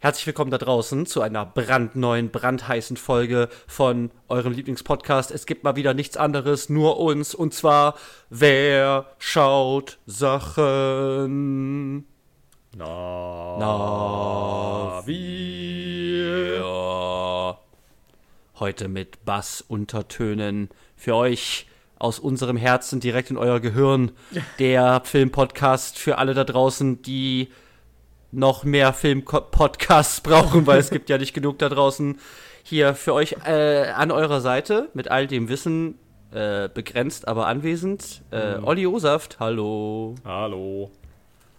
Herzlich willkommen da draußen zu einer brandneuen, brandheißen Folge von eurem Lieblingspodcast. Es gibt mal wieder nichts anderes, nur uns. Und zwar, wer schaut Sachen? Na, Na, wir. Heute mit Bassuntertönen für euch aus unserem Herzen direkt in euer Gehirn. Der Filmpodcast für alle da draußen, die noch mehr Filmpodcasts brauchen, weil es gibt ja nicht genug da draußen. Hier für euch äh, an eurer Seite mit all dem Wissen äh, begrenzt, aber anwesend. Äh, Olli Osaft, hallo. Hallo.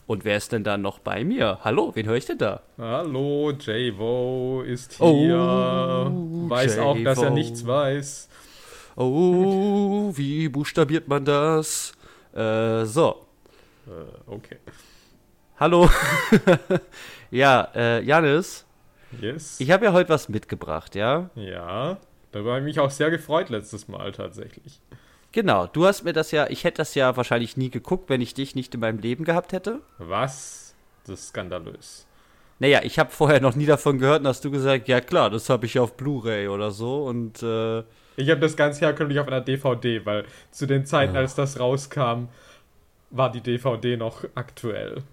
Und wer ist denn da noch bei mir? Hallo, wen höre ich denn da? Hallo, J-Wo ist hier. Oh, weiß auch, dass er nichts weiß. Oh, wie buchstabiert man das? Äh, so. Äh, okay. Hallo. ja, äh, Janis, Yes. ich habe ja heute was mitgebracht, ja? ja. Darüber habe ich mich auch sehr gefreut letztes Mal tatsächlich. Genau, du hast mir das ja, ich hätte das ja wahrscheinlich nie geguckt, wenn ich dich nicht in meinem Leben gehabt hätte. Was? Das ist skandalös. Naja, ich habe vorher noch nie davon gehört und hast du gesagt, ja klar, das habe ich auf Blu-ray oder so und äh, Ich habe das ganz herkömmlich auf einer DVD, weil zu den Zeiten, Ah. als das rauskam, war die DVD noch aktuell.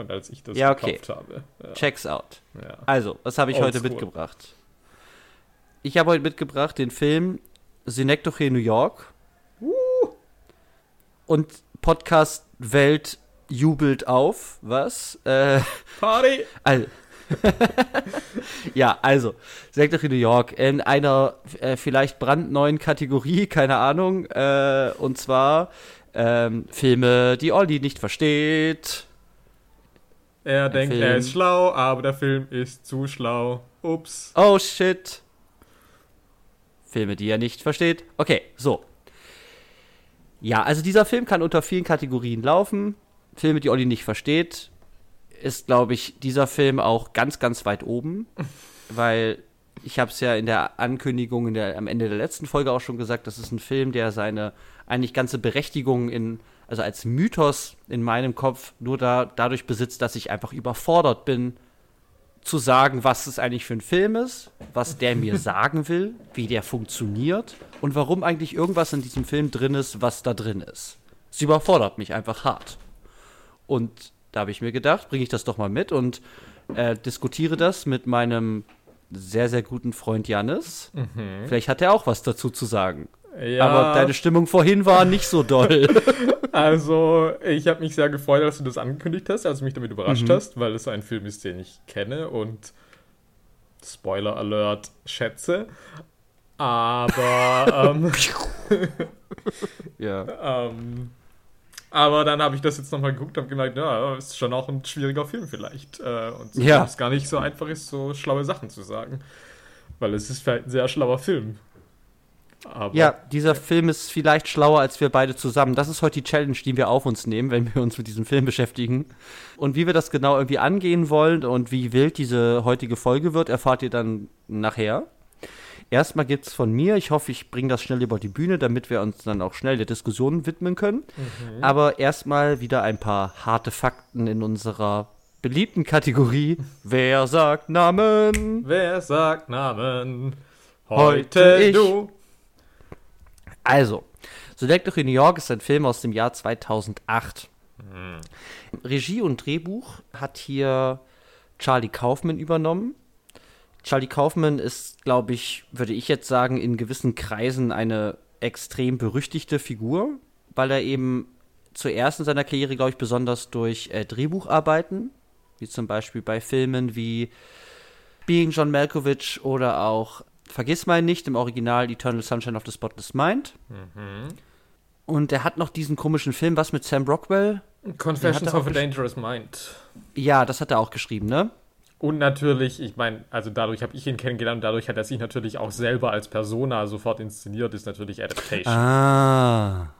Und als ich das Ja, okay. gekauft habe. Ja, checks out. ja. Also, was habe ich heute Oldschool. mitgebracht? Ich habe heute mitgebracht den Film Synecdoche New York. Und Podcast Welt jubelt auf. Was? Äh, Party! Also, ja, also, Synecdoche New York in einer äh, vielleicht brandneuen Kategorie, keine Ahnung. Äh, und zwar ähm, Filme, die Olli nicht versteht. Er denkt, Film. er ist schlau, aber der Film ist zu schlau. Ups. Oh shit. Filme, die er nicht versteht. Okay, so. Ja, also dieser Film kann unter vielen Kategorien laufen. Filme, die Olli nicht versteht, ist, glaube ich, dieser Film auch ganz, ganz weit oben. weil ich habe es ja in der Ankündigung in der, am Ende der letzten Folge auch schon gesagt, das ist ein Film, der seine eigentlich ganze Berechtigung in, also als Mythos in meinem Kopf nur da, dadurch besitzt, dass ich einfach überfordert bin, zu sagen, was es eigentlich für ein Film ist, was der mir sagen will, wie der funktioniert und warum eigentlich irgendwas in diesem Film drin ist, was da drin ist. Es überfordert mich einfach hart. Und da habe ich mir gedacht, bringe ich das doch mal mit und äh, diskutiere das mit meinem sehr, sehr guten Freund Jannis. Vielleicht hat er auch was dazu zu sagen. Ja, Aber deine Stimmung vorhin war nicht so doll. also ich habe mich sehr gefreut, dass du das angekündigt hast, als du mich damit überrascht Mhm. hast, weil es ein Film ist, den ich kenne und Spoiler Alert schätze. Aber ähm, ja. ähm, aber dann habe ich das jetzt nochmal geguckt und gemerkt, ja, ist schon auch ein schwieriger Film vielleicht. Äh, und so, Ja. dass es gar nicht so einfach ist, so schlaue Sachen zu sagen. Weil es ist vielleicht ein sehr schlauer Film. Aber Ja, dieser Film ist vielleicht schlauer als wir beide zusammen. Das ist heute die Challenge, die wir auf uns nehmen, wenn wir uns mit diesem Film beschäftigen. Und wie wir das genau irgendwie angehen wollen und wie wild diese heutige Folge wird, erfahrt ihr dann nachher. Erstmal gibt's von mir, ich hoffe, ich bringe das schnell über die Bühne, damit wir uns dann auch schnell der Diskussion widmen können. Aber erstmal wieder ein paar harte Fakten in unserer beliebten Kategorie. Wer sagt Namen? Wer sagt Namen? Heute Heute ich. du. Also, Synecdoche New York ist ein Film aus dem Jahr 2008. Regie und Drehbuch hat hier Charlie Kaufman übernommen. Charlie Kaufman ist, glaube ich, würde ich jetzt sagen, in gewissen Kreisen eine extrem berüchtigte Figur, weil er eben zuerst in seiner Karriere, glaube ich, besonders durch äh, Drehbucharbeiten, wie zum Beispiel bei Filmen wie Being John Malkovich oder auch Vergiss mal nicht im Original Eternal Sunshine of the Spotless Mind. Und er hat noch diesen komischen Film, was mit Sam Rockwell? Confessions of a Dangerous Mind. Ja, das hat er auch geschrieben, ne? Und natürlich, ich meine, also dadurch habe ich ihn kennengelernt dadurch hat er sich natürlich auch selber als Persona sofort inszeniert, ist natürlich Adaptation. Ah.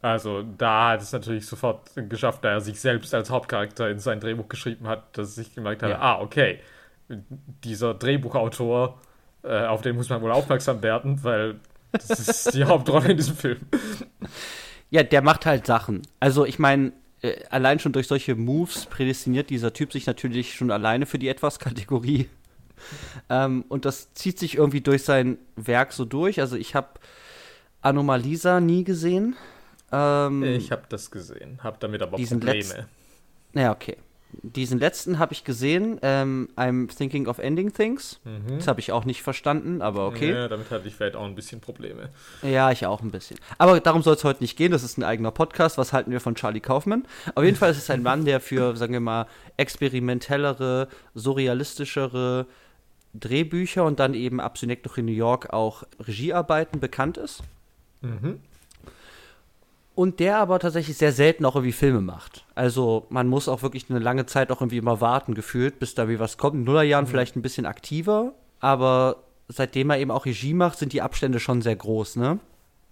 Also da hat es natürlich sofort geschafft, da er sich selbst als Hauptcharakter in sein Drehbuch geschrieben hat, dass ich gemerkt habe, Ja. ah, okay, dieser Drehbuchautor, äh, auf den muss man wohl aufmerksam werden, weil das ist die Hauptrolle in diesem Film. Ja, der macht halt Sachen. Also ich meine, äh, allein schon durch solche Moves prädestiniert dieser Typ sich natürlich schon alleine für die Etwas-Kategorie. ähm, und das zieht sich irgendwie durch sein Werk so durch. Also ich habe Anomalisa nie gesehen. Ähm, ich habe das gesehen, habe damit aber Probleme. Naja, okay. Diesen letzten habe ich gesehen, ähm, I'm Thinking of Ending Things. Mhm. Das habe ich auch nicht verstanden, aber okay. Ja, damit hatte ich vielleicht auch ein bisschen Probleme. Ja, ich auch ein bisschen. Aber darum soll es heute nicht gehen, das ist ein eigener Podcast. Was halten wir von Charlie Kaufman? Auf jeden Fall ist es ein Mann, der für, sagen wir mal, experimentellere, surrealistischere Drehbücher und dann eben ab Synecdoche in New York auch Regiearbeiten bekannt ist. Mhm und der aber tatsächlich sehr selten auch irgendwie Filme macht. Also man muss auch wirklich eine lange Zeit auch irgendwie immer warten, gefühlt, bis da wie was kommt. In Nullerjahren mhm. vielleicht ein bisschen aktiver, aber seitdem er eben auch Regie macht, sind die Abstände schon sehr groß, ne?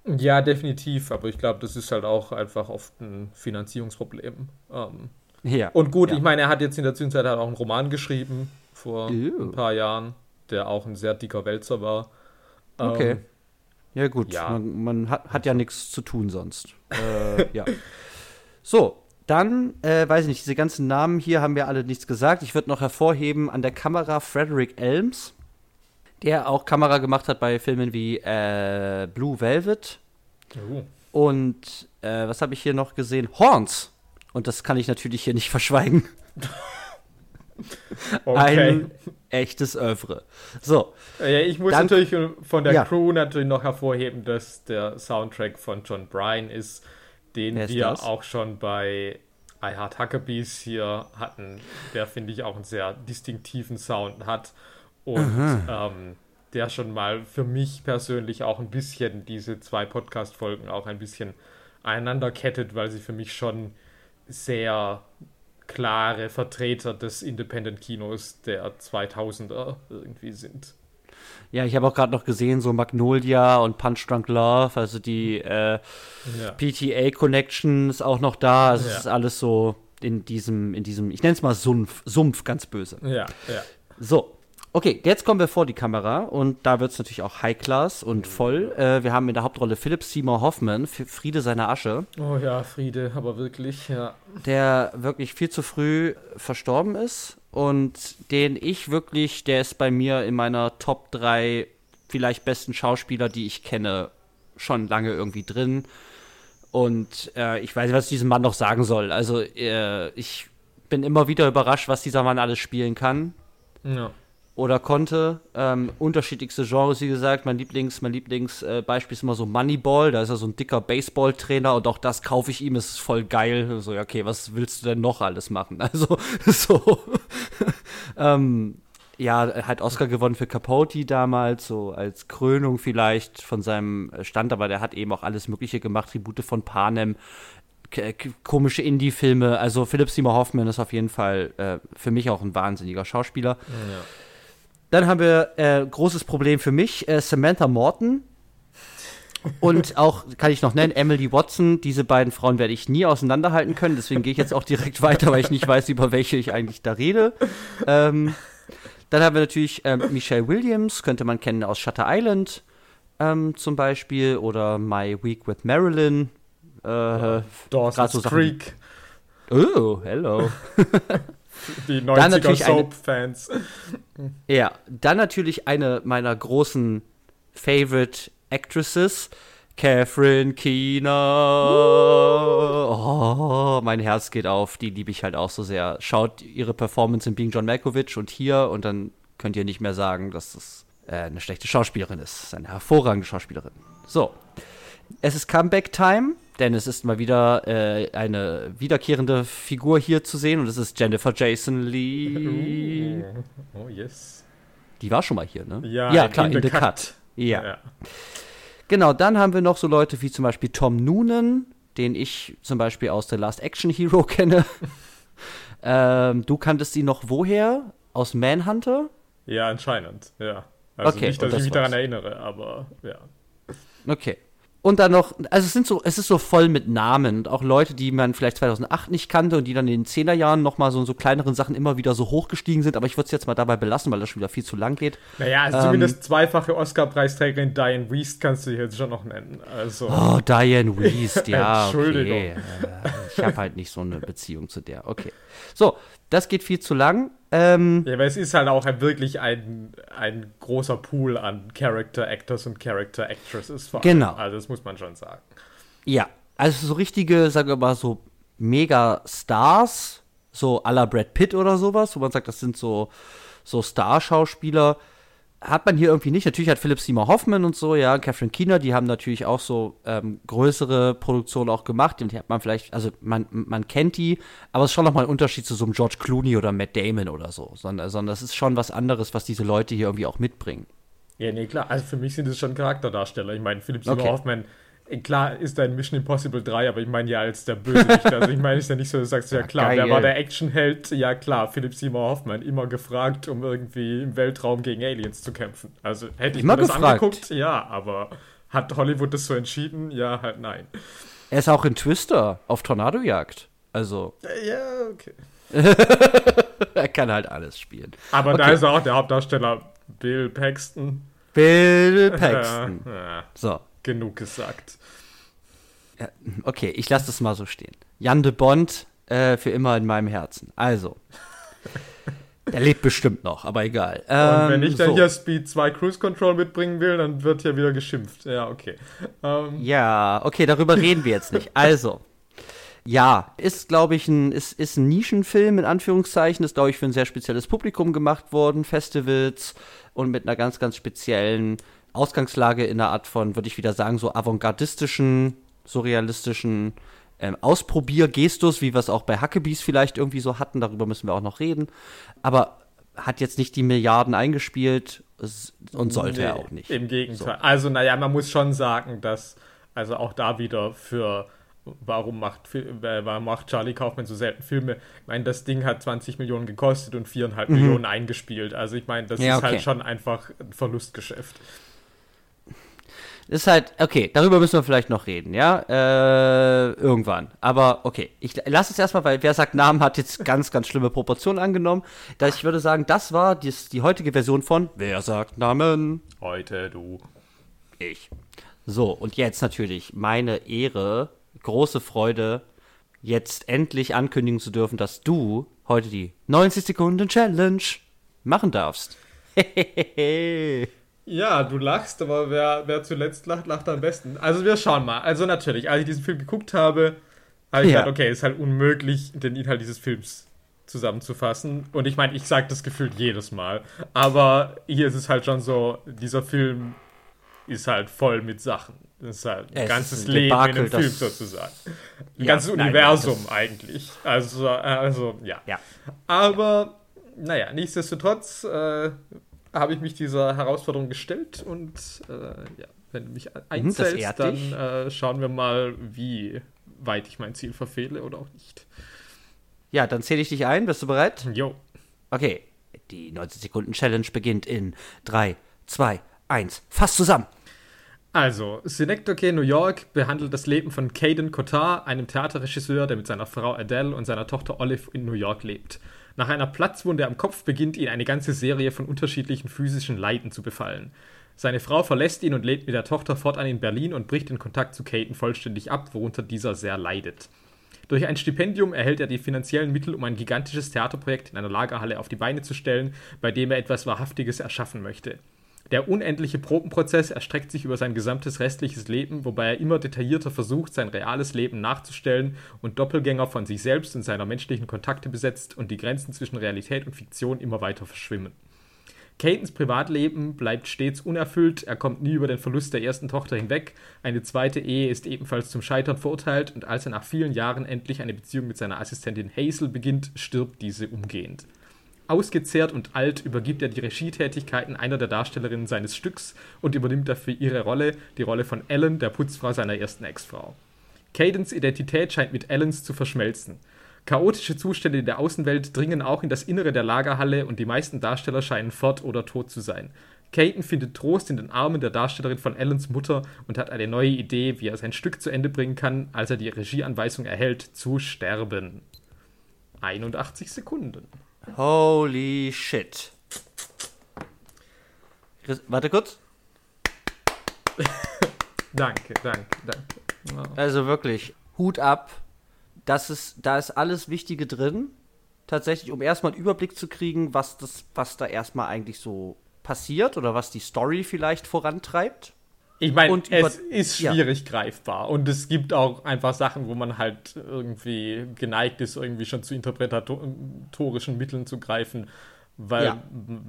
Ja, definitiv, aber ich glaube, das ist halt auch einfach oft ein Finanzierungsproblem. Ähm, ja. Und gut, ja. ich meine, er hat jetzt in der Zwischenzeit halt auch einen Roman geschrieben, vor Ew. ein paar Jahren, der auch ein sehr dicker Wälzer war. Okay. Ähm, ja, gut. Ja. Man, man hat, hat, ja nichts zu tun sonst. äh, ja. So, dann, äh, weiß ich nicht, diese ganzen Namen hier haben wir alle nichts gesagt. Ich würde noch hervorheben an der Kamera Frederick Elms, der auch Kamera gemacht hat bei Filmen wie äh, Blue Velvet. Oh. Und äh, was habe ich hier noch gesehen? Horns. Und das kann ich natürlich hier nicht verschweigen. Okay. Ein echtes Oeuvre. So. Ja, ich muss dann, natürlich von der ja. Crew natürlich noch hervorheben, dass der Soundtrack von John Bryan ist, den wir das? auch schon bei I Heart Huckabees hier hatten, der finde ich auch einen sehr distinktiven Sound hat und ähm, der schon mal für mich persönlich auch ein bisschen diese zwei Podcast-Folgen auch ein bisschen einander kettet, weil sie für mich schon sehr klare Vertreter des Independent-Kinos der 2000er irgendwie sind. Ja, ich habe auch gerade noch gesehen, so Magnolia und Punch Drunk Love, also die äh, ja. PTA Connection ist auch noch da. Also ja. Es ist alles so in diesem, in diesem, ich nenne es mal Sumpf, Sumpf, ganz böse. Ja, ja. So, Okay, jetzt kommen wir vor die Kamera und da wird es natürlich auch High-Class und voll. Äh, wir haben in der Hauptrolle Philip Seymour Hoffman, Friede seiner Asche. Oh ja, Friede, aber wirklich, ja. Der wirklich viel zu früh verstorben ist und den ich wirklich, der ist bei mir in meiner Top 3 vielleicht besten Schauspieler, die ich kenne, schon lange irgendwie drin. Und äh, ich weiß nicht, was ich diesem Mann noch sagen soll. Also, äh, ich bin immer wieder überrascht, was dieser Mann alles spielen kann. Ja oder konnte. Ähm, unterschiedlichste Genres, wie gesagt. Mein Lieblings, mein Lieblingsbeispiel äh, ist immer so Moneyball. Da ist er so ein dicker Baseballtrainer und auch das kaufe ich ihm. Ist voll geil. So, okay, was willst du denn noch alles machen? Also, so. ähm, ja, hat Oscar gewonnen für Capote damals, so als Krönung vielleicht von seinem Stand, aber der hat eben auch alles Mögliche gemacht, Tribute von Panem, komische Indie-Filme. Also Philip Seymour Hoffman ist auf jeden Fall äh, für mich auch ein wahnsinniger Schauspieler. Ja. Dann haben wir äh, großes Problem für mich, äh, Samantha Morton. Und auch, kann ich noch nennen, Emily Watson. Diese beiden Frauen werde ich nie auseinanderhalten können. Deswegen gehe ich jetzt auch direkt weiter, weil ich nicht weiß, über welche ich eigentlich da rede. Ähm, dann haben wir natürlich ähm, Michelle Williams, könnte man kennen aus Shutter Island ähm, zum Beispiel. Oder My Week with Marilyn. Äh, Dawson's so Creek. Oh, hello. Die 90er Soap-Fans. Ja, dann natürlich eine meiner großen Favorite Actresses, Catherine Keener. Oh, mein Herz geht auf. Die liebe ich halt auch so sehr. Schaut ihre Performance in Being John Malkovich und hier und dann könnt ihr nicht mehr sagen, dass es äh, eine schlechte Schauspielerin ist. Eine hervorragende Schauspielerin. So. Es ist Comeback Time denn es ist mal wieder äh, eine wiederkehrende Figur hier zu sehen und es ist Jennifer Jason Lee. Oh, oh yes. Die war schon mal hier, ne? Ja, ja klar, in, in The Cut. Cut. Ja. ja. Genau, dann haben wir noch so Leute wie zum Beispiel Tom Noonan, den ich zum Beispiel aus The Last Action Hero kenne. ähm, du kanntest ihn noch woher? Aus Manhunter? Ja, anscheinend, ja. Also okay, nicht, dass ich mich daran erinnere, aber ja. Okay. Und dann noch, also es sind so, es ist so voll mit Namen und auch Leute, die man vielleicht 2008 nicht kannte und die dann in den 10er Jahren nochmal so, so kleineren Sachen immer wieder so hochgestiegen sind, aber ich würde es jetzt mal dabei belassen, weil das schon wieder viel zu lang geht. Naja, also ähm, zumindest zweifache Oscar-Preisträgerin Diane Wiest kannst du jetzt schon noch nennen. Also. Oh, Diane Wiest, ja. Entschuldigung. Okay. ich habe halt nicht so eine Beziehung zu der. Okay. So, das geht viel zu lang. Ähm, ja, aber es ist halt auch wirklich ein, ein großer Pool an Character Actors und Character Actresses. Genau. Also das muss man schon sagen. Ja, also so richtige, sagen wir mal, so Mega-Stars, so à la Brad Pitt oder sowas, wo man sagt, das sind so, so Starschauspieler, hat man hier irgendwie nicht. Natürlich hat Philipp Seymour Hoffman und so, ja, Catherine Keener, die haben natürlich auch so ähm, größere Produktionen auch gemacht. Die hat man vielleicht, also man, man kennt die, aber es ist schon nochmal ein Unterschied zu so einem George Clooney oder Matt Damon oder so. Sondern, sondern das ist schon was anderes, was diese Leute hier irgendwie auch mitbringen. Ja, nee, klar. Also für mich sind es schon Charakterdarsteller. Ich meine, Philipp Seymour okay. Hoffman klar ist da ein Mission Impossible 3, aber ich meine ja als der Bösewicht. also ich meine, es ist ja nicht so, du sagst, ja klar, Geil. wer war der Actionheld? Ja klar, Philipp Seymour Hoffman, immer gefragt, um irgendwie im Weltraum gegen Aliens zu kämpfen. Also hätte ich immer mir das gefragt. angeguckt, ja, aber hat Hollywood das so entschieden? Ja, halt nein. Er ist auch in Twister auf Tornadojagd. Also. Ja, okay. er kann halt alles spielen. Aber okay. da ist auch der Hauptdarsteller Bill Paxton. Bill Paxton. Ja, ja. So. Genug gesagt. Okay, ich lasse das mal so stehen. Jan de Bond äh, für immer in meinem Herzen. Also. Der lebt bestimmt noch, aber egal. Ähm, Und wenn ich dann so. hier Speed 2 Cruise Control mitbringen will, dann wird hier wieder geschimpft. Ja, okay. Ähm. Ja, okay, darüber reden wir jetzt nicht. Also. Ja, ist, glaube ich, ein, ist, ist ein Nischenfilm, in Anführungszeichen. Ist, glaube ich, für ein sehr spezielles Publikum gemacht worden. Festivals und mit einer ganz, ganz speziellen Ausgangslage in einer Art von, würde ich wieder sagen, so avantgardistischen, surrealistischen ähm, Ausprobiergestus, wie wir es auch bei Hackebees vielleicht irgendwie so hatten. Darüber müssen wir auch noch reden. Aber hat jetzt nicht die Milliarden eingespielt und sollte nee, er auch nicht. Im Gegenteil. So. Also, naja, man muss schon sagen, dass, also auch da wieder für warum macht, äh, warum macht Charlie Kaufman so selten Filme? Ich meine, das Ding hat 20 Millionen gekostet und 4,5 mhm. Millionen eingespielt. Also ich meine, das ja, ist halt okay. halt schon einfach ein Verlustgeschäft ist halt, okay, darüber müssen wir vielleicht noch reden, ja? Äh, irgendwann. Aber okay, ich lasse es erstmal, weil wer sagt Namen hat jetzt ganz, ganz schlimme Proportionen angenommen. Da ich würde sagen, das war die, die heutige Version von Wer sagt Namen? Heute du. Ich. So, und jetzt natürlich meine Ehre, große Freude, jetzt endlich ankündigen zu dürfen, dass du heute die 90 Sekunden Challenge machen darfst. Hehehe. Ja, du lachst, aber wer, wer zuletzt lacht, lacht am besten. Also wir schauen mal. Also natürlich, als ich diesen Film geguckt habe, habe ich ja. gedacht, okay, ist halt unmöglich, den Inhalt dieses Films zusammenzufassen. Und ich meine, ich sage das gefühlt jedes Mal. Aber hier ist es halt schon so, dieser Film ist halt voll mit Sachen. Das ist halt ein es ganzes ein Leben Debakel, in einem Film sozusagen. Ein ja, ganzes nein, Universum eigentlich. Also, also ja. ja. Aber, naja, nichtsdestotrotz äh, habe ich mich dieser Herausforderung gestellt und äh, ja, wenn du mich mhm, einzählst, dann äh, schauen wir mal, wie weit ich mein Ziel verfehle oder auch nicht. Ja, dann zähle ich dich ein. Bist du bereit? Jo. Okay, die 90 Sekunden Challenge beginnt in 3, 2, 1. Fast zusammen. Also, Synecdoche New York behandelt das Leben von Caden Cotard, einem Theaterregisseur, der mit seiner Frau Adele und seiner Tochter Olive in New York lebt. Nach einer Platzwunde am Kopf beginnt ihn eine ganze Serie von unterschiedlichen physischen Leiden zu befallen. Seine Frau verlässt ihn und lebt mit der Tochter fortan in Berlin und bricht den Kontakt zu Caden vollständig ab, worunter dieser sehr leidet. Durch ein Stipendium erhält er die finanziellen Mittel, um ein gigantisches Theaterprojekt in einer Lagerhalle auf die Beine zu stellen, bei dem er etwas Wahrhaftiges erschaffen möchte. Der unendliche Probenprozess erstreckt sich über sein gesamtes restliches Leben, wobei er immer detaillierter versucht, sein reales Leben nachzustellen und Doppelgänger von sich selbst und seiner menschlichen Kontakte besetzt und die Grenzen zwischen Realität und Fiktion immer weiter verschwimmen. Catons Privatleben bleibt stets unerfüllt, er kommt nie über den Verlust der ersten Tochter hinweg, eine zweite Ehe ist ebenfalls zum Scheitern verurteilt und als er nach vielen Jahren endlich eine Beziehung mit seiner Assistentin Hazel beginnt, stirbt diese umgehend. Ausgezehrt und alt übergibt er die Regietätigkeiten einer der Darstellerinnen seines Stücks und übernimmt dafür ihre Rolle, die Rolle von Ellen, der Putzfrau seiner ersten Ex-Frau. Cadens Identität scheint mit Ellens zu verschmelzen. Chaotische Zustände in der Außenwelt dringen auch in das Innere der Lagerhalle und die meisten Darsteller scheinen fort oder tot zu sein. Caden findet Trost in den Armen der Darstellerin von Ellens Mutter und hat eine neue Idee, wie er sein Stück zu Ende bringen kann, als er die Regieanweisung erhält, zu sterben. 81 Sekunden. Holy shit. Warte kurz. danke, danke, danke. Also wirklich, Hut ab. das ist, da ist alles Wichtige drin, tatsächlich, um erstmal einen Überblick zu kriegen, was das, was da erstmal eigentlich so passiert oder was die Story vielleicht vorantreibt. Ich meine, es ist schwierig ja. greifbar und es gibt auch einfach Sachen, wo man halt irgendwie geneigt ist, irgendwie schon zu interpretatorischen Mitteln zu greifen, weil ja.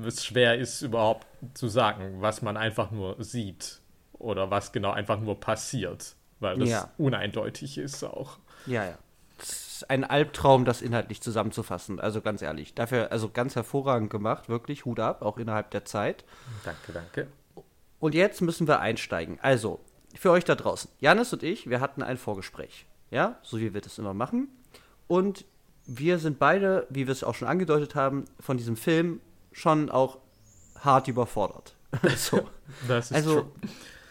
es schwer ist, überhaupt zu sagen, was man einfach nur sieht oder was genau einfach nur passiert, weil das ja. uneindeutig ist auch. Ja, ja. Ein Albtraum, das inhaltlich zusammenzufassen. Also ganz ehrlich, dafür also ganz hervorragend gemacht, wirklich Hut ab, auch innerhalb der Zeit. Danke, danke. Und jetzt müssen wir einsteigen. Also, für euch da draußen. Janis und ich, wir hatten ein Vorgespräch. Ja, so wie wir das immer machen. Und wir sind beide, wie wir es auch schon angedeutet haben, von diesem Film schon auch hart überfordert. so. also, true.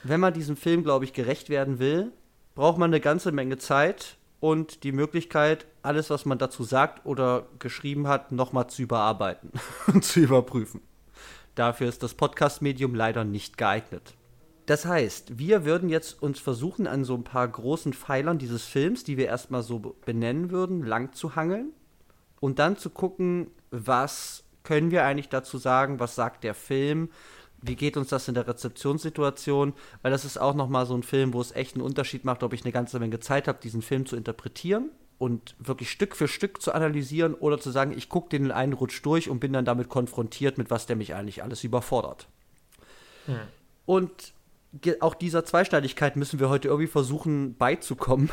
wenn man diesem Film, glaube ich, gerecht werden will, braucht man eine ganze Menge Zeit und die Möglichkeit, alles, was man dazu sagt oder geschrieben hat, nochmal zu überarbeiten und zu überprüfen. Dafür ist das Podcast-Medium leider nicht geeignet. Das heißt, wir würden jetzt uns versuchen, an so ein paar großen Pfeilern dieses Films, die wir erstmal so benennen würden, lang zu hangeln und dann zu gucken, was können wir eigentlich dazu sagen, was sagt der Film, wie geht uns das in der Rezeptionssituation, weil das ist auch nochmal so ein Film, wo es echt einen Unterschied macht, ob ich eine ganze Menge Zeit habe, diesen Film zu interpretieren und wirklich Stück für Stück zu analysieren oder zu sagen, ich gucke den in einen Rutsch durch und bin dann damit konfrontiert, mit was der mich eigentlich alles überfordert. Hm. Und auch dieser Zweischneidigkeit müssen wir heute irgendwie versuchen beizukommen.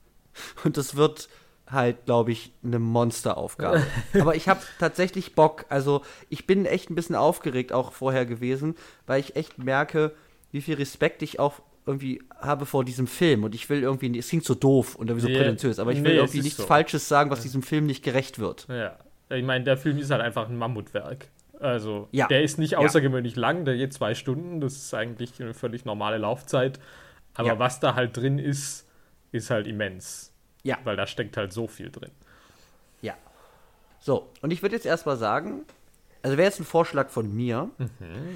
Und das wird halt, glaube ich, eine Monsteraufgabe. Aber ich habe tatsächlich Bock. Also ich bin echt ein bisschen aufgeregt auch vorher gewesen, weil ich echt merke, wie viel Respekt ich auch irgendwie habe vor diesem Film und ich will irgendwie, es klingt so doof und irgendwie so nee, prätentiös, aber ich will nee, irgendwie nichts so. Falsches sagen, was diesem Film nicht gerecht wird. Ja, ich meine, der Film ist halt einfach ein Mammutwerk. Also, ja. der ist nicht außergewöhnlich ja. lang, der geht zwei Stunden, das ist eigentlich eine völlig normale Laufzeit. Aber was da halt drin ist, ist halt immens. Ja. Weil da steckt halt so viel drin. Ja. So, und ich würde jetzt erstmal sagen, also wäre jetzt ein Vorschlag von mir. Mhm,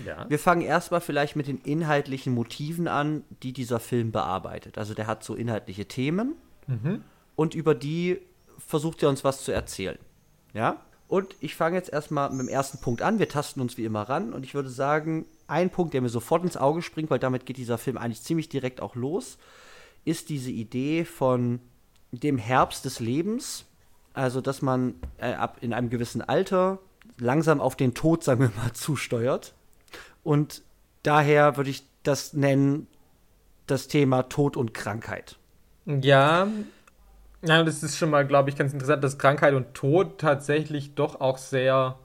ja. Wir fangen erstmal vielleicht mit den inhaltlichen Motiven an, die dieser Film bearbeitet. Also der hat so inhaltliche Themen mhm. und über die versucht er uns was zu erzählen. Ja? Und ich fange jetzt erstmal mit dem ersten Punkt an. Wir tasten uns wie immer ran und ich würde sagen, ein Punkt, der mir sofort ins Auge springt, weil damit geht dieser Film eigentlich ziemlich direkt auch los, ist diese Idee von dem Herbst des Lebens. Also, dass man äh, ab in einem gewissen Alter langsam auf den Tod, sagen wir mal, zusteuert. Und daher würde ich das nennen, das Thema Tod und Krankheit. Ja, ja, das ist schon mal, glaube ich, ganz interessant, dass Krankheit und Tod tatsächlich doch auch sehr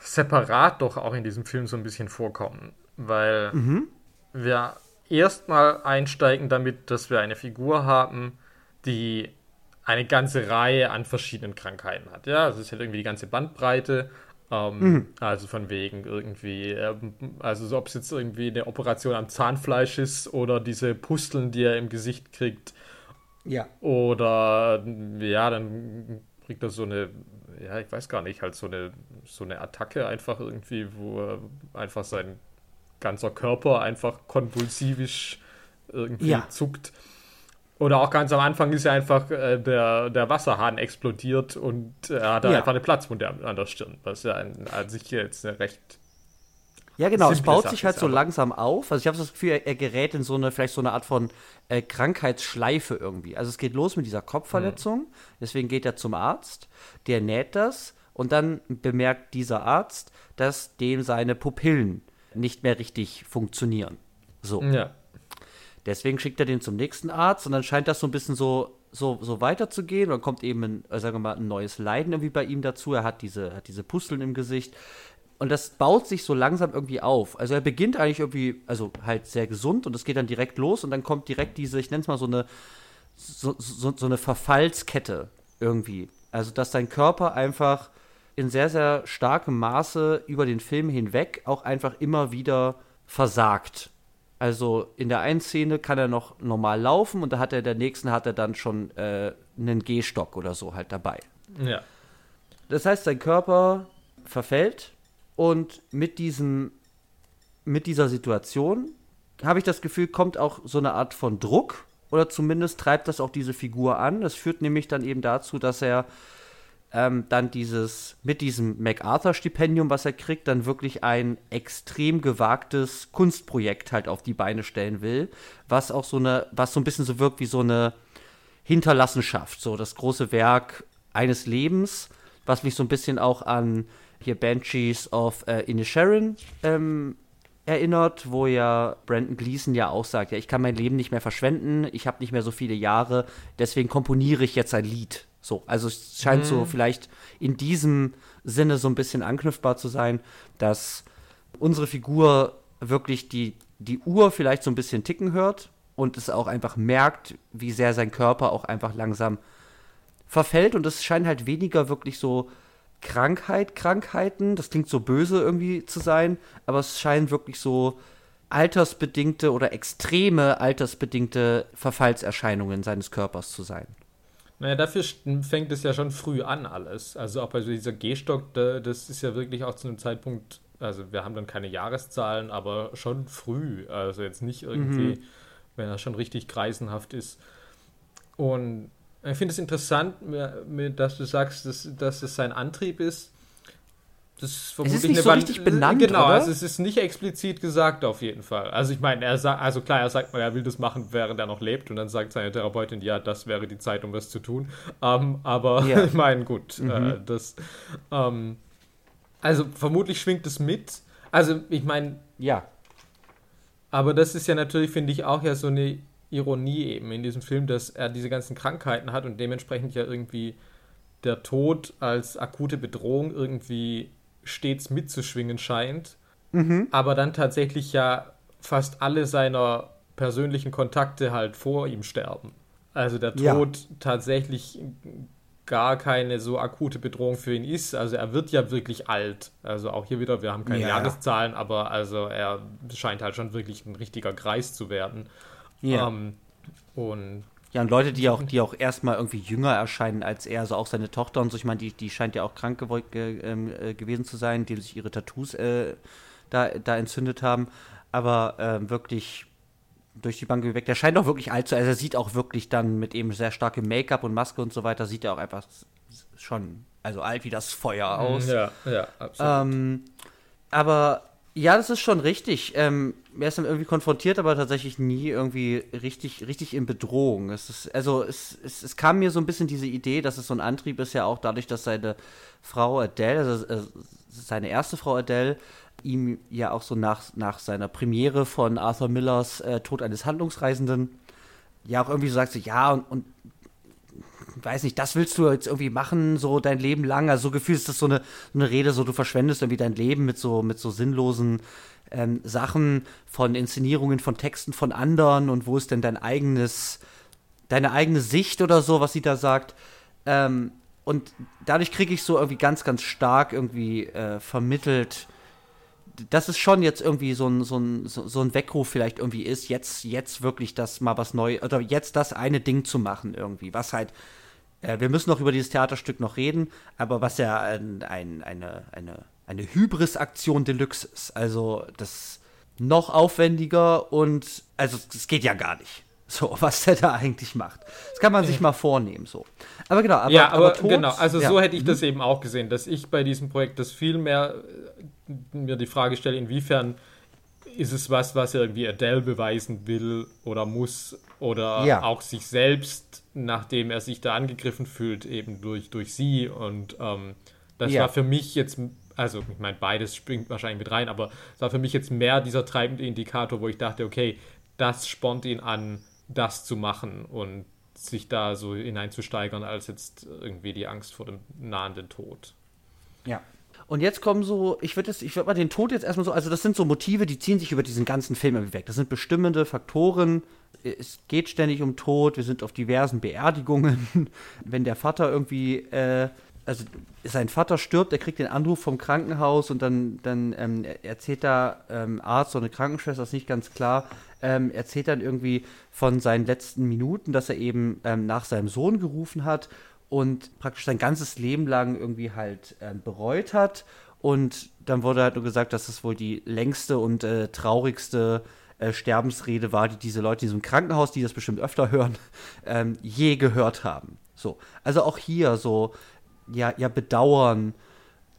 separat doch auch in diesem Film so ein bisschen vorkommen. Weil mhm. wir erstmal einsteigen damit, dass wir eine Figur haben, die eine ganze Reihe an verschiedenen Krankheiten hat. Ja, also es hat irgendwie die ganze Bandbreite ähm, mhm. Also von wegen irgendwie, äh, also so, ob es jetzt irgendwie eine Operation am Zahnfleisch ist oder diese Pusteln, die er im Gesicht kriegt. Ja. Oder ja, dann kriegt er so eine, ja, ich weiß gar nicht, halt so eine, so eine Attacke einfach irgendwie, wo er einfach sein ganzer Körper einfach konvulsivisch irgendwie ja. zuckt. Oder auch ganz am Anfang ist ja einfach äh, der, der Wasserhahn explodiert und er hat ja. einfach eine Platzwunde an der Stirn, was ja an, an sich jetzt eine recht. Ja, genau, es baut sich halt so langsam auf. Also ich habe das Gefühl, er, gerät in so eine, vielleicht so eine Art von äh, Krankheitsschleife irgendwie. Also es geht los mit dieser Kopfverletzung, mhm. deswegen geht er zum Arzt, der näht das und dann bemerkt dieser Arzt, dass dem seine Pupillen nicht mehr richtig funktionieren. So. Ja. Deswegen schickt er den zum nächsten Arzt und dann scheint das so ein bisschen so, so, so weiterzugehen. dann kommt eben ein, äh, sagen wir mal, ein neues Leiden irgendwie bei ihm dazu. Er hat diese, hat diese Pusteln im Gesicht. Und das baut sich so langsam irgendwie auf. Also er beginnt eigentlich irgendwie, also halt sehr gesund und es geht dann direkt los und dann kommt direkt diese, ich nenne es mal so eine, so, so, so eine Verfallskette irgendwie. Also dass dein Körper einfach in sehr, sehr starkem Maße über den Film hinweg auch einfach immer wieder versagt. Also in der einen Szene kann er noch normal laufen und da hat er in der nächsten hat er dann schon äh, einen Gehstock oder so halt dabei. Ja. Das heißt, sein Körper verfällt und mit diesem mit dieser Situation habe ich das Gefühl, kommt auch so eine Art von Druck oder zumindest treibt das auch diese Figur an. Das führt nämlich dann eben dazu, dass er ähm, dann dieses, mit diesem MacArthur-Stipendium, was er kriegt, dann wirklich ein extrem gewagtes Kunstprojekt halt auf die Beine stellen will, was auch so eine, was so ein bisschen so wirkt wie so eine Hinterlassenschaft, so das große Werk eines Lebens, was mich so ein bisschen auch an hier Banshees of äh, Inisherin ähm, erinnert, wo ja Brandon Gleason ja auch sagt, ja, ich kann mein Leben nicht mehr verschwenden, ich habe nicht mehr so viele Jahre, deswegen komponiere ich jetzt ein Lied. So, also es scheint mhm. so vielleicht in diesem Sinne so ein bisschen anknüpfbar zu sein, dass unsere Figur wirklich die, die Uhr vielleicht so ein bisschen ticken hört und es auch einfach merkt, wie sehr sein Körper auch einfach langsam verfällt und es scheint halt weniger wirklich so Krankheit, Krankheiten, das klingt so böse irgendwie zu sein, aber es scheint wirklich so altersbedingte oder extreme altersbedingte Verfallserscheinungen seines Körpers zu sein. Naja, dafür fängt es ja schon früh an alles. Also auch bei so dieser Gehstock, das ist ja wirklich auch zu einem Zeitpunkt, also wir haben dann keine Jahreszahlen, aber schon früh. Also jetzt nicht irgendwie, mhm. wenn er schon richtig kreisenhaft ist. Und ich finde es interessant, dass du sagst, dass, dass es sein Antrieb ist, das ist vermutlich es ist nicht so richtig benannt, Genau, oder? also es ist nicht explizit gesagt auf jeden Fall. Also ich meine, er sagt, also klar, er sagt mal, er will das machen, während er noch lebt und dann sagt seine Therapeutin, ja, das wäre die Zeit, um das zu tun. Ähm, aber ja. ich meine, gut, mhm. äh, das, ähm, also vermutlich schwingt es mit. Also ich meine, ja. Aber das ist ja natürlich, finde ich, auch ja so eine Ironie eben in diesem Film, dass er diese ganzen Krankheiten hat und dementsprechend ja irgendwie der Tod als akute Bedrohung irgendwie stets mitzuschwingen scheint, mhm. aber dann tatsächlich ja fast alle seiner persönlichen Kontakte halt vor ihm sterben. Also der Tod ja. tatsächlich gar keine so akute Bedrohung für ihn ist. Also er wird ja wirklich alt. Also auch hier wieder, wir haben keine ja. Jahreszahlen, aber also er scheint halt schon wirklich ein richtiger Greis zu werden. Ja. Ähm, und ja, und Leute, die auch, die auch erstmal irgendwie jünger erscheinen als er, also auch seine Tochter und so, ich meine, die, die scheint ja auch krank ge ähm, äh, gewesen zu sein, die sich ihre Tattoos äh, da, da entzündet haben. Aber äh, wirklich durch die Bank weg. Der scheint auch wirklich alt zu sein. Also er sieht auch wirklich dann mit eben sehr starkem Make-up und Maske und so weiter, sieht er auch einfach schon, also alt wie das Feuer aus. Ja, ja, absolut. Ähm, aber ja, das ist schon richtig. Ähm, er ist dann irgendwie konfrontiert, aber tatsächlich nie irgendwie richtig, richtig in Bedrohung. Es ist, also es, es, es kam mir so ein bisschen diese Idee, dass es so ein Antrieb ist, ja auch dadurch, dass seine Frau Adele, also äh, seine erste Frau Adele, ihm ja auch so nach, nach seiner Premiere von Arthur Millers äh, Tod eines Handlungsreisenden ja auch irgendwie so sagt, so, ja, und, und weiß nicht, das willst du jetzt irgendwie machen, so dein Leben lang. Also so gefühlt ist das so eine, eine Rede, so du verschwendest irgendwie dein Leben mit so, mit so sinnlosen ähm, Sachen von Inszenierungen, von Texten von anderen und wo ist denn dein eigenes, deine eigene Sicht oder so, was sie da sagt. Ähm, und dadurch kriege ich so irgendwie ganz, ganz stark irgendwie äh, vermittelt, dass es schon jetzt irgendwie so ein, so, ein, so ein Weckruf vielleicht irgendwie ist, jetzt, jetzt wirklich das mal was Neues, oder jetzt das eine Ding zu machen irgendwie, was halt äh, wir müssen noch über dieses Theaterstück noch reden, aber was ja ein, ein, eine, eine, eine Hybris-Aktion Deluxe ist. Also das noch aufwendiger und also es geht ja gar nicht. So, was der da eigentlich macht. Das kann man sich mal vornehmen, so. Aber genau, aber, ja, aber, aber Tod, genau, also ja. so hätte ich mhm. das eben auch gesehen, dass ich bei diesem Projekt das viel mehr äh, mir die Frage stelle, inwiefern ist es was, was irgendwie Adele beweisen will oder muss oder ja. auch sich selbst, nachdem er sich da angegriffen fühlt, eben durch, durch sie. Und ähm, das ja. war für mich jetzt, also ich meine, beides springt wahrscheinlich mit rein, aber es war für mich jetzt mehr dieser treibende Indikator, wo ich dachte, okay, das spornt ihn an, das zu machen und sich da so hineinzusteigern, als jetzt irgendwie die Angst vor dem nahenden Tod. Ja, und jetzt kommen so, ich würde ich würde mal den Tod jetzt erstmal so, also das sind so Motive, die ziehen sich über diesen ganzen Film weg. Das sind bestimmende Faktoren. Es geht ständig um Tod. Wir sind auf diversen Beerdigungen. Wenn der Vater irgendwie, äh, also sein Vater stirbt, er kriegt den Anruf vom Krankenhaus und dann, dann ähm, erzählt da ähm, Arzt oder eine Krankenschwester, ist nicht ganz klar, ähm, erzählt dann irgendwie von seinen letzten Minuten, dass er eben ähm, nach seinem Sohn gerufen hat und praktisch sein ganzes Leben lang irgendwie halt äh, bereut hat. Und dann wurde halt nur gesagt, dass es wohl die längste und äh, traurigste äh, Sterbensrede war, die diese Leute in diesem Krankenhaus, die das bestimmt öfter hören, ähm, je gehört haben. So, also auch hier so, ja, ja, Bedauern,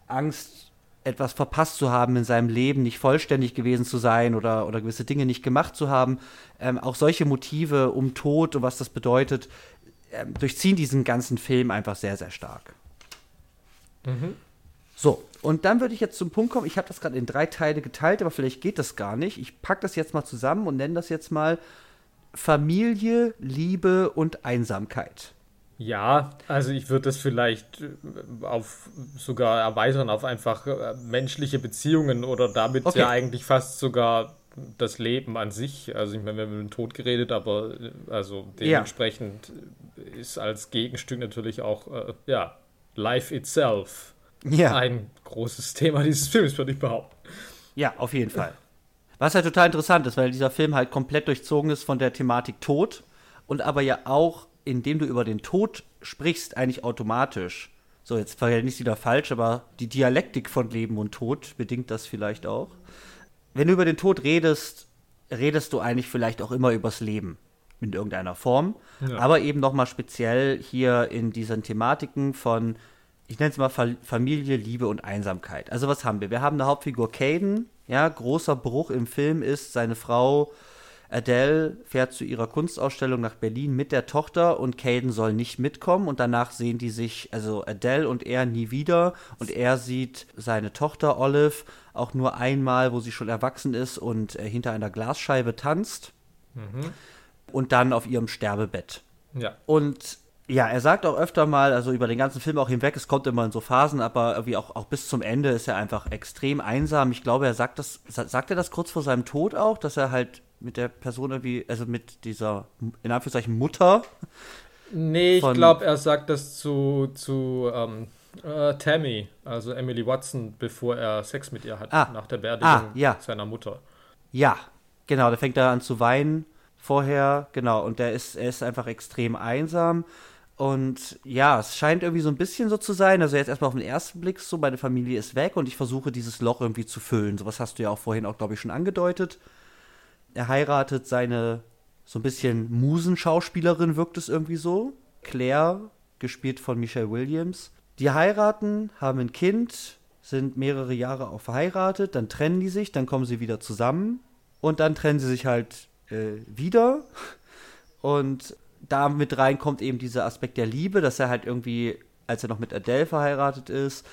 Angst, etwas verpasst zu haben in seinem Leben, nicht vollständig gewesen zu sein oder, oder gewisse Dinge nicht gemacht zu haben. Ähm, auch solche Motive um Tod und was das bedeutet, ähm, durchziehen diesen ganzen Film einfach sehr, sehr stark. Mhm. So, und dann würde ich jetzt zum Punkt kommen. Ich habe das gerade in drei Teile geteilt, aber vielleicht geht das gar nicht. Ich packe das jetzt mal zusammen und nenne das jetzt mal Familie, Liebe und Einsamkeit. Ja, also ich würde das vielleicht äh, auf sogar erweitern auf einfach äh, menschliche Beziehungen oder damit okay. ja eigentlich fast sogar das Leben an sich. Also ich meine, wir haben über den Tod geredet, aber äh, also dementsprechend ja. ist als Gegenstück natürlich auch äh, ja Life itself ja. ein großes Thema dieses Films, würde ich behaupten. Ja, auf jeden Fall. Was halt total interessant ist, weil dieser Film halt komplett durchzogen ist von der Thematik Tod und aber ja auch indem du über den Tod sprichst, eigentlich automatisch. So, jetzt verhält ich wieder falsch, aber die Dialektik von Leben und Tod bedingt das vielleicht auch. Wenn du über den Tod redest, redest du eigentlich vielleicht auch immer übers Leben in irgendeiner Form. Ja. Aber eben nochmal speziell hier in diesen Thematiken von, ich nenne es mal Familie, Liebe und Einsamkeit. Also was haben wir? Wir haben eine Hauptfigur Caden, ja, großer Bruch im Film ist, seine Frau Adele fährt zu ihrer Kunstausstellung nach Berlin mit der Tochter und Caden soll nicht mitkommen und danach sehen die sich, also Adele und er nie wieder und er sieht seine Tochter Olive auch nur einmal, wo sie schon erwachsen ist und äh, hinter einer Glasscheibe tanzt mhm. und dann auf ihrem Sterbebett. Ja. Und ja, er sagt auch öfter mal, also über den ganzen Film auch hinweg, es kommt immer in so Phasen, aber irgendwie auch, auch bis zum Ende ist er einfach extrem einsam. Ich glaube, er sagt das, sagt er das kurz vor seinem Tod auch, dass er halt mit der Person irgendwie, also mit dieser, in Anführungszeichen, Mutter. Nee, ich glaube, er sagt das zu, zu ähm, äh, Tammy, also Emily Watson, bevor er Sex mit ihr hat, ah, nach der Beerdigung ah, ja. seiner Mutter. Ja, genau, da fängt er an zu weinen vorher, genau, und der ist, er ist einfach extrem einsam. Und ja, es scheint irgendwie so ein bisschen so zu sein. Also jetzt erstmal auf den ersten Blick so, meine Familie ist weg und ich versuche dieses Loch irgendwie zu füllen. Sowas hast du ja auch vorhin auch, glaube ich, schon angedeutet er heiratet seine so ein bisschen Musenschauspielerin, wirkt es irgendwie so. Claire, gespielt von Michelle Williams. Die heiraten, haben ein Kind, sind mehrere Jahre auch verheiratet, dann trennen die sich, dann kommen sie wieder zusammen und dann trennen sie sich halt äh, wieder. Und da mit rein kommt eben dieser Aspekt der Liebe, dass er halt irgendwie, als er noch mit Adele verheiratet ist,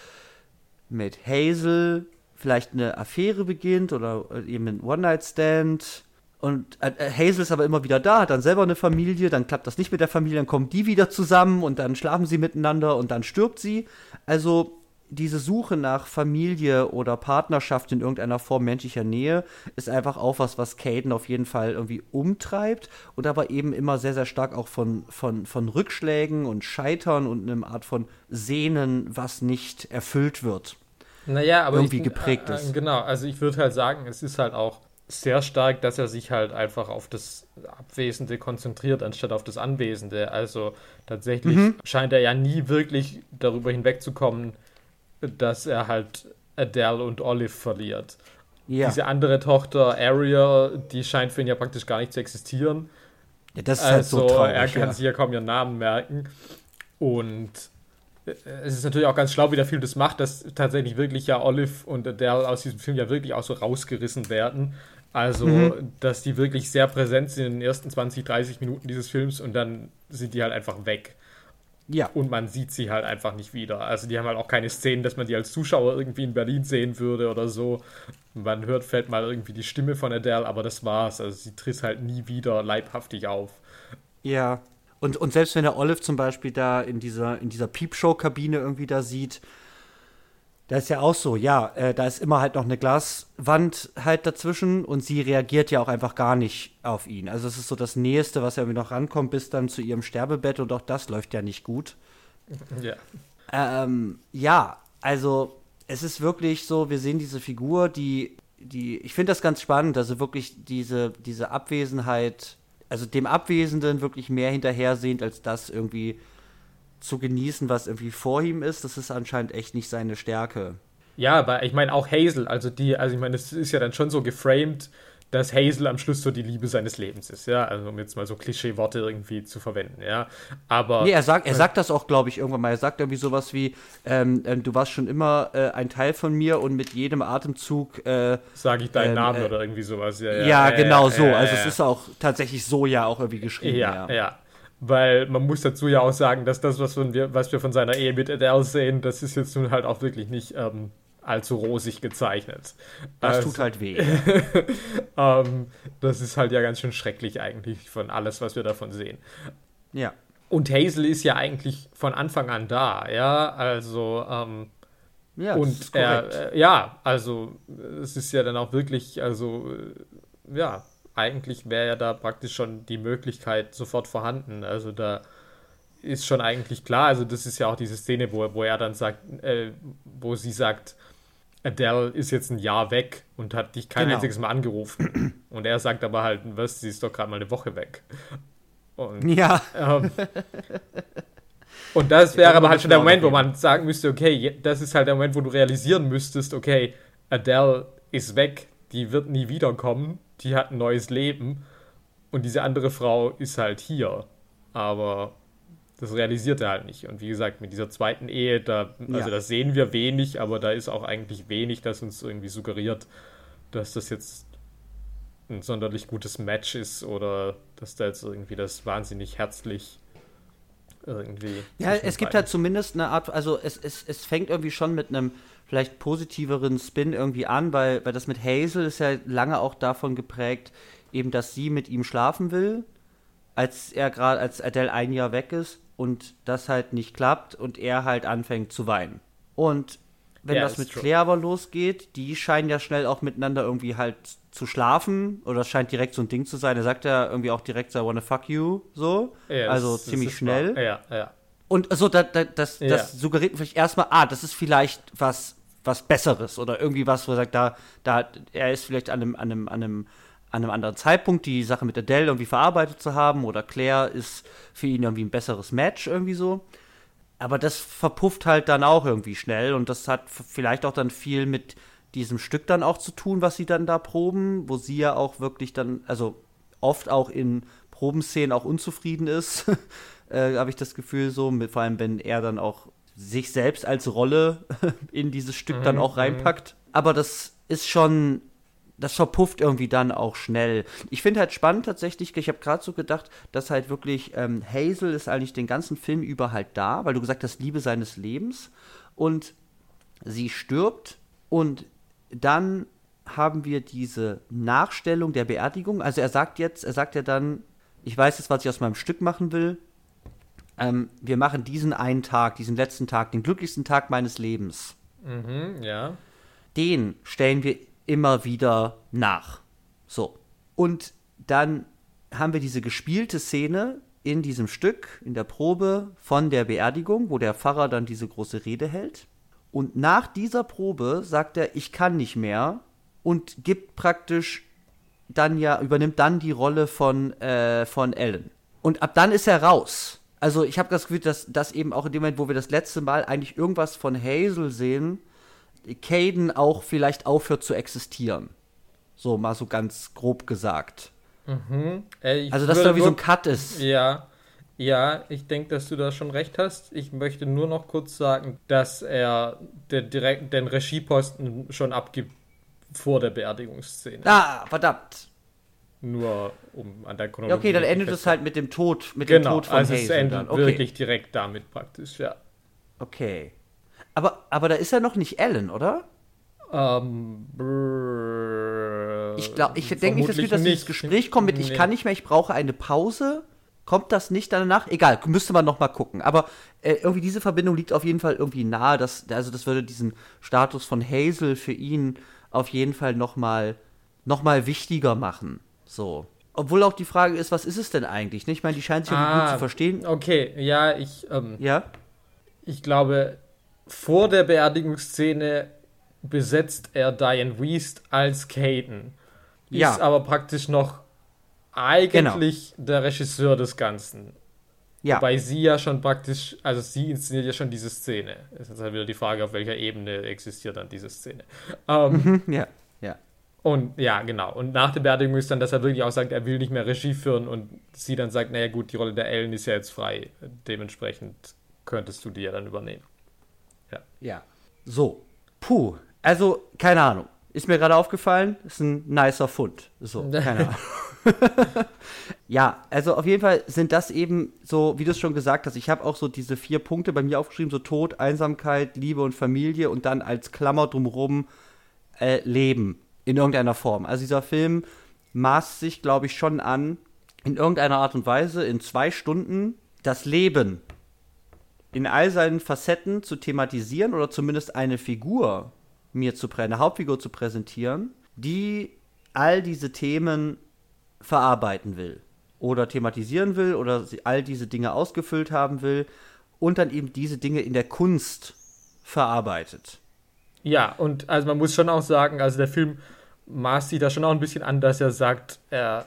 mit Hazel vielleicht eine Affäre beginnt oder eben ein One-Night-Stand und äh, Hazel ist aber immer wieder da, hat dann selber eine Familie, dann klappt das nicht mit der Familie, dann kommen die wieder zusammen und dann schlafen sie miteinander und dann stirbt sie. Also diese Suche nach Familie oder Partnerschaft in irgendeiner Form menschlicher Nähe ist einfach auch was, was Caden auf jeden Fall irgendwie umtreibt und aber eben immer sehr, sehr stark auch von, von, von Rückschlägen und Scheitern und einer Art von Sehnen, was nicht erfüllt wird. Naja, aber irgendwie ich, geprägt äh, ist. Genau, also ich würde halt sagen, es ist halt auch sehr stark, dass er sich halt einfach auf das Abwesende konzentriert, anstatt auf das Anwesende. Also tatsächlich mhm. scheint er ja nie wirklich darüber hinwegzukommen, dass er halt Adele und Olive verliert. Ja. Diese andere Tochter, Aria, die scheint für ihn ja praktisch gar nicht zu existieren. Ja, das ist also, halt so also, traurig, er kann ja. sich ja kaum ihren Namen merken. Und es ist natürlich auch ganz schlau, wie der Film das macht, dass tatsächlich wirklich ja Olive und Adele aus diesem Film ja wirklich auch so rausgerissen werden. Also, mhm. dass die wirklich sehr präsent sind in den ersten 20, 30 Minuten dieses Films und dann sind die halt einfach weg. Ja. Und man sieht sie halt einfach nicht wieder. Also, die haben halt auch keine Szenen, dass man die als Zuschauer irgendwie in Berlin sehen würde oder so. Man hört, fällt mal irgendwie die Stimme von Adele, aber das war's. Also, sie tritt halt nie wieder leibhaftig auf. Ja, und, und selbst wenn der Olive zum Beispiel da in dieser, in dieser Peepshow-Kabine irgendwie da sieht, da ist ja auch so, ja, äh, da ist immer halt noch eine Glaswand halt dazwischen und sie reagiert ja auch einfach gar nicht auf ihn. Also es ist so das Nächste, was irgendwie noch rankommt, bis dann zu ihrem Sterbebett und auch das läuft ja nicht gut. Ja. Ähm, ja, also es ist wirklich so, wir sehen diese Figur, die, die, ich finde das ganz spannend, also wirklich diese, diese Abwesenheit also dem Abwesenden wirklich mehr hinterhersehend, als das irgendwie zu genießen, was irgendwie vor ihm ist. Das ist anscheinend echt nicht seine Stärke. Ja, aber ich meine auch Hazel, also die, also ich meine, es ist ja dann schon so geframed, dass Hazel am Schluss so die Liebe seines Lebens ist, ja, also um jetzt mal so Klischee-Worte irgendwie zu verwenden, ja, aber... Nee, er sagt, er sagt das auch, glaube ich, irgendwann mal, er sagt irgendwie sowas wie, ähm, äh, du warst schon immer äh, ein Teil von mir und mit jedem Atemzug... Äh, Sage ich deinen ähm, Namen äh, oder irgendwie sowas, ja. Ja, ja genau so, also es ist auch tatsächlich so ja auch irgendwie geschrieben, ja. Ja, ja. Weil man muss dazu ja auch sagen, dass das, was wir, was wir von seiner Ehe mit Adele sehen, das ist jetzt nun halt auch wirklich nicht ähm, allzu rosig gezeichnet. Das also, tut halt weh. ähm, das ist halt ja ganz schön schrecklich eigentlich von alles, was wir davon sehen. Ja. Und Hazel ist ja eigentlich von Anfang an da, ja, also ähm, ja, und er, äh, ja, also es ist ja dann auch wirklich, also äh, ja, eigentlich wäre ja da praktisch schon die Möglichkeit sofort vorhanden. Also da ist schon eigentlich klar, also das ist ja auch diese Szene, wo, wo er dann sagt, äh, wo sie sagt, Adele ist jetzt ein Jahr weg und hat dich kein genau. einziges Mal angerufen. Und er sagt aber halt, was, sie ist doch gerade mal eine Woche weg. Und, ja. Ähm, und das wäre aber halt schon der Moment, wo man sagen müsste, okay, das ist halt der Moment, wo du realisieren müsstest, okay, Adele ist weg, die wird nie wiederkommen, die hat ein neues Leben und diese andere Frau ist halt hier. Aber das realisiert er halt nicht. Und wie gesagt, mit dieser zweiten Ehe, da, also ja. das sehen wir wenig, aber da ist auch eigentlich wenig, das uns irgendwie suggeriert, dass das jetzt ein sonderlich gutes Match ist oder dass da jetzt irgendwie das wahnsinnig herzlich irgendwie. Ja, es gibt halt zumindest eine Art, also es, es, es fängt irgendwie schon mit einem vielleicht positiveren Spin irgendwie an, weil, weil das mit Hazel ist ja lange auch davon geprägt, eben, dass sie mit ihm schlafen will, als er gerade, als Adele ein Jahr weg ist und das halt nicht klappt und er halt anfängt zu weinen. Und wenn ja, das mit Claire aber losgeht, die scheinen ja schnell auch miteinander irgendwie halt zu schlafen oder das scheint direkt so ein Ding zu sein. Er sagt ja irgendwie auch direkt, I wanna fuck you, so. Ja, also das, ziemlich das schnell. Ja, ja. Und so, da, das, ja. das suggeriert vielleicht erstmal, ah, das ist vielleicht was, was Besseres oder irgendwie was, wo er sagt, da, da, er ist vielleicht an einem, an einem, an einem an einem anderen Zeitpunkt die Sache mit Adele irgendwie verarbeitet zu haben oder Claire ist für ihn irgendwie ein besseres Match irgendwie so. Aber das verpufft halt dann auch irgendwie schnell und das hat vielleicht auch dann viel mit diesem Stück dann auch zu tun, was sie dann da proben, wo sie ja auch wirklich dann, also oft auch in Probenszenen auch unzufrieden ist, äh, habe ich das Gefühl so, mit, vor allem wenn er dann auch sich selbst als Rolle in dieses Stück mhm, dann auch mhm. reinpackt. Aber das ist schon das verpufft irgendwie dann auch schnell. Ich finde halt spannend tatsächlich, ich habe gerade so gedacht, dass halt wirklich ähm, Hazel ist eigentlich den ganzen Film über halt da, weil du gesagt hast, Liebe seines Lebens. Und sie stirbt und dann haben wir diese Nachstellung der Beerdigung. Also er sagt jetzt, er sagt ja dann, ich weiß jetzt, was ich aus meinem Stück machen will. Ähm, wir machen diesen einen Tag, diesen letzten Tag, den glücklichsten Tag meines Lebens. Mhm, ja. Den stellen wir immer wieder nach. So. Und dann haben wir diese gespielte Szene in diesem Stück, in der Probe von der Beerdigung, wo der Pfarrer dann diese große Rede hält. Und nach dieser Probe sagt er, ich kann nicht mehr und gibt praktisch dann ja, übernimmt dann die Rolle von, äh, von Ellen. Und ab dann ist er raus. Also ich habe das Gefühl, dass das eben auch in dem Moment, wo wir das letzte Mal eigentlich irgendwas von Hazel sehen, Caden auch vielleicht aufhört zu existieren. So mal so ganz grob gesagt. Mhm. Äh, also, dass da wie so ein Cut ist. Ja, ja, ich denke, dass du da schon recht hast. Ich möchte nur noch kurz sagen, dass er den, direkt, den Regieposten schon abgibt vor der Beerdigungsszene. Ah, verdammt. Nur um an der Chronologie. Ja, okay, dann endet es halt mit dem Tod, mit genau, dem Tod von also Hazel. Es endet okay. wirklich direkt damit praktisch, ja. Okay. Aber, aber da ist ja noch nicht Ellen, oder? Ähm, ich glaube, ich denke nicht, dass wir das ins Gespräch kommen mit, nee. ich kann nicht mehr, ich brauche eine Pause. Kommt das nicht danach? Egal, müsste man noch mal gucken. Aber äh, irgendwie diese Verbindung liegt auf jeden Fall irgendwie nahe. Dass, also das würde diesen Status von Hazel für ihn auf jeden Fall noch mal, noch mal wichtiger machen. So. Obwohl auch die Frage ist, was ist es denn eigentlich? Ich meine, die scheint sich ah, gut zu verstehen. Okay, ja, ich. Ähm, ja. Ich glaube, vor der Beerdigungsszene besetzt er Diane Weist als Caden. Ja. Ist aber praktisch noch eigentlich genau. der Regisseur des Ganzen. Ja. Wobei sie ja schon praktisch, also sie inszeniert ja schon diese Szene. Es ist halt wieder die Frage, auf welcher Ebene existiert dann diese Szene. Ähm, mhm, ja, ja. Und ja, genau. Und nach der Beerdigung ist dann, dass er wirklich auch sagt, er will nicht mehr Regie führen und sie dann sagt, naja gut, die Rolle der Ellen ist ja jetzt frei. Dementsprechend könntest du die ja dann übernehmen. Ja. Ja. So. Puh. Also, keine Ahnung. Ist mir gerade aufgefallen, ist ein nicer Fund. So, keine Ahnung. ja, also auf jeden Fall sind das eben so, wie du es schon gesagt hast, ich habe auch so diese vier Punkte bei mir aufgeschrieben, so Tod, Einsamkeit, Liebe und Familie und dann als Klammer drumherum äh, Leben in irgendeiner Form. Also dieser Film maßt sich, glaube ich, schon an, in irgendeiner Art und Weise in zwei Stunden das Leben in all seinen Facetten zu thematisieren oder zumindest eine Figur mir zu eine Hauptfigur zu präsentieren, die all diese Themen verarbeiten will oder thematisieren will oder all diese Dinge ausgefüllt haben will und dann eben diese Dinge in der Kunst verarbeitet. Ja, und also man muss schon auch sagen, also der Film maßt sich da schon auch ein bisschen an, dass er sagt, er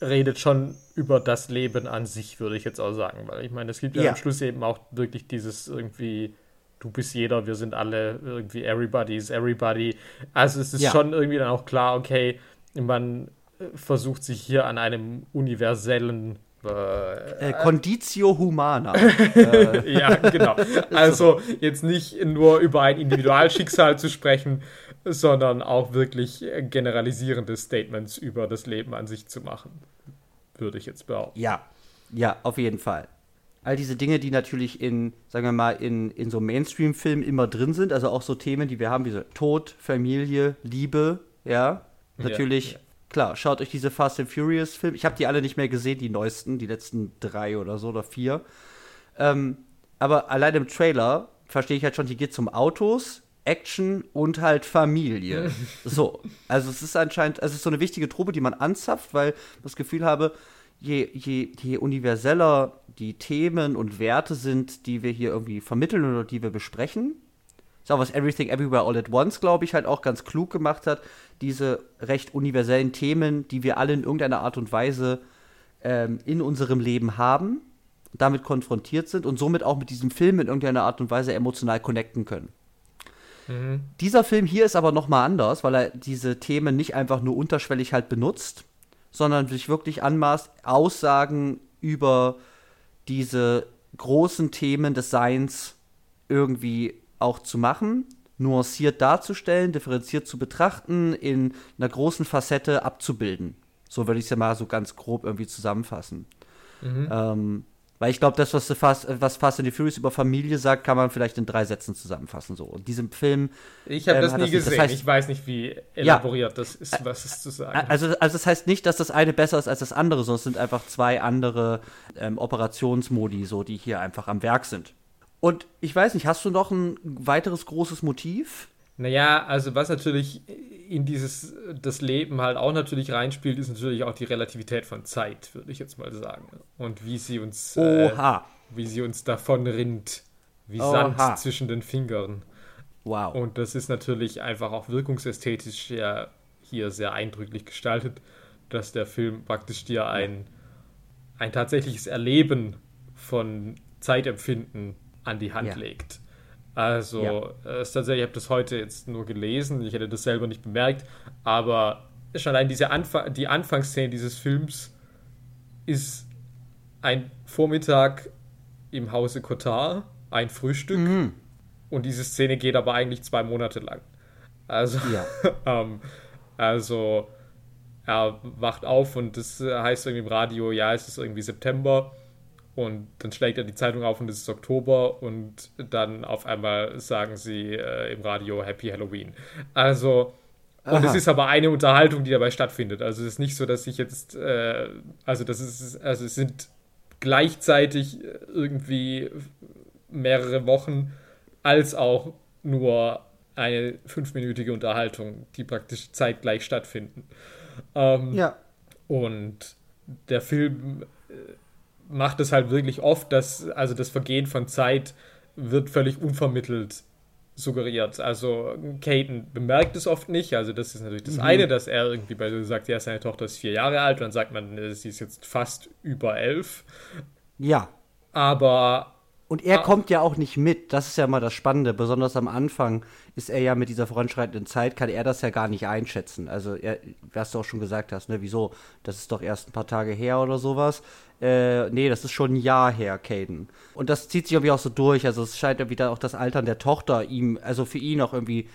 redet schon über das Leben an sich, würde ich jetzt auch sagen. Weil ich meine, es gibt ja, ja am Schluss eben auch wirklich dieses irgendwie, du bist jeder, wir sind alle irgendwie everybody is everybody. Also es ist ja. schon irgendwie dann auch klar, okay, man versucht sich hier an einem universellen äh, Conditio humana. äh. Ja, genau. Also jetzt nicht nur über ein Individualschicksal zu sprechen, sondern auch wirklich generalisierende Statements über das Leben an sich zu machen, würde ich jetzt behaupten. Ja, ja, auf jeden Fall. All diese Dinge, die natürlich in, sagen wir mal, in, in so Mainstream-Filmen immer drin sind, also auch so Themen, die wir haben, wie so Tod, Familie, Liebe, ja, natürlich ja, ja klar, schaut euch diese Fast and Furious Filme. Ich habe die alle nicht mehr gesehen, die neuesten, die letzten drei oder so oder vier. Ähm, aber allein im Trailer verstehe ich halt schon, hier geht es um Autos, Action und halt Familie. so, also es ist anscheinend, also es ist so eine wichtige Truppe, die man anzapft, weil ich das Gefühl habe, je, je, je universeller die Themen und Werte sind, die wir hier irgendwie vermitteln oder die wir besprechen, ist auch was Everything Everywhere All at Once, glaube ich, halt auch ganz klug gemacht hat, diese recht universellen Themen, die wir alle in irgendeiner Art und Weise ähm, in unserem Leben haben, damit konfrontiert sind und somit auch mit diesem Film in irgendeiner Art und Weise emotional connecten können. Mhm. Dieser Film hier ist aber noch mal anders, weil er diese Themen nicht einfach nur unterschwellig halt benutzt, sondern sich wirklich anmaßt, Aussagen über diese großen Themen des Seins irgendwie auch zu machen, nuanciert darzustellen, differenziert zu betrachten, in einer großen Facette abzubilden. So würde ich es ja mal so ganz grob irgendwie zusammenfassen. Mhm. Ähm, weil ich glaube, das, was Fast, was Fast and the Furious über Familie sagt, kann man vielleicht in drei Sätzen zusammenfassen. So. Und diesem Film. Ich habe ähm, das nie das gesehen. Das heißt, ich weiß nicht, wie elaboriert ja, das ist, was es zu sagen. Also, also, das heißt nicht, dass das eine besser ist als das andere, sondern es sind einfach zwei andere ähm, Operationsmodi, so, die hier einfach am Werk sind. Und ich weiß nicht, hast du noch ein weiteres großes Motiv? Naja, also was natürlich in dieses das Leben halt auch natürlich reinspielt, ist natürlich auch die Relativität von Zeit, würde ich jetzt mal sagen. Und wie sie uns, äh, wie sie uns davon rinnt, wie Oha. Sand zwischen den Fingern. Wow. Und das ist natürlich einfach auch wirkungsästhetisch ja hier sehr eindrücklich gestaltet, dass der Film praktisch dir ein, ein tatsächliches Erleben von Zeitempfinden an die Hand ja. legt. Also, ja. es tatsächlich, ich habe das heute jetzt nur gelesen, ich hätte das selber nicht bemerkt, aber schon allein diese Anfang, die Anfangsszene dieses Films ist ein Vormittag im Hause Cotard, ein Frühstück, mhm. und diese Szene geht aber eigentlich zwei Monate lang. Also, ja. ähm, also er wacht auf und das heißt irgendwie im Radio, ja, es ist irgendwie September und dann schlägt er die Zeitung auf und es ist Oktober und dann auf einmal sagen sie äh, im Radio Happy Halloween. Also, und Aha. es ist aber eine Unterhaltung, die dabei stattfindet. Also es ist nicht so, dass ich jetzt, äh, also das ist, also es sind gleichzeitig irgendwie mehrere Wochen als auch nur eine fünfminütige Unterhaltung, die praktisch zeitgleich stattfinden. Ähm, ja. Und der Film äh, macht es halt wirklich oft, dass also das Vergehen von Zeit wird völlig unvermittelt suggeriert. Also Caden bemerkt es oft nicht. Also das ist natürlich das mhm. eine, dass er irgendwie bei so sagt, ja, seine Tochter ist vier Jahre alt und dann sagt man, sie ist jetzt fast über elf. Ja. Aber Und er ah. kommt ja auch nicht mit. Das ist ja mal das Spannende. Besonders am Anfang ist er ja mit dieser voranschreitenden Zeit, kann er das ja gar nicht einschätzen. Also, er, was du auch schon gesagt hast, ne, wieso? Das ist doch erst ein paar Tage her oder sowas. Äh, nee, das ist schon ein Jahr her, Caden. Und das zieht sich irgendwie auch so durch. Also, es scheint irgendwie auch das Altern der Tochter ihm, also für ihn auch irgendwie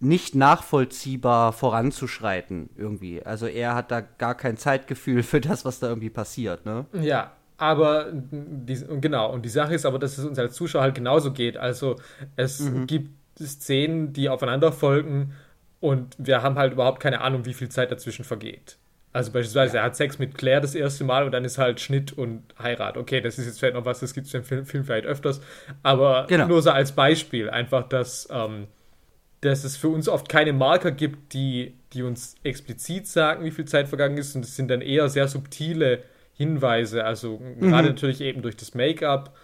nicht nachvollziehbar voranzuschreiten, irgendwie. Also, er hat da gar kein Zeitgefühl für das, was da irgendwie passiert, ne? Ja, aber die, genau, und die Sache ist aber, dass es uns als Zuschauer halt genauso geht. Also es mhm. gibt Szenen, die aufeinander folgen und wir haben halt überhaupt keine Ahnung, wie viel Zeit dazwischen vergeht. Also beispielsweise, ja. er hat Sex mit Claire das erste Mal und dann ist halt Schnitt und Heirat. Okay, das ist jetzt vielleicht noch was, das gibt es im Film, Film, vielleicht öfters, aber genau. nur so als Beispiel. Einfach, dass, ähm, dass es für uns oft keine Marker gibt, die, die uns explizit sagen, wie viel Zeit vergangen ist und es sind dann eher sehr subtile Hinweise, also mhm. gerade natürlich eben durch das Make-up,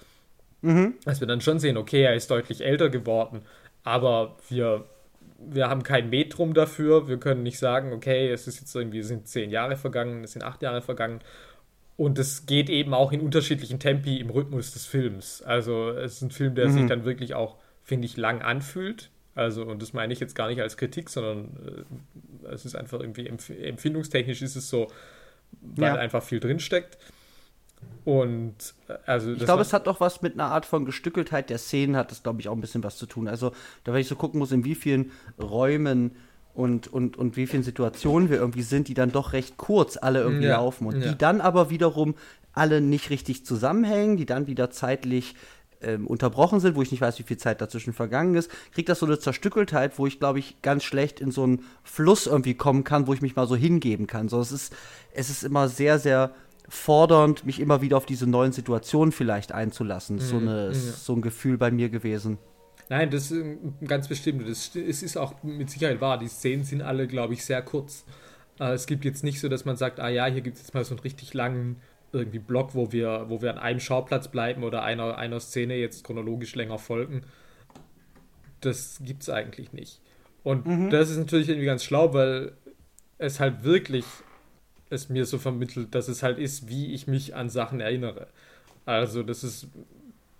mhm. dass wir dann schon sehen, okay, er ist deutlich älter geworden, aber wir, wir haben kein Metrum dafür, wir können nicht sagen, okay, es ist jetzt irgendwie, es sind zehn Jahre vergangen, es sind acht Jahre vergangen und es geht eben auch in unterschiedlichen Tempi im Rhythmus des Films. Also es ist ein Film, der mhm. sich dann wirklich auch, finde ich, lang anfühlt. Also, und das meine ich jetzt gar nicht als Kritik, sondern äh, es ist einfach irgendwie empf empfindungstechnisch ist es so, weil ja. einfach viel drinsteckt. Und äh, also ich glaube, es hat doch was mit einer Art von Gestückeltheit der Szenen, hat das, glaube ich, auch ein bisschen was zu tun. Also, da wenn ich so gucken muss, in wie vielen Räumen und, und, und wie vielen Situationen wir irgendwie sind, die dann doch recht kurz alle irgendwie ja. laufen und ja. die dann aber wiederum alle nicht richtig zusammenhängen, die dann wieder zeitlich ähm, unterbrochen sind, wo ich nicht weiß, wie viel Zeit dazwischen vergangen ist, kriegt das so eine Zerstückeltheit, wo ich, glaube ich, ganz schlecht in so einen Fluss irgendwie kommen kann, wo ich mich mal so hingeben kann. So, es ist, es ist immer sehr, sehr fordernd, mich immer wieder auf diese neuen Situationen vielleicht einzulassen. Mhm. So, eine, so ein Gefühl bei mir gewesen. Nein, das ist ganz bestimmt. Das, es ist auch mit Sicherheit wahr. Die Szenen sind alle, glaube ich, sehr kurz. Äh, es gibt jetzt nicht so, dass man sagt, ah ja, hier gibt es jetzt mal so einen richtig langen irgendwie Block, wo wir, wo wir an einem Schauplatz bleiben oder einer, einer Szene jetzt chronologisch länger folgen. Das gibt es eigentlich nicht. Und mhm. das ist natürlich irgendwie ganz schlau, weil es halt wirklich es mir so vermittelt, dass es halt ist, wie ich mich an Sachen erinnere. Also das ist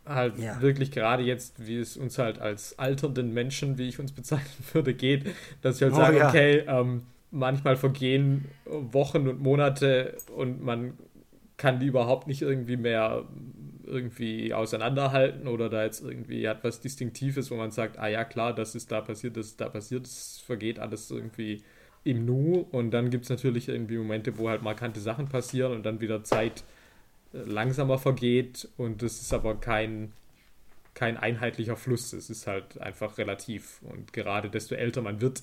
halt ja. wirklich gerade jetzt, wie es uns halt als alternden Menschen, wie ich uns bezeichnen würde, geht, dass ich halt oh, sage, ja. okay, ähm, manchmal vergehen Wochen und Monate und man kann die überhaupt nicht irgendwie mehr irgendwie auseinanderhalten oder da jetzt irgendwie hat was Distinktives, wo man sagt, ah ja klar, das ist da passiert, das ist da passiert, es vergeht alles irgendwie im Nu und dann gibt es natürlich irgendwie Momente, wo halt markante Sachen passieren und dann wieder Zeit äh, langsamer vergeht und das ist aber kein, kein einheitlicher Fluss, es ist halt einfach relativ und gerade desto älter man wird,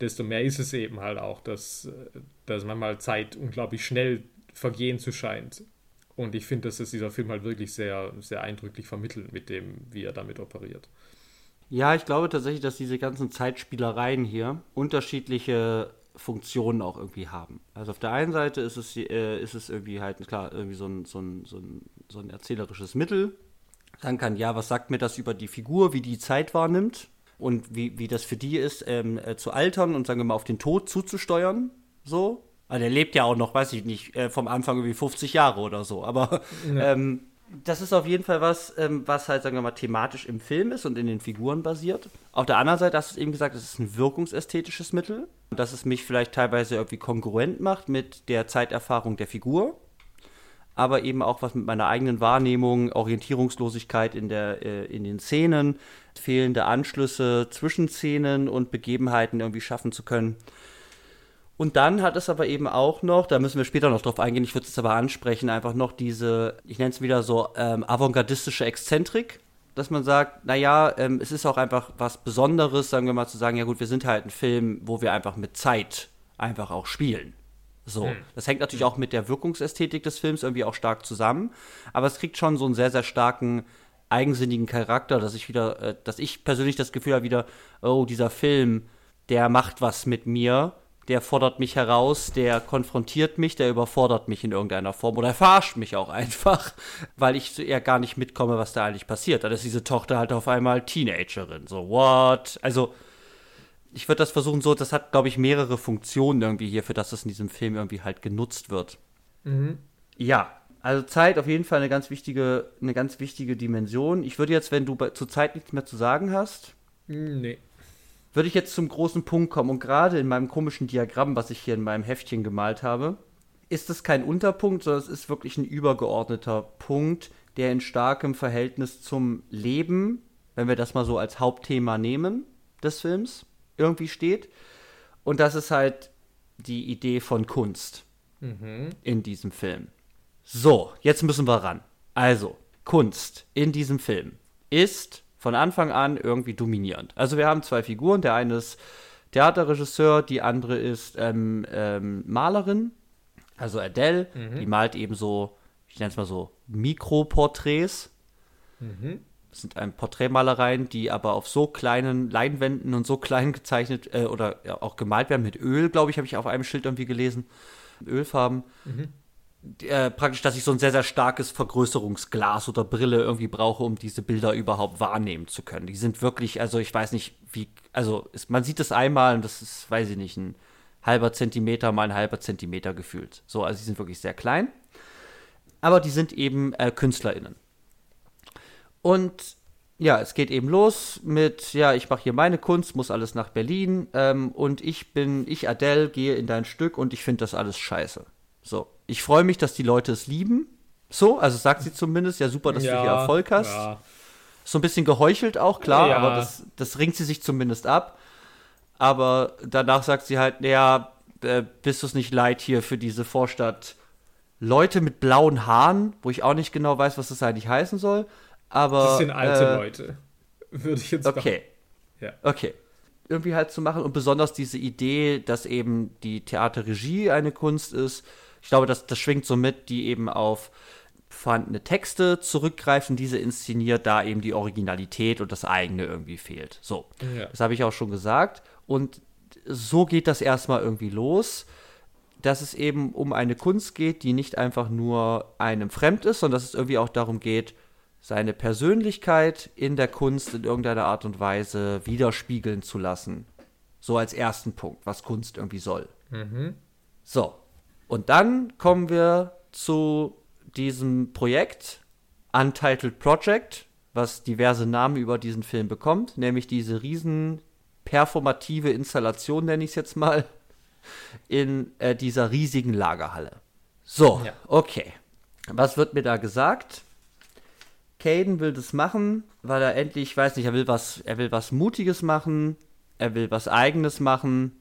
desto mehr ist es eben halt auch, dass, äh, dass manchmal Zeit unglaublich schnell vergehen zu scheint. Und ich finde, dass es dieser Film halt wirklich sehr, sehr eindrücklich vermittelt mit dem, wie er damit operiert. Ja, ich glaube tatsächlich, dass diese ganzen Zeitspielereien hier unterschiedliche Funktionen auch irgendwie haben. Also auf der einen Seite ist es, äh, ist es irgendwie halt, klar, irgendwie so ein, so, ein, so, ein, so ein erzählerisches Mittel. Dann kann, ja, was sagt mir das über die Figur, wie die Zeit wahrnimmt und wie, wie das für die ist, ähm, äh, zu altern und sagen wir mal auf den Tod zuzusteuern. So. Also der lebt ja auch noch, weiß ich nicht, äh, vom Anfang irgendwie 50 Jahre oder so. Aber ja. ähm, das ist auf jeden Fall was, ähm, was halt, sagen wir mal, thematisch im Film ist und in den Figuren basiert. Auf der anderen Seite hast du eben gesagt, es ist ein wirkungsästhetisches Mittel, dass es mich vielleicht teilweise irgendwie kongruent macht mit der Zeiterfahrung der Figur, aber eben auch was mit meiner eigenen Wahrnehmung, Orientierungslosigkeit in, der, äh, in den Szenen, fehlende Anschlüsse zwischen Szenen und Begebenheiten irgendwie schaffen zu können. Und dann hat es aber eben auch noch, da müssen wir später noch drauf eingehen, ich würde es aber ansprechen, einfach noch diese, ich nenne es wieder so, ähm, avantgardistische Exzentrik, dass man sagt, naja, ähm, es ist auch einfach was Besonderes, sagen wir mal, zu sagen, ja gut, wir sind halt ein Film, wo wir einfach mit Zeit einfach auch spielen. So, hm. das hängt natürlich auch mit der Wirkungsästhetik des Films irgendwie auch stark zusammen, aber es kriegt schon so einen sehr, sehr starken eigensinnigen Charakter, dass ich wieder, äh, dass ich persönlich das Gefühl habe wieder, oh, dieser Film, der macht was mit mir der fordert mich heraus, der konfrontiert mich, der überfordert mich in irgendeiner Form oder er verarscht mich auch einfach, weil ich eher gar nicht mitkomme, was da eigentlich passiert. Dann ist diese Tochter halt auf einmal Teenagerin. So, what? Also, ich würde das versuchen, so, das hat, glaube ich, mehrere Funktionen irgendwie hier, für das es in diesem Film irgendwie halt genutzt wird. Mhm. Ja, Also Zeit auf jeden Fall eine ganz wichtige, eine ganz wichtige Dimension. Ich würde jetzt, wenn du bei, zur Zeit nichts mehr zu sagen hast, nee. Würde ich jetzt zum großen Punkt kommen. Und gerade in meinem komischen Diagramm, was ich hier in meinem Heftchen gemalt habe, ist es kein Unterpunkt, sondern es ist wirklich ein übergeordneter Punkt, der in starkem Verhältnis zum Leben, wenn wir das mal so als Hauptthema nehmen, des Films, irgendwie steht. Und das ist halt die Idee von Kunst mhm. in diesem Film. So, jetzt müssen wir ran. Also, Kunst in diesem Film ist von Anfang an irgendwie dominierend. Also wir haben zwei Figuren. Der eine ist Theaterregisseur, die andere ist ähm, ähm, Malerin, also Adele. Mhm. Die malt eben so, ich nenne es mal so, Mikroporträts. Mhm. Das sind ein Porträtmalereien, die aber auf so kleinen Leinwänden und so klein gezeichnet äh, oder ja, auch gemalt werden mit Öl, glaube ich, habe ich auf einem Schild irgendwie gelesen. Ölfarben. Mhm äh, praktisch, dass ich so ein sehr, sehr starkes Vergrößerungsglas oder Brille irgendwie brauche, um diese Bilder überhaupt wahrnehmen zu können. Die sind wirklich, also ich weiß nicht, wie, also ist, man sieht es einmal und das ist, weiß ich nicht, ein halber Zentimeter mal ein halber Zentimeter gefühlt. So, also die sind wirklich sehr klein. Aber die sind eben äh, KünstlerInnen. Und ja, es geht eben los mit, ja, ich mache hier meine Kunst, muss alles nach Berlin ähm, und ich bin, ich Adele, gehe in dein Stück und ich finde das alles scheiße. So, ich freue mich, dass die Leute es lieben. So, also sagt sie zumindest, ja super, dass ja, du hier Erfolg hast. Ja. So ein bisschen geheuchelt auch, klar, ja. aber das, das ringt sie sich zumindest ab. Aber danach sagt sie halt, naja, äh, bist du es nicht leid hier für diese Vorstadt Leute mit blauen Haaren, wo ich auch nicht genau weiß, was das eigentlich heißen soll. Aber. Das sind alte äh, Leute, würde ich jetzt Okay. Ja. Okay. Irgendwie halt zu machen und besonders diese Idee, dass eben die Theaterregie eine Kunst ist ich glaube, das, das schwingt so mit, die eben auf vorhandene Texte zurückgreifen, diese inszeniert, da eben die Originalität und das eigene irgendwie fehlt. So, ja. das habe ich auch schon gesagt. Und so geht das erstmal irgendwie los, dass es eben um eine Kunst geht, die nicht einfach nur einem fremd ist, sondern dass es irgendwie auch darum geht, seine Persönlichkeit in der Kunst in irgendeiner Art und Weise widerspiegeln zu lassen. So als ersten Punkt, was Kunst irgendwie soll. Mhm. So, und dann kommen wir zu diesem Projekt, Untitled Project, was diverse Namen über diesen Film bekommt, nämlich diese riesen performative Installation, nenne ich es jetzt mal, in äh, dieser riesigen Lagerhalle. So, ja. okay. Was wird mir da gesagt? Caden will das machen, weil er endlich, ich weiß nicht, er will was, er will was Mutiges machen, er will was Eigenes machen.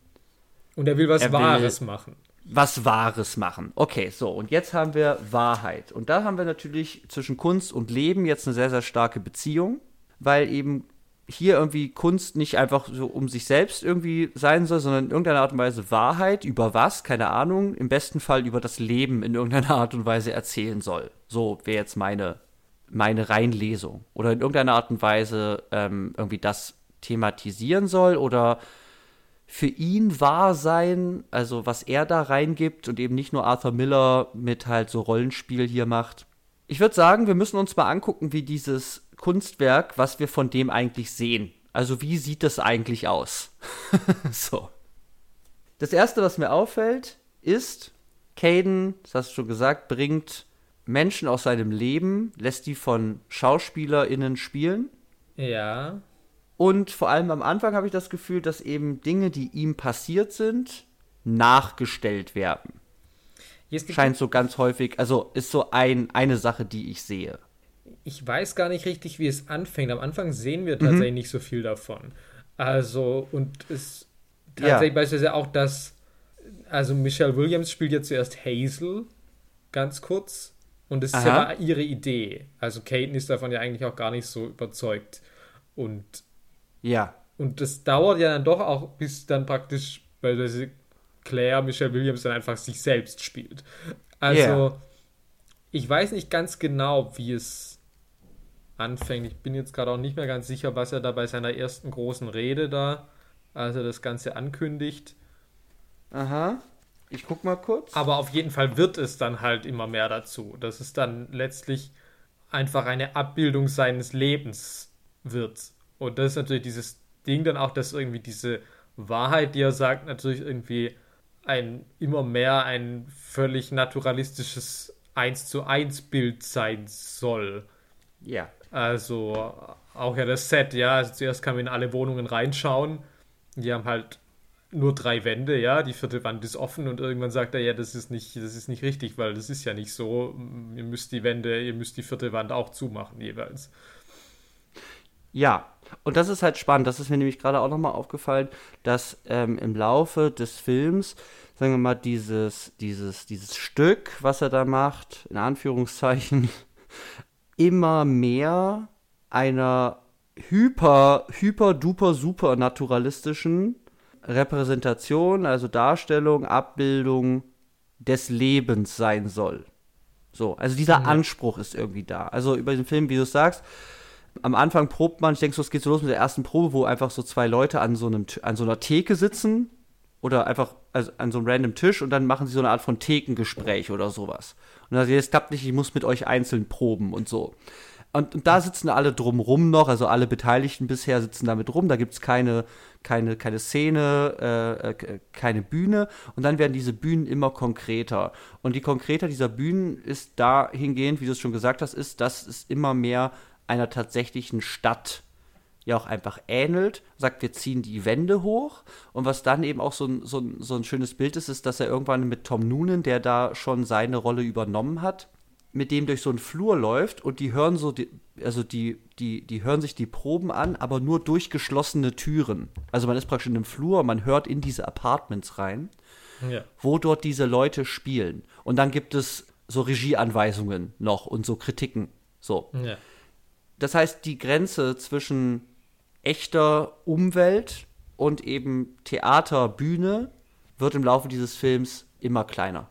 Und er will was er Wahres will, machen was Wahres machen. Okay, so, und jetzt haben wir Wahrheit. Und da haben wir natürlich zwischen Kunst und Leben jetzt eine sehr, sehr starke Beziehung, weil eben hier irgendwie Kunst nicht einfach so um sich selbst irgendwie sein soll, sondern in irgendeiner Art und Weise Wahrheit über was, keine Ahnung, im besten Fall über das Leben in irgendeiner Art und Weise erzählen soll. So wäre jetzt meine, meine Reinlesung. Oder in irgendeiner Art und Weise ähm, irgendwie das thematisieren soll oder für ihn wahr sein, also was er da reingibt und eben nicht nur Arthur Miller mit halt so Rollenspiel hier macht. Ich würde sagen, wir müssen uns mal angucken, wie dieses Kunstwerk, was wir von dem eigentlich sehen. Also wie sieht das eigentlich aus? so. Das erste, was mir auffällt, ist, Caden, das hast du schon gesagt, bringt Menschen aus seinem Leben, lässt die von SchauspielerInnen spielen. Ja. Und vor allem am Anfang habe ich das Gefühl, dass eben Dinge, die ihm passiert sind, nachgestellt werden. Scheint so ganz häufig, also ist so ein, eine Sache, die ich sehe. Ich weiß gar nicht richtig, wie es anfängt. Am Anfang sehen wir tatsächlich mhm. nicht so viel davon. Also, und es tatsächlich ja. beispielsweise auch, dass, also Michelle Williams spielt ja zuerst Hazel, ganz kurz. Und es ist ja ihre Idee. Also Caden ist davon ja eigentlich auch gar nicht so überzeugt. Und ja. Und das dauert ja dann doch auch, bis dann praktisch, weil Claire Michelle Williams dann einfach sich selbst spielt. Also, yeah. ich weiß nicht ganz genau, wie es anfängt. Ich bin jetzt gerade auch nicht mehr ganz sicher, was er da bei seiner ersten großen Rede da, als er das Ganze ankündigt. Aha. Ich guck mal kurz. Aber auf jeden Fall wird es dann halt immer mehr dazu. Dass es dann letztlich einfach eine Abbildung seines Lebens wird. Und das ist natürlich dieses Ding dann auch, dass irgendwie diese Wahrheit, die er sagt, natürlich irgendwie ein immer mehr ein völlig naturalistisches 1 zu 1 Bild sein soll. Ja. Also auch ja das Set, ja. Also zuerst kann man in alle Wohnungen reinschauen. Die haben halt nur drei Wände, ja, die vierte Wand ist offen und irgendwann sagt er, ja, das ist nicht, das ist nicht richtig, weil das ist ja nicht so. Ihr müsst die Wände, ihr müsst die vierte Wand auch zumachen jeweils. Ja, und das ist halt spannend. Das ist mir nämlich gerade auch nochmal aufgefallen, dass ähm, im Laufe des Films, sagen wir mal, dieses, dieses, dieses Stück, was er da macht, in Anführungszeichen, immer mehr einer hyper, hyper, duper, super naturalistischen Repräsentation, also Darstellung, Abbildung des Lebens sein soll. So, also dieser mhm. Anspruch ist irgendwie da. Also über den Film, wie du sagst, am Anfang probt man, ich denke so, es geht so los mit der ersten Probe, wo einfach so zwei Leute an so, einem, an so einer Theke sitzen oder einfach also an so einem random Tisch und dann machen sie so eine Art von Thekengespräch oder sowas. Und dann sagt, es klappt nicht, ich muss mit euch einzeln proben und so. Und, und, da sitzen alle drumrum noch, also alle Beteiligten bisher sitzen damit rum. Da gibt es keine, keine, keine Szene, äh, äh, keine Bühne. Und dann werden diese Bühnen immer konkreter. Und die konkreter dieser Bühnen ist dahingehend, wie du es schon gesagt hast, ist, dass es immer mehr einer tatsächlichen Stadt ja auch einfach ähnelt, sagt, wir ziehen die Wände hoch. Und was dann eben auch so ein, so ein, so ein schönes Bild ist, ist, dass er irgendwann mit Tom Noonan, der da schon seine Rolle übernommen hat, mit dem durch so einen Flur läuft und die hören so, die, also die, die, die hören sich die Proben an, aber nur durch geschlossene Türen. Also man ist praktisch in einem Flur, man hört in diese Apartments rein, ja. wo dort diese Leute spielen. Und dann gibt es so Regieanweisungen noch und so Kritiken. So. Ja. Das heißt, die Grenze zwischen echter Umwelt und eben Theater, Bühne wird im Laufe dieses Films immer kleiner.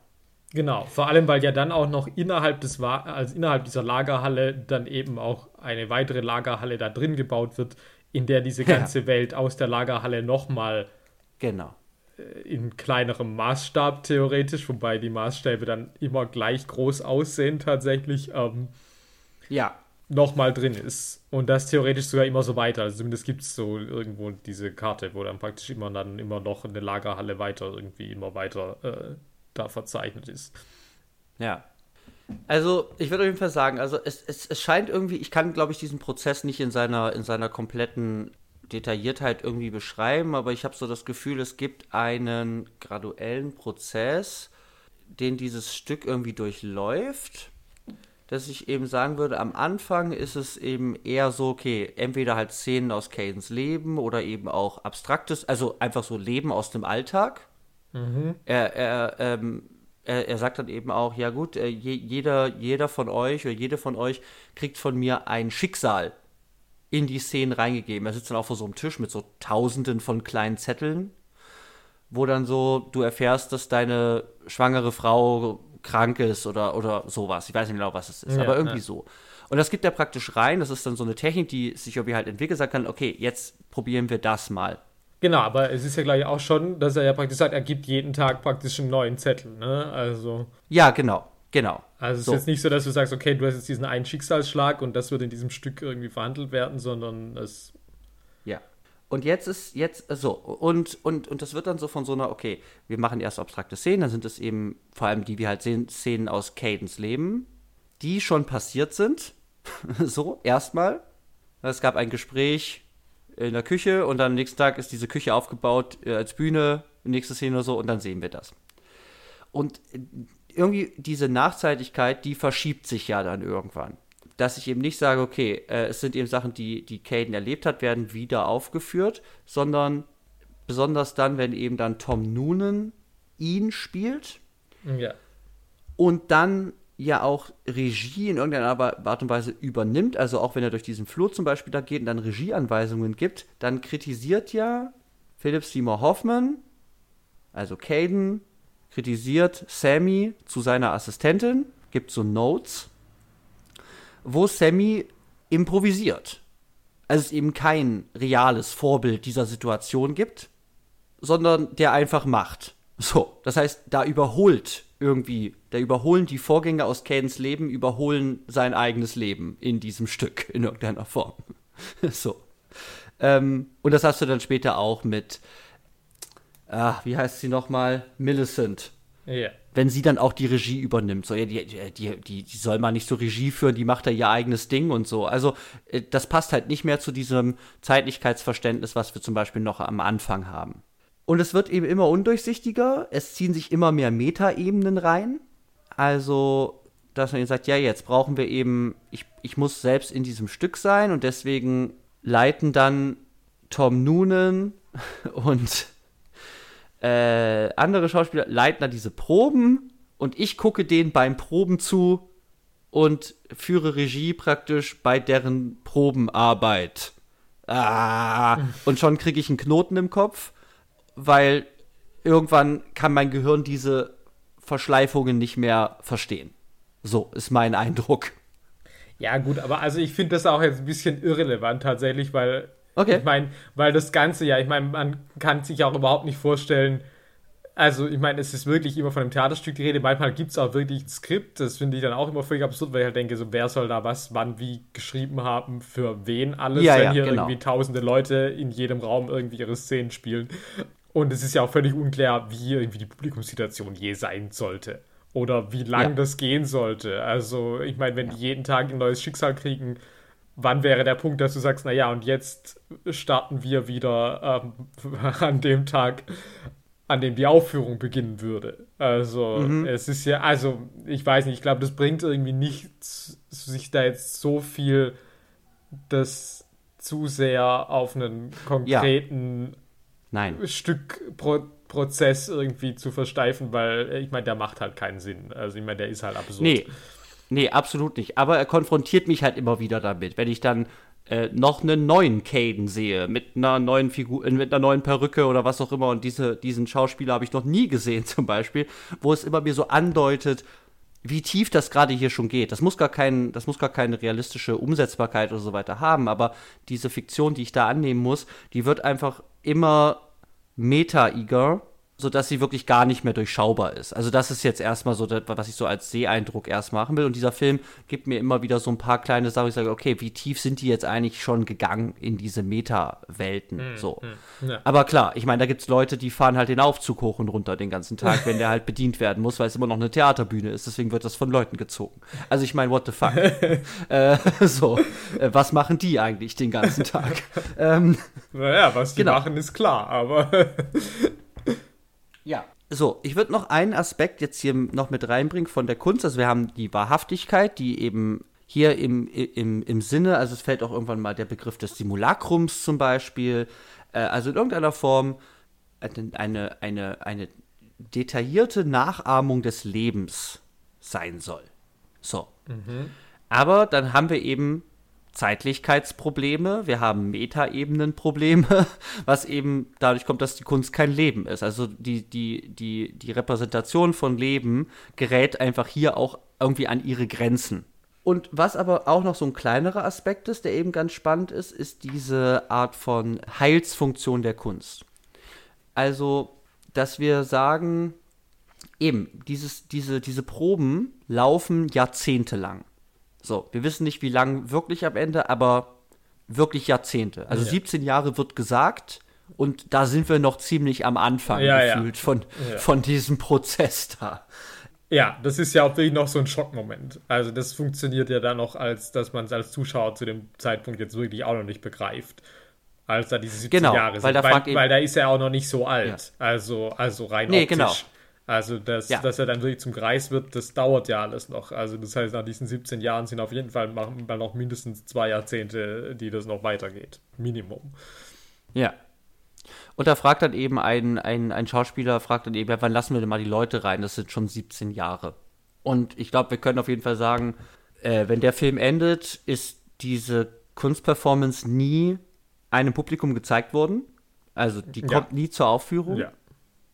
Genau, vor allem, weil ja dann auch noch innerhalb des also innerhalb dieser Lagerhalle dann eben auch eine weitere Lagerhalle da drin gebaut wird, in der diese ganze ja. Welt aus der Lagerhalle nochmal genau. Äh, in kleinerem Maßstab theoretisch, wobei die Maßstäbe dann immer gleich groß aussehen tatsächlich. Ähm, ja. Nochmal drin ist. Und das theoretisch sogar immer so weiter. Also zumindest gibt es so irgendwo diese Karte, wo dann praktisch immer dann immer noch eine Lagerhalle weiter irgendwie immer weiter äh, da verzeichnet ist. Ja. Also, ich würde auf jeden Fall sagen, also es, es, es scheint irgendwie, ich kann, glaube ich, diesen Prozess nicht in seiner, in seiner kompletten Detailliertheit irgendwie beschreiben, aber ich habe so das Gefühl, es gibt einen graduellen Prozess, den dieses Stück irgendwie durchläuft, dass ich eben sagen würde, am Anfang ist es eben eher so, okay, entweder halt Szenen aus Cadens Leben oder eben auch abstraktes, also einfach so Leben aus dem Alltag. Mhm. Er, er, ähm, er, er, sagt dann eben auch, ja gut, äh, je, jeder, jeder von euch oder jede von euch kriegt von mir ein Schicksal in die Szenen reingegeben. Er sitzt dann auch vor so einem Tisch mit so tausenden von kleinen Zetteln, wo dann so, du erfährst, dass deine schwangere Frau krank ist oder, oder sowas. Ich weiß nicht genau, was es ist, ja, aber irgendwie ja. so. Und das gibt er praktisch rein. Das ist dann so eine Technik, die sich irgendwie halt entwickelt, sagt kann, okay, jetzt probieren wir das mal. Genau, aber es ist ja gleich auch schon, dass er ja praktisch sagt, er gibt jeden Tag praktisch einen neuen Zettel, ne? Also. Ja, genau, genau. Also es so. ist jetzt nicht so, dass du sagst, okay, du hast jetzt diesen einen Schicksalsschlag und das wird in diesem Stück irgendwie verhandelt werden, sondern es. Und jetzt ist jetzt so und und und das wird dann so von so einer okay, wir machen erst abstrakte Szenen, dann sind es eben vor allem die wir halt sehen Szenen aus Cadens Leben, die schon passiert sind. so erstmal. Es gab ein Gespräch in der Küche und dann am nächsten Tag ist diese Küche aufgebaut äh, als Bühne, nächste Szene oder so und dann sehen wir das. Und irgendwie diese Nachzeitigkeit, die verschiebt sich ja dann irgendwann. Dass ich eben nicht sage, okay, äh, es sind eben Sachen, die, die Caden erlebt hat, werden wieder aufgeführt, sondern besonders dann, wenn eben dann Tom Noonan ihn spielt. Ja. Und dann ja auch Regie in irgendeiner Art und Weise übernimmt, also auch wenn er durch diesen Flur zum Beispiel da geht und dann Regieanweisungen gibt, dann kritisiert ja Philip Seymour Hoffman, also Caden, kritisiert Sammy zu seiner Assistentin, gibt so Notes, wo Sammy improvisiert. Also es eben kein reales Vorbild dieser Situation gibt, sondern der einfach macht. So, das heißt, da überholt irgendwie, da überholen die Vorgänge aus Cadens Leben, überholen sein eigenes Leben in diesem Stück in irgendeiner Form. so. Ähm, und das hast du dann später auch mit, ah, wie heißt sie nochmal? Millicent. Ja. Wenn sie dann auch die Regie übernimmt. So, ja, die, die, die, die soll mal nicht so Regie führen, die macht da ihr eigenes Ding und so. Also, äh, das passt halt nicht mehr zu diesem Zeitlichkeitsverständnis, was wir zum Beispiel noch am Anfang haben. Und es wird eben immer undurchsichtiger. Es ziehen sich immer mehr Metaebenen rein. Also, dass man sagt, ja, jetzt brauchen wir eben, ich, ich muss selbst in diesem Stück sein und deswegen leiten dann Tom Noonan und äh, andere Schauspieler leiten da diese Proben und ich gucke denen beim Proben zu und führe Regie praktisch bei deren Probenarbeit. Ah, und schon kriege ich einen Knoten im Kopf, weil irgendwann kann mein Gehirn diese Verschleifungen nicht mehr verstehen. So ist mein Eindruck. Ja, gut, aber also ich finde das auch jetzt ein bisschen irrelevant tatsächlich, weil Okay. Ich meine, weil das Ganze ja, ich meine, man kann sich auch überhaupt nicht vorstellen, also ich meine, es ist wirklich immer von einem Theaterstück die Rede, manchmal gibt es auch wirklich ein Skript, das finde ich dann auch immer völlig absurd, weil ich halt denke, so wer soll da was, wann, wie geschrieben haben, für wen alles, ja, wenn ja, hier genau. irgendwie tausende Leute in jedem Raum irgendwie ihre Szenen spielen. Und es ist ja auch völlig unklar, wie irgendwie die Publikumssituation je sein sollte. Oder wie lang ja. das gehen sollte. Also, ich meine, wenn die jeden Tag ein neues Schicksal kriegen, wann wäre der Punkt, dass du sagst, naja, und jetzt starten wir wieder ähm, an dem Tag, an dem die Aufführung beginnen würde. Also mhm. es ist ja, also ich weiß nicht, ich glaube, das bringt irgendwie nichts, sich da jetzt so viel das zu sehr auf einen konkreten ja. Stück Pro Prozess irgendwie zu versteifen, weil ich meine, der macht halt keinen Sinn. Also ich meine, der ist halt absurd. Nee. Nee, absolut nicht. Aber er konfrontiert mich halt immer wieder damit. Wenn ich dann äh, noch einen neuen Caden sehe, mit einer neuen Figur, äh, mit einer neuen Perücke oder was auch immer, und diese, diesen Schauspieler habe ich noch nie gesehen, zum Beispiel, wo es immer mir so andeutet, wie tief das gerade hier schon geht. Das muss gar kein, das muss gar keine realistische Umsetzbarkeit oder so weiter haben, aber diese Fiktion, die ich da annehmen muss, die wird einfach immer meta-eager sodass sie wirklich gar nicht mehr durchschaubar ist. Also das ist jetzt erstmal so, was ich so als Seeeindruck erst machen will. Und dieser Film gibt mir immer wieder so ein paar kleine Sachen, ich sage, okay, wie tief sind die jetzt eigentlich schon gegangen in diese Meta-Welten? Mhm. So. Mhm. Ja. Aber klar, ich meine, da gibt es Leute, die fahren halt den Aufzug hoch und runter den ganzen Tag, wenn der halt bedient werden muss, weil es immer noch eine Theaterbühne ist. Deswegen wird das von Leuten gezogen. Also ich meine, what the fuck? äh, so, äh, was machen die eigentlich den ganzen Tag? ähm, naja, was die genau. machen, ist klar, aber Ja. So, ich würde noch einen Aspekt jetzt hier noch mit reinbringen von der Kunst. Also wir haben die Wahrhaftigkeit, die eben hier im, im, im Sinne, also es fällt auch irgendwann mal der Begriff des Simulakrums zum Beispiel, äh, also in irgendeiner Form eine, eine, eine detaillierte Nachahmung des Lebens sein soll. So. Mhm. Aber dann haben wir eben Zeitlichkeitsprobleme, wir haben Metaebenenprobleme, was eben dadurch kommt, dass die Kunst kein Leben ist. Also die, die, die, die Repräsentation von Leben gerät einfach hier auch irgendwie an ihre Grenzen. Und was aber auch noch so ein kleinerer Aspekt ist, der eben ganz spannend ist, ist diese Art von Heilsfunktion der Kunst. Also, dass wir sagen, eben, dieses, diese, diese Proben laufen jahrzehntelang. So, wir wissen nicht, wie lang wirklich am Ende, aber wirklich Jahrzehnte. Also ja. 17 Jahre wird gesagt und da sind wir noch ziemlich am Anfang ja, gefühlt ja. Von, von diesem Prozess da. Ja, das ist ja auch wirklich noch so ein Schockmoment. Also das funktioniert ja dann noch, als dass man es als Zuschauer zu dem Zeitpunkt jetzt wirklich auch noch nicht begreift. Als da diese 17 genau, Jahre sind. Weil, weil, weil da ist er auch noch nicht so alt. Also, also rein nee, genau. optisch. Genau. Also, dass, ja. dass er dann wirklich zum Kreis wird, das dauert ja alles noch. Also, das heißt, nach diesen 17 Jahren sind auf jeden Fall noch mindestens zwei Jahrzehnte, die das noch weitergeht. Minimum. Ja. Und da fragt dann eben ein, ein, ein Schauspieler, fragt dann eben, ja, wann lassen wir denn mal die Leute rein? Das sind schon 17 Jahre. Und ich glaube, wir können auf jeden Fall sagen, äh, wenn der Film endet, ist diese Kunstperformance nie einem Publikum gezeigt worden. Also die ja. kommt nie zur Aufführung. Ja.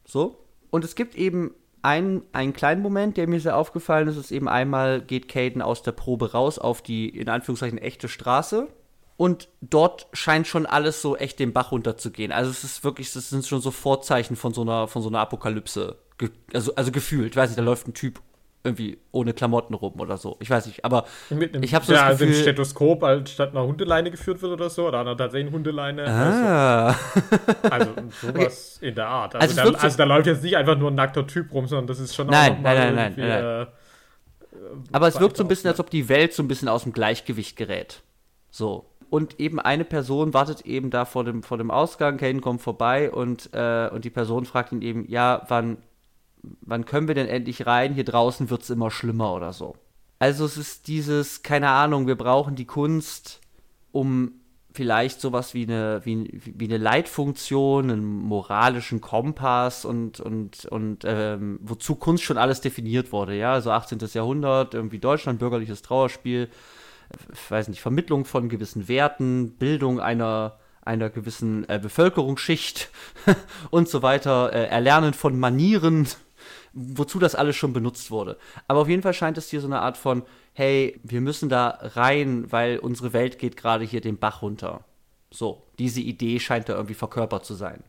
So. Und es gibt eben einen, einen kleinen Moment, der mir sehr aufgefallen ist, ist eben einmal geht Caden aus der Probe raus auf die, in Anführungszeichen, echte Straße. Und dort scheint schon alles so echt den Bach runterzugehen. Also es ist wirklich, das sind schon so Vorzeichen von so einer, von so einer Apokalypse. also, also gefühlt. Weiß nicht, da läuft ein Typ irgendwie ohne Klamotten rum oder so. Ich weiß nicht, aber einem, ich habe so ja, das Gefühl, also ein Stethoskop statt einer Hundeleine geführt wird oder so, oder einer tatsächlich Hundeleine. Ah. Also, also sowas in der Art. Also, also, da, also, da, läuft jetzt nicht einfach nur ein nackter Typ rum, sondern das ist schon nein, auch nein, nein, nein, nein, nein. Äh, aber es wirkt so ein bisschen, als ob die Welt so ein bisschen aus dem Gleichgewicht gerät. So. Und eben eine Person wartet eben da vor dem, vor dem Ausgang, Kane kommt vorbei und, äh, und die Person fragt ihn eben, ja, wann, wann können wir denn endlich rein? Hier draußen wird es immer schlimmer oder so. Also es ist dieses, keine Ahnung, wir brauchen die Kunst, um vielleicht sowas wie eine, wie, wie eine Leitfunktion, einen moralischen Kompass und, und, und ähm, wozu Kunst schon alles definiert wurde, ja, also 18. Jahrhundert, irgendwie Deutschland, bürgerliches Trauerspiel, ich weiß nicht, Vermittlung von gewissen Werten, Bildung einer, einer gewissen äh, Bevölkerungsschicht und so weiter, äh, Erlernen von Manieren, wozu das alles schon benutzt wurde. Aber auf jeden Fall scheint es hier so eine Art von, hey, wir müssen da rein, weil unsere Welt geht gerade hier den Bach runter. So, diese Idee scheint da irgendwie verkörpert zu sein.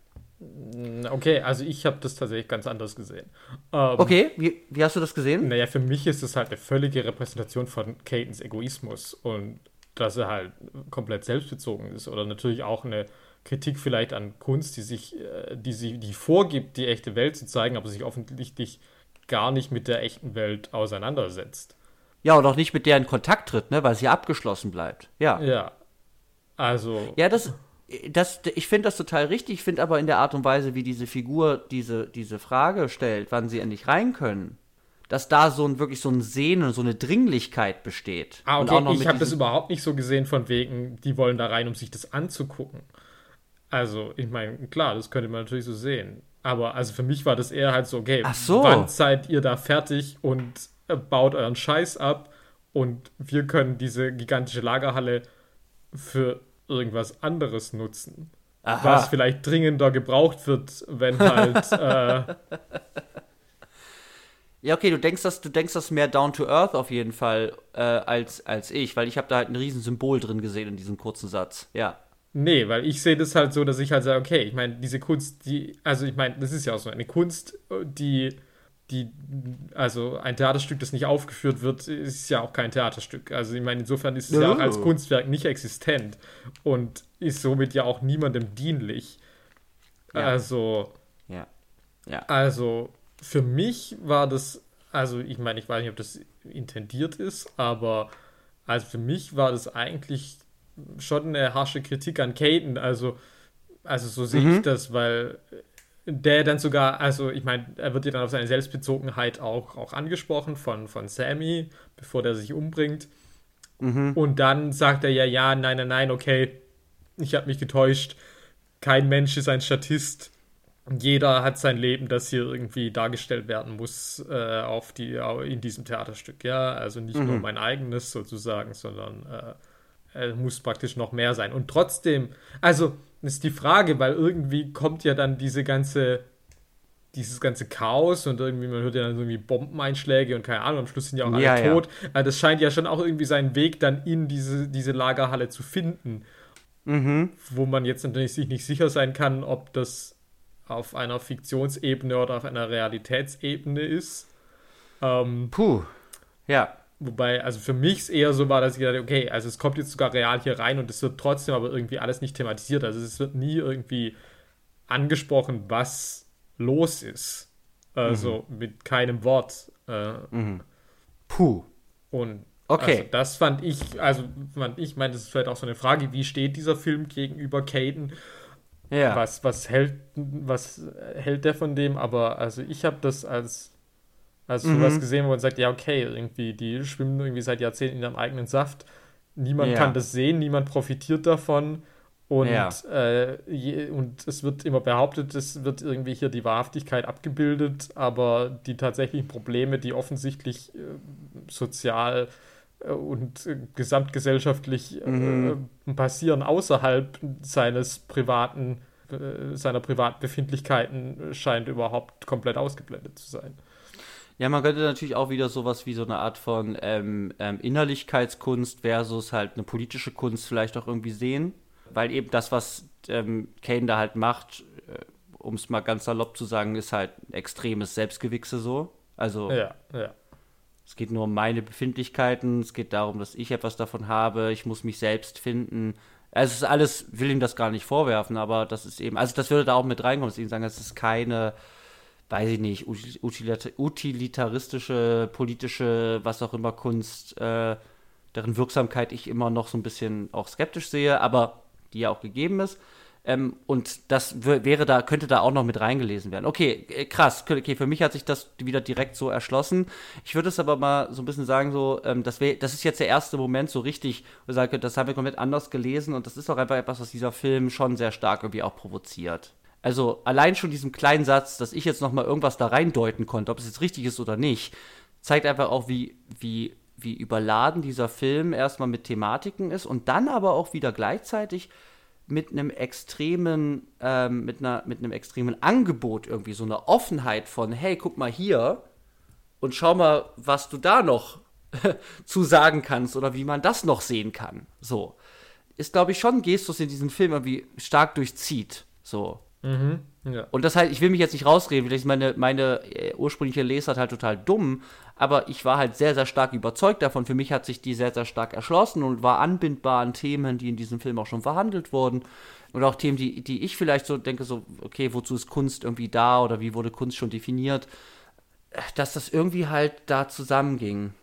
Okay, also ich habe das tatsächlich ganz anders gesehen. Ähm, okay, wie, wie, hast du das gesehen? Naja, für mich ist es halt eine völlige Repräsentation von Catons Egoismus und dass er halt komplett selbstbezogen ist oder natürlich auch eine Kritik vielleicht an Kunst, die sich, äh, die sie, die vorgibt, die echte Welt zu zeigen, aber sich offensichtlich gar nicht mit der echten Welt auseinandersetzt. Ja, und auch nicht mit der in Kontakt tritt, ne, weil sie abgeschlossen bleibt. Ja. Ja. Also. Ja, das, das, ich finde das total richtig, ich finde aber in der Art und Weise, wie diese Figur diese, diese Frage stellt, wann sie endlich rein können, dass da so ein wirklich so ein Sehnen, so eine Dringlichkeit besteht. Ah, okay, ich habe das überhaupt nicht so gesehen von wegen, die wollen da rein, um sich das anzugucken. Also, ich meine, klar, das könnte man natürlich so sehen. Aber also für mich war das eher halt so, okay, so. wann seid ihr da fertig und äh, baut euren Scheiß ab und wir können diese gigantische Lagerhalle für irgendwas anderes nutzen. Aha. Was vielleicht dringender gebraucht wird, wenn halt. äh, ja, okay, du denkst das, du denkst das mehr down to earth auf jeden Fall äh, als, als ich, weil ich habe da halt ein riesen Symbol drin gesehen in diesem kurzen Satz. Ja. Nee, weil ich sehe das halt so, dass ich halt sage, okay, ich meine, diese Kunst, die, also ich meine, das ist ja auch so eine Kunst, die, die, also ein Theaterstück, das nicht aufgeführt wird, ist ja auch kein Theaterstück. Also ich meine, insofern ist es oh. ja auch als. Kunstwerk nicht existent und ist somit ja auch niemandem dienlich. Ja. Also, ja. ja. Also für mich war das, also ich meine, ich weiß nicht, ob das intendiert ist, aber also für mich war das eigentlich schon eine harsche Kritik an Caden. Also, also so sehe mhm. ich das, weil der dann sogar, also ich meine, er wird ja dann auf seine Selbstbezogenheit auch, auch angesprochen von, von Sammy, bevor der sich umbringt. Mhm. Und dann sagt er ja, ja, nein, nein, nein, okay, ich habe mich getäuscht. Kein Mensch ist ein Statist. Jeder hat sein Leben, das hier irgendwie dargestellt werden muss, äh, auf die, in diesem Theaterstück. Ja, also nicht mhm. nur mein eigenes sozusagen, sondern äh, äh, muss praktisch noch mehr sein. Und trotzdem, also ist die Frage, weil irgendwie kommt ja dann diese ganze, dieses ganze Chaos und irgendwie, man hört ja dann irgendwie Bombeneinschläge und keine Ahnung, am Schluss sind ja auch alle ja, tot. Ja. Also das scheint ja schon auch irgendwie seinen Weg dann in diese, diese Lagerhalle zu finden. Mhm. Wo man jetzt natürlich sich nicht sicher sein kann, ob das auf einer Fiktionsebene oder auf einer Realitätsebene ist. Ähm, Puh, ja. Wobei, also für mich es eher so war, dass ich dachte, okay, also es kommt jetzt sogar real hier rein und es wird trotzdem aber irgendwie alles nicht thematisiert. Also es wird nie irgendwie angesprochen, was los ist. Also mhm. mit keinem Wort. Äh, mhm. Puh. Und okay. Also das fand ich, also fand ich, meine, das ist vielleicht auch so eine Frage, wie steht dieser Film gegenüber Caden? Ja. Was, was hält, was hält der von dem? Aber also ich habe das als also mhm. sowas gesehen, wo man sagt, ja, okay, irgendwie, die schwimmen irgendwie seit Jahrzehnten in ihrem eigenen Saft. Niemand ja. kann das sehen, niemand profitiert davon. Und, ja. äh, je, und es wird immer behauptet, es wird irgendwie hier die Wahrhaftigkeit abgebildet, aber die tatsächlichen Probleme, die offensichtlich äh, sozial äh, und äh, gesamtgesellschaftlich äh, mhm. passieren außerhalb seines privaten, äh, seiner privaten Befindlichkeiten, scheint überhaupt komplett ausgeblendet zu sein. Ja, man könnte natürlich auch wieder sowas wie so eine Art von ähm, ähm, Innerlichkeitskunst versus halt eine politische Kunst vielleicht auch irgendwie sehen. Weil eben das, was ähm, Kane da halt macht, äh, um es mal ganz salopp zu sagen, ist halt ein extremes Selbstgewichse so. Also. Ja, ja. Es geht nur um meine Befindlichkeiten, es geht darum, dass ich etwas davon habe, ich muss mich selbst finden. Also es ist alles, will ihm das gar nicht vorwerfen, aber das ist eben, also das würde da auch mit reinkommen, dass ich sagen, es ist keine, weiß ich nicht, utilitaristische, politische, was auch immer Kunst, äh, deren Wirksamkeit ich immer noch so ein bisschen auch skeptisch sehe, aber die ja auch gegeben ist. Ähm, und das wäre da, könnte da auch noch mit reingelesen werden. Okay, äh, krass. Okay, für mich hat sich das wieder direkt so erschlossen. Ich würde es aber mal so ein bisschen sagen, so, ähm, das, wär, das ist jetzt der erste Moment so richtig, wo ich sage, das haben wir komplett anders gelesen und das ist auch einfach etwas, was dieser Film schon sehr stark irgendwie auch provoziert. Also allein schon diesem kleinen Satz, dass ich jetzt noch mal irgendwas da reindeuten konnte, ob es jetzt richtig ist oder nicht, zeigt einfach auch, wie, wie, wie überladen dieser Film erstmal mit Thematiken ist und dann aber auch wieder gleichzeitig mit einem extremen, ähm, mit einer, mit einem extremen Angebot irgendwie, so eine Offenheit von, hey, guck mal hier und schau mal, was du da noch zu sagen kannst oder wie man das noch sehen kann. So. Ist, glaube ich, schon ein Gestus in diesem Film irgendwie stark durchzieht. So. Mhm, ja. Und das halt, ich will mich jetzt nicht rausreden, vielleicht ist meine, meine äh, ursprüngliche Lesart halt total dumm, aber ich war halt sehr, sehr stark überzeugt davon. Für mich hat sich die sehr, sehr stark erschlossen und war anbindbar an Themen, die in diesem Film auch schon verhandelt wurden. Und auch Themen, die, die ich vielleicht so denke, so, okay, wozu ist Kunst irgendwie da oder wie wurde Kunst schon definiert, dass das irgendwie halt da zusammenging.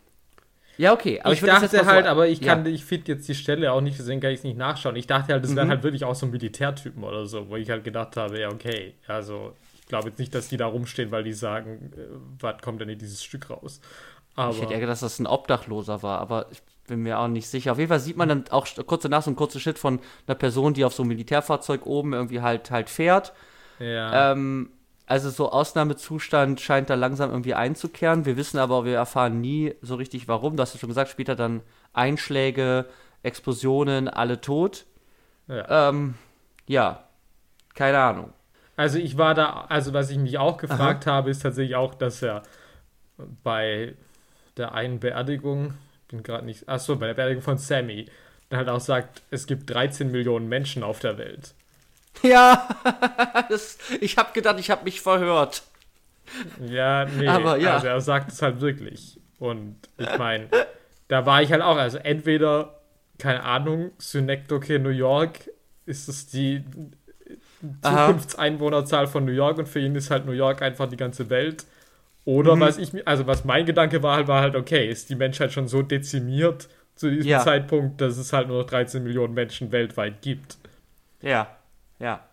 Ja, okay. Aber ich, ich dachte halt, so, aber ich kann, ja. ich finde jetzt die Stelle auch nicht, deswegen kann ich es nicht nachschauen. Ich dachte halt, das mhm. wären halt wirklich auch so Militärtypen oder so, wo ich halt gedacht habe, ja, okay, also ich glaube jetzt nicht, dass die da rumstehen, weil die sagen, äh, was kommt denn in dieses Stück raus. Aber ich hätte eher gedacht, dass das ein Obdachloser war, aber ich bin mir auch nicht sicher. Auf jeden Fall sieht man dann auch kurz danach so ein kurzer Schritt von einer Person, die auf so einem Militärfahrzeug oben irgendwie halt halt fährt. Ja. Ähm, also so Ausnahmezustand scheint da langsam irgendwie einzukehren. Wir wissen aber, wir erfahren nie so richtig warum. Du hast ja schon gesagt, später dann Einschläge, Explosionen, alle tot. Ja. Ähm, ja, keine Ahnung. Also ich war da, also was ich mich auch gefragt Aha. habe, ist tatsächlich auch, dass er bei der einen Beerdigung, bin gerade nicht, achso, bei der Beerdigung von Sammy, dann halt auch sagt, es gibt 13 Millionen Menschen auf der Welt. Ja, das, ich habe gedacht, ich habe mich verhört. Ja, nee, aber ja. also er sagt es halt wirklich. Und ich meine, da war ich halt auch, also entweder, keine Ahnung, Synecdoche New York, ist es die Zukunftseinwohnerzahl von New York und für ihn ist halt New York einfach die ganze Welt. Oder mhm. was ich also was mein Gedanke war, war halt, okay, ist die Menschheit schon so dezimiert zu diesem ja. Zeitpunkt, dass es halt nur noch 13 Millionen Menschen weltweit gibt. Ja. Ja.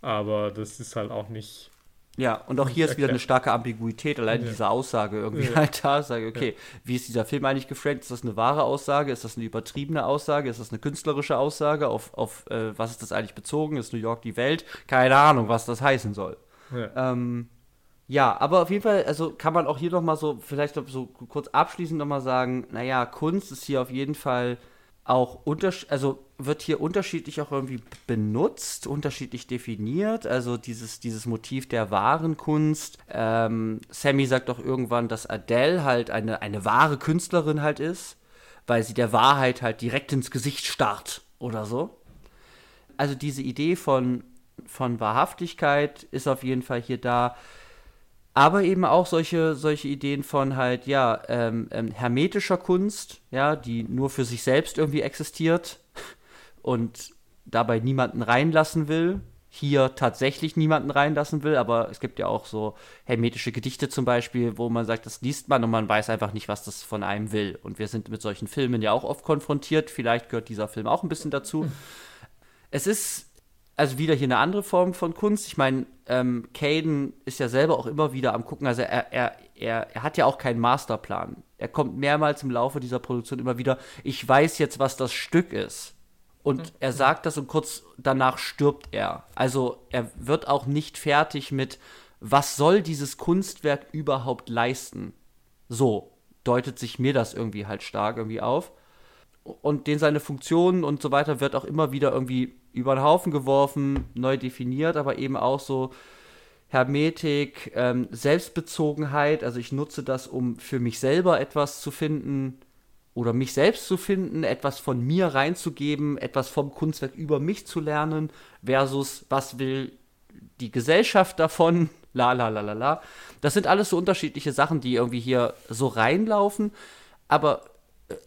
Aber das ist halt auch nicht. Ja, und auch hier ist wieder eine starke Ambiguität, allein ja. diese Aussage irgendwie ja. halt da. Sage, okay, ja. wie ist dieser Film eigentlich geframed? Ist das eine wahre Aussage? Ist das eine übertriebene Aussage? Ist das eine künstlerische Aussage? Auf, auf äh, was ist das eigentlich bezogen? Ist New York die Welt? Keine Ahnung, was das heißen soll. Ja, ähm, ja aber auf jeden Fall, also kann man auch hier noch mal so, vielleicht so kurz abschließend noch mal sagen, naja, Kunst ist hier auf jeden Fall auch unterschiedlich, also wird hier unterschiedlich auch irgendwie benutzt, unterschiedlich definiert. Also dieses, dieses Motiv der wahren Kunst. Ähm, Sammy sagt doch irgendwann, dass Adele halt eine, eine wahre Künstlerin halt ist, weil sie der Wahrheit halt direkt ins Gesicht starrt oder so. Also diese Idee von, von Wahrhaftigkeit ist auf jeden Fall hier da aber eben auch solche, solche Ideen von halt, ja, ähm, ähm, hermetischer Kunst, ja, die nur für sich selbst irgendwie existiert und dabei niemanden reinlassen will. Hier tatsächlich niemanden reinlassen will, aber es gibt ja auch so hermetische Gedichte zum Beispiel, wo man sagt, das liest man und man weiß einfach nicht, was das von einem will. Und wir sind mit solchen Filmen ja auch oft konfrontiert. Vielleicht gehört dieser Film auch ein bisschen dazu. Es ist also wieder hier eine andere Form von Kunst. Ich meine, ähm, Caden ist ja selber auch immer wieder am gucken. Also er, er, er, er hat ja auch keinen Masterplan. Er kommt mehrmals im Laufe dieser Produktion immer wieder, ich weiß jetzt, was das Stück ist. Und mhm. er sagt das und kurz danach stirbt er. Also er wird auch nicht fertig mit, was soll dieses Kunstwerk überhaupt leisten? So deutet sich mir das irgendwie halt stark irgendwie auf. Und den seine Funktionen und so weiter wird auch immer wieder irgendwie über den Haufen geworfen, neu definiert, aber eben auch so Hermetik, ähm, Selbstbezogenheit. Also ich nutze das, um für mich selber etwas zu finden oder mich selbst zu finden, etwas von mir reinzugeben, etwas vom Kunstwerk über mich zu lernen, versus was will die Gesellschaft davon la la la la la. Das sind alles so unterschiedliche Sachen, die irgendwie hier so reinlaufen, aber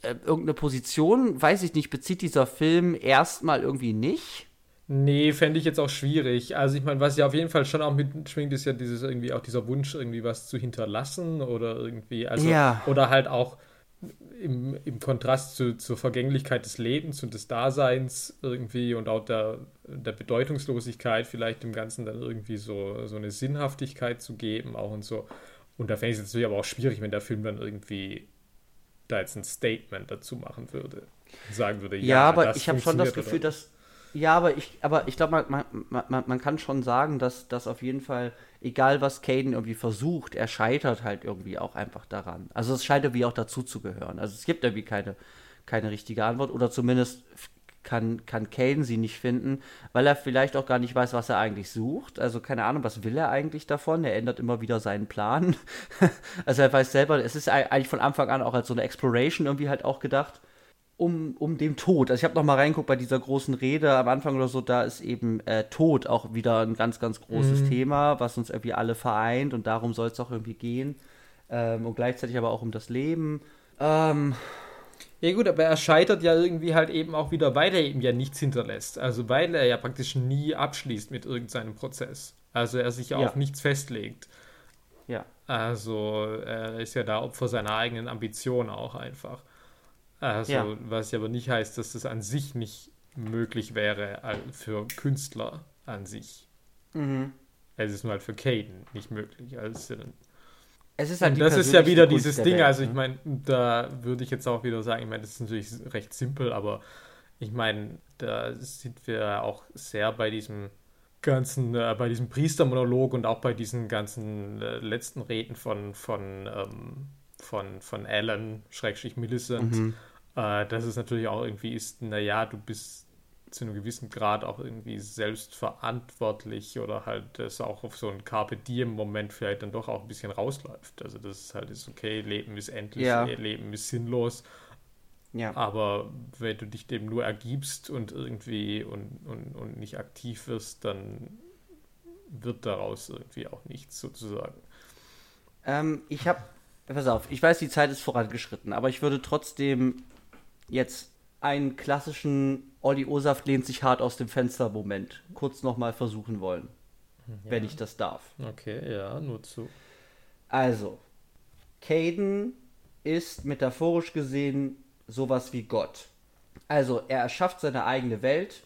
äh, irgendeine Position, weiß ich nicht, bezieht dieser Film erstmal irgendwie nicht. Nee, fände ich jetzt auch schwierig. Also ich meine, was ja auf jeden Fall schon auch mitschwingt, ist ja dieses irgendwie auch dieser Wunsch, irgendwie was zu hinterlassen oder irgendwie, also ja. oder halt auch im, im Kontrast zu, zur Vergänglichkeit des Lebens und des Daseins irgendwie und auch der, der Bedeutungslosigkeit vielleicht dem Ganzen dann irgendwie so, so eine Sinnhaftigkeit zu geben, auch und so. Und da fände ich es natürlich aber auch schwierig, wenn der Film dann irgendwie da jetzt ein Statement dazu machen würde. Sagen würde, ja, ja aber ich habe schon das Gefühl, oder? dass ja, aber ich, aber ich glaube, man, man, man, man kann schon sagen, dass, dass auf jeden Fall, egal was Caden irgendwie versucht, er scheitert halt irgendwie auch einfach daran. Also es scheint irgendwie auch dazu zu gehören. Also es gibt irgendwie keine, keine richtige Antwort oder zumindest kann, kann Caden sie nicht finden, weil er vielleicht auch gar nicht weiß, was er eigentlich sucht. Also keine Ahnung, was will er eigentlich davon? Er ändert immer wieder seinen Plan. also er weiß selber, es ist eigentlich von Anfang an auch als so eine Exploration irgendwie halt auch gedacht um, um dem Tod. Also ich habe noch mal reinguckt bei dieser großen Rede am Anfang oder so, da ist eben äh, Tod auch wieder ein ganz, ganz großes mhm. Thema, was uns irgendwie alle vereint und darum soll es auch irgendwie gehen. Ähm, und gleichzeitig aber auch um das Leben. Ähm, ja gut, aber er scheitert ja irgendwie halt eben auch wieder, weil er eben ja nichts hinterlässt. Also weil er ja praktisch nie abschließt mit irgendeinem Prozess. Also er sich ja auf nichts festlegt. Ja. Also er ist ja da Opfer seiner eigenen Ambition auch einfach. Also, ja. was aber nicht heißt, dass das an sich nicht möglich wäre für Künstler an sich. Mhm. Es ist nur halt für Caden nicht möglich. Also, es ist halt das ist ja wieder Kunst dieses Ding. Welt, also ich ne? meine, da würde ich jetzt auch wieder sagen, ich meine, das ist natürlich recht simpel, aber ich meine, da sind wir auch sehr bei diesem ganzen, äh, bei diesem Priestermonolog und auch bei diesen ganzen äh, letzten Reden von, von, ähm, von, von Alan, Schrägstrich Millicent, mhm. Äh, dass es natürlich auch irgendwie ist, naja, du bist zu einem gewissen Grad auch irgendwie selbstverantwortlich oder halt das auch auf so einen Carpe Diem-Moment vielleicht dann doch auch ein bisschen rausläuft. Also das ist halt ist okay, Leben ist endlich, ja. Leben ist sinnlos. Ja. Aber wenn du dich dem nur ergibst und irgendwie und, und, und nicht aktiv wirst, dann wird daraus irgendwie auch nichts sozusagen. Ähm, ich habe, pass auf, ich weiß, die Zeit ist vorangeschritten, aber ich würde trotzdem jetzt einen klassischen Olli Osaft lehnt sich hart aus dem Fenster Moment kurz nochmal versuchen wollen, ja. wenn ich das darf. Okay, ja, nur zu. Also, Caden ist metaphorisch gesehen sowas wie Gott. Also, er erschafft seine eigene Welt,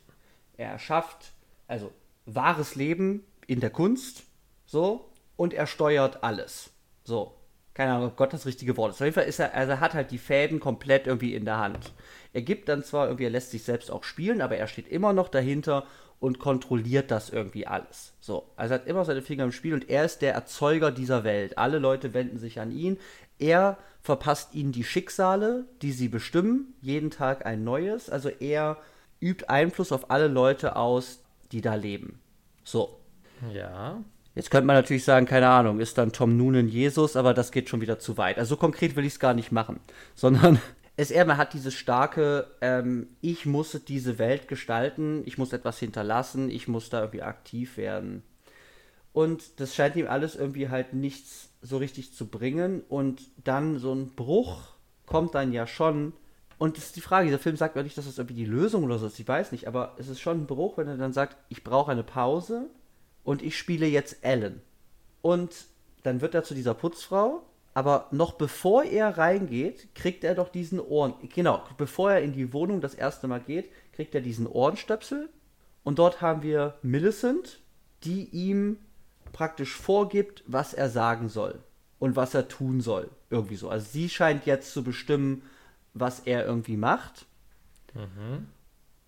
er erschafft also wahres Leben in der Kunst, so, und er steuert alles. So, keine Ahnung, ob Gott das richtige Wort ist. Auf jeden Fall ist er, also er hat halt die Fäden komplett irgendwie in der Hand. Er gibt dann zwar irgendwie, er lässt sich selbst auch spielen, aber er steht immer noch dahinter und kontrolliert das irgendwie alles. So, also er hat immer seine Finger im Spiel und er ist der Erzeuger dieser Welt. Alle Leute wenden sich an ihn. Er verpasst ihnen die Schicksale, die sie bestimmen, jeden Tag ein neues. Also er übt Einfluss auf alle Leute aus, die da leben. So. Ja. Jetzt könnte man natürlich sagen, keine Ahnung, ist dann Tom Noonan Jesus, aber das geht schon wieder zu weit. Also so konkret will ich es gar nicht machen, sondern es eher, man hat dieses starke, ähm, ich muss diese Welt gestalten, ich muss etwas hinterlassen, ich muss da irgendwie aktiv werden. Und das scheint ihm alles irgendwie halt nichts so richtig zu bringen. Und dann so ein Bruch kommt dann ja schon. Und das ist die Frage, dieser Film sagt ja nicht, dass das irgendwie die Lösung oder so ist, ich weiß nicht, aber es ist schon ein Bruch, wenn er dann sagt, ich brauche eine Pause und ich spiele jetzt Ellen. Und dann wird er zu dieser Putzfrau, aber noch bevor er reingeht, kriegt er doch diesen Ohren. Genau, bevor er in die Wohnung das erste Mal geht, kriegt er diesen Ohrenstöpsel. Und dort haben wir Millicent, die ihm praktisch vorgibt, was er sagen soll und was er tun soll. Irgendwie so. Also sie scheint jetzt zu bestimmen, was er irgendwie macht. Mhm.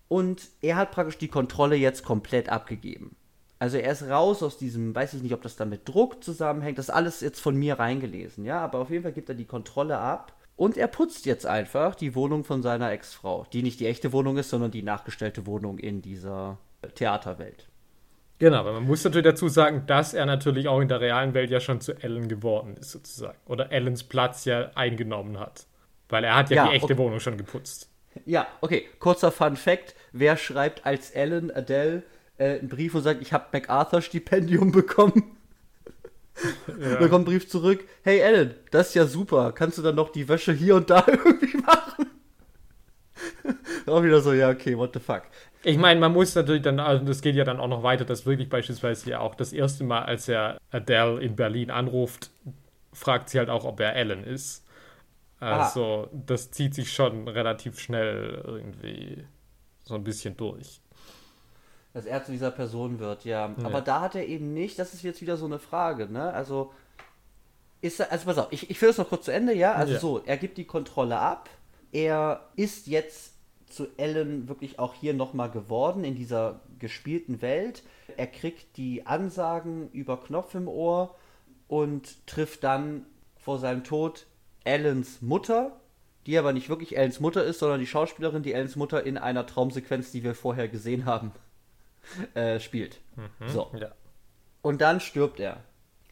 Und er hat praktisch die Kontrolle jetzt komplett abgegeben. Also er ist raus aus diesem, weiß ich nicht, ob das dann mit Druck zusammenhängt, das ist alles jetzt von mir reingelesen, ja, aber auf jeden Fall gibt er die Kontrolle ab und er putzt jetzt einfach die Wohnung von seiner Ex-Frau, die nicht die echte Wohnung ist, sondern die nachgestellte Wohnung in dieser Theaterwelt. Genau, aber man muss natürlich dazu sagen, dass er natürlich auch in der realen Welt ja schon zu Ellen geworden ist, sozusagen. Oder Ellens Platz ja eingenommen hat. Weil er hat ja, ja die echte okay. Wohnung schon geputzt. Ja, okay. Kurzer Fun Fact: Wer schreibt als Ellen Adele äh, einen Brief und sagt, ich habe MacArthur-Stipendium bekommen. Ja. Dann kommt ein Brief zurück, hey Ellen, das ist ja super, kannst du dann noch die Wäsche hier und da irgendwie machen? auch wieder so, ja, okay, what the fuck. Ich meine, man muss natürlich dann, also das geht ja dann auch noch weiter, dass wirklich beispielsweise ja auch das erste Mal, als er Adele in Berlin anruft, fragt sie halt auch, ob er Ellen ist. Also, Aha. das zieht sich schon relativ schnell irgendwie so ein bisschen durch. Dass er zu dieser Person wird, ja. ja. Aber da hat er eben nicht, das ist jetzt wieder so eine Frage, ne? Also, ist er, also pass auf, ich, ich führe es noch kurz zu Ende, ja? Also ja. so, er gibt die Kontrolle ab. Er ist jetzt zu Ellen wirklich auch hier nochmal geworden in dieser gespielten Welt. Er kriegt die Ansagen über Knopf im Ohr und trifft dann vor seinem Tod Ellens Mutter, die aber nicht wirklich Ellens Mutter ist, sondern die Schauspielerin, die Ellens Mutter in einer Traumsequenz, die wir vorher gesehen haben, äh, spielt. Mhm, so. Ja. Und dann stirbt er.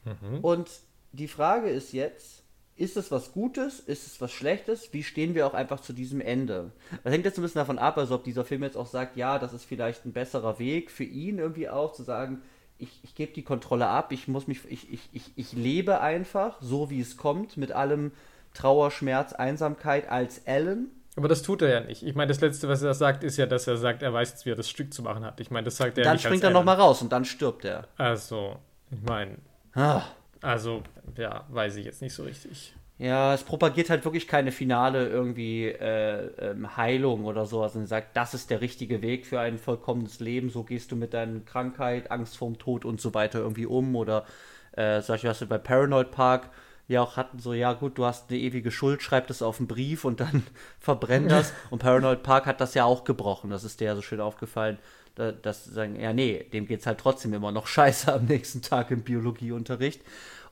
Mhm. Und die Frage ist jetzt, ist es was Gutes? Ist es was Schlechtes? Wie stehen wir auch einfach zu diesem Ende? Das hängt jetzt ein bisschen davon ab, also ob dieser Film jetzt auch sagt, ja, das ist vielleicht ein besserer Weg für ihn irgendwie auch, zu sagen, ich, ich gebe die Kontrolle ab, ich muss mich, ich, ich, ich, ich lebe einfach, so wie es kommt, mit allem Trauer, Schmerz, Einsamkeit als Alan. Aber das tut er ja nicht. Ich meine, das Letzte, was er sagt, ist ja, dass er sagt, er weiß jetzt, wie er das Stück zu machen hat. Ich meine, das sagt er dann nicht. Dann springt er nochmal raus und dann stirbt er. Also, ich meine. Ah. Also, ja, weiß ich jetzt nicht so richtig. Ja, es propagiert halt wirklich keine finale irgendwie äh, ähm, Heilung oder sowas und sagt, das ist der richtige Weg für ein vollkommenes Leben, so gehst du mit deiner Krankheit, Angst vorm Tod und so weiter irgendwie um oder äh, solche was wir bei Paranoid Park ja auch hatten, so, ja gut, du hast eine ewige Schuld, schreib das auf einen Brief und dann verbrenn das. und Paranoid Park hat das ja auch gebrochen, das ist dir ja so schön aufgefallen, da, dass sagen, ja nee, dem geht's halt trotzdem immer noch scheiße am nächsten Tag im Biologieunterricht.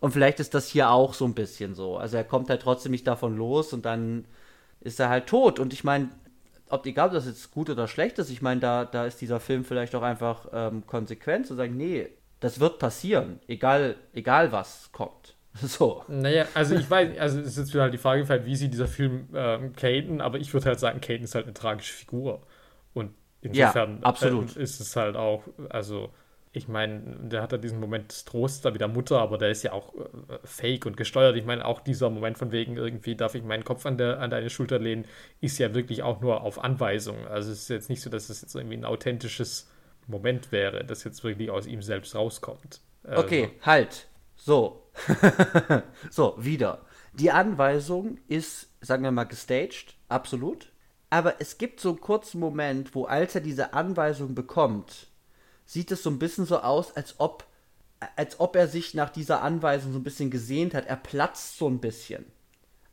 Und vielleicht ist das hier auch so ein bisschen so. Also er kommt halt trotzdem nicht davon los und dann ist er halt tot. Und ich meine, ob egal ob das jetzt gut oder schlecht ist, ich meine, da, da ist dieser Film vielleicht auch einfach ähm, konsequent zu sagen, nee, das wird passieren, egal, egal was kommt. So. Naja, also ich weiß, also es ist jetzt wieder halt die Frage, wie sieht dieser Film ähm, Caden, aber ich würde halt sagen, Caden ist halt eine tragische Figur. Und insofern ja, absolut. Äh, ist es halt auch, also ich meine, der hat ja diesen Moment des Trosts da wieder Mutter, aber der ist ja auch äh, fake und gesteuert. Ich meine, auch dieser Moment von wegen irgendwie darf ich meinen Kopf an, der, an deine Schulter lehnen, ist ja wirklich auch nur auf Anweisung. Also es ist jetzt nicht so, dass es jetzt irgendwie ein authentisches Moment wäre, das jetzt wirklich aus ihm selbst rauskommt. Also, okay, halt. So. so, wieder. Die Anweisung ist, sagen wir mal, gestaged, absolut. Aber es gibt so einen kurzen Moment, wo als er diese Anweisung bekommt, sieht es so ein bisschen so aus, als ob, als ob er sich nach dieser Anweisung so ein bisschen gesehnt hat. Er platzt so ein bisschen.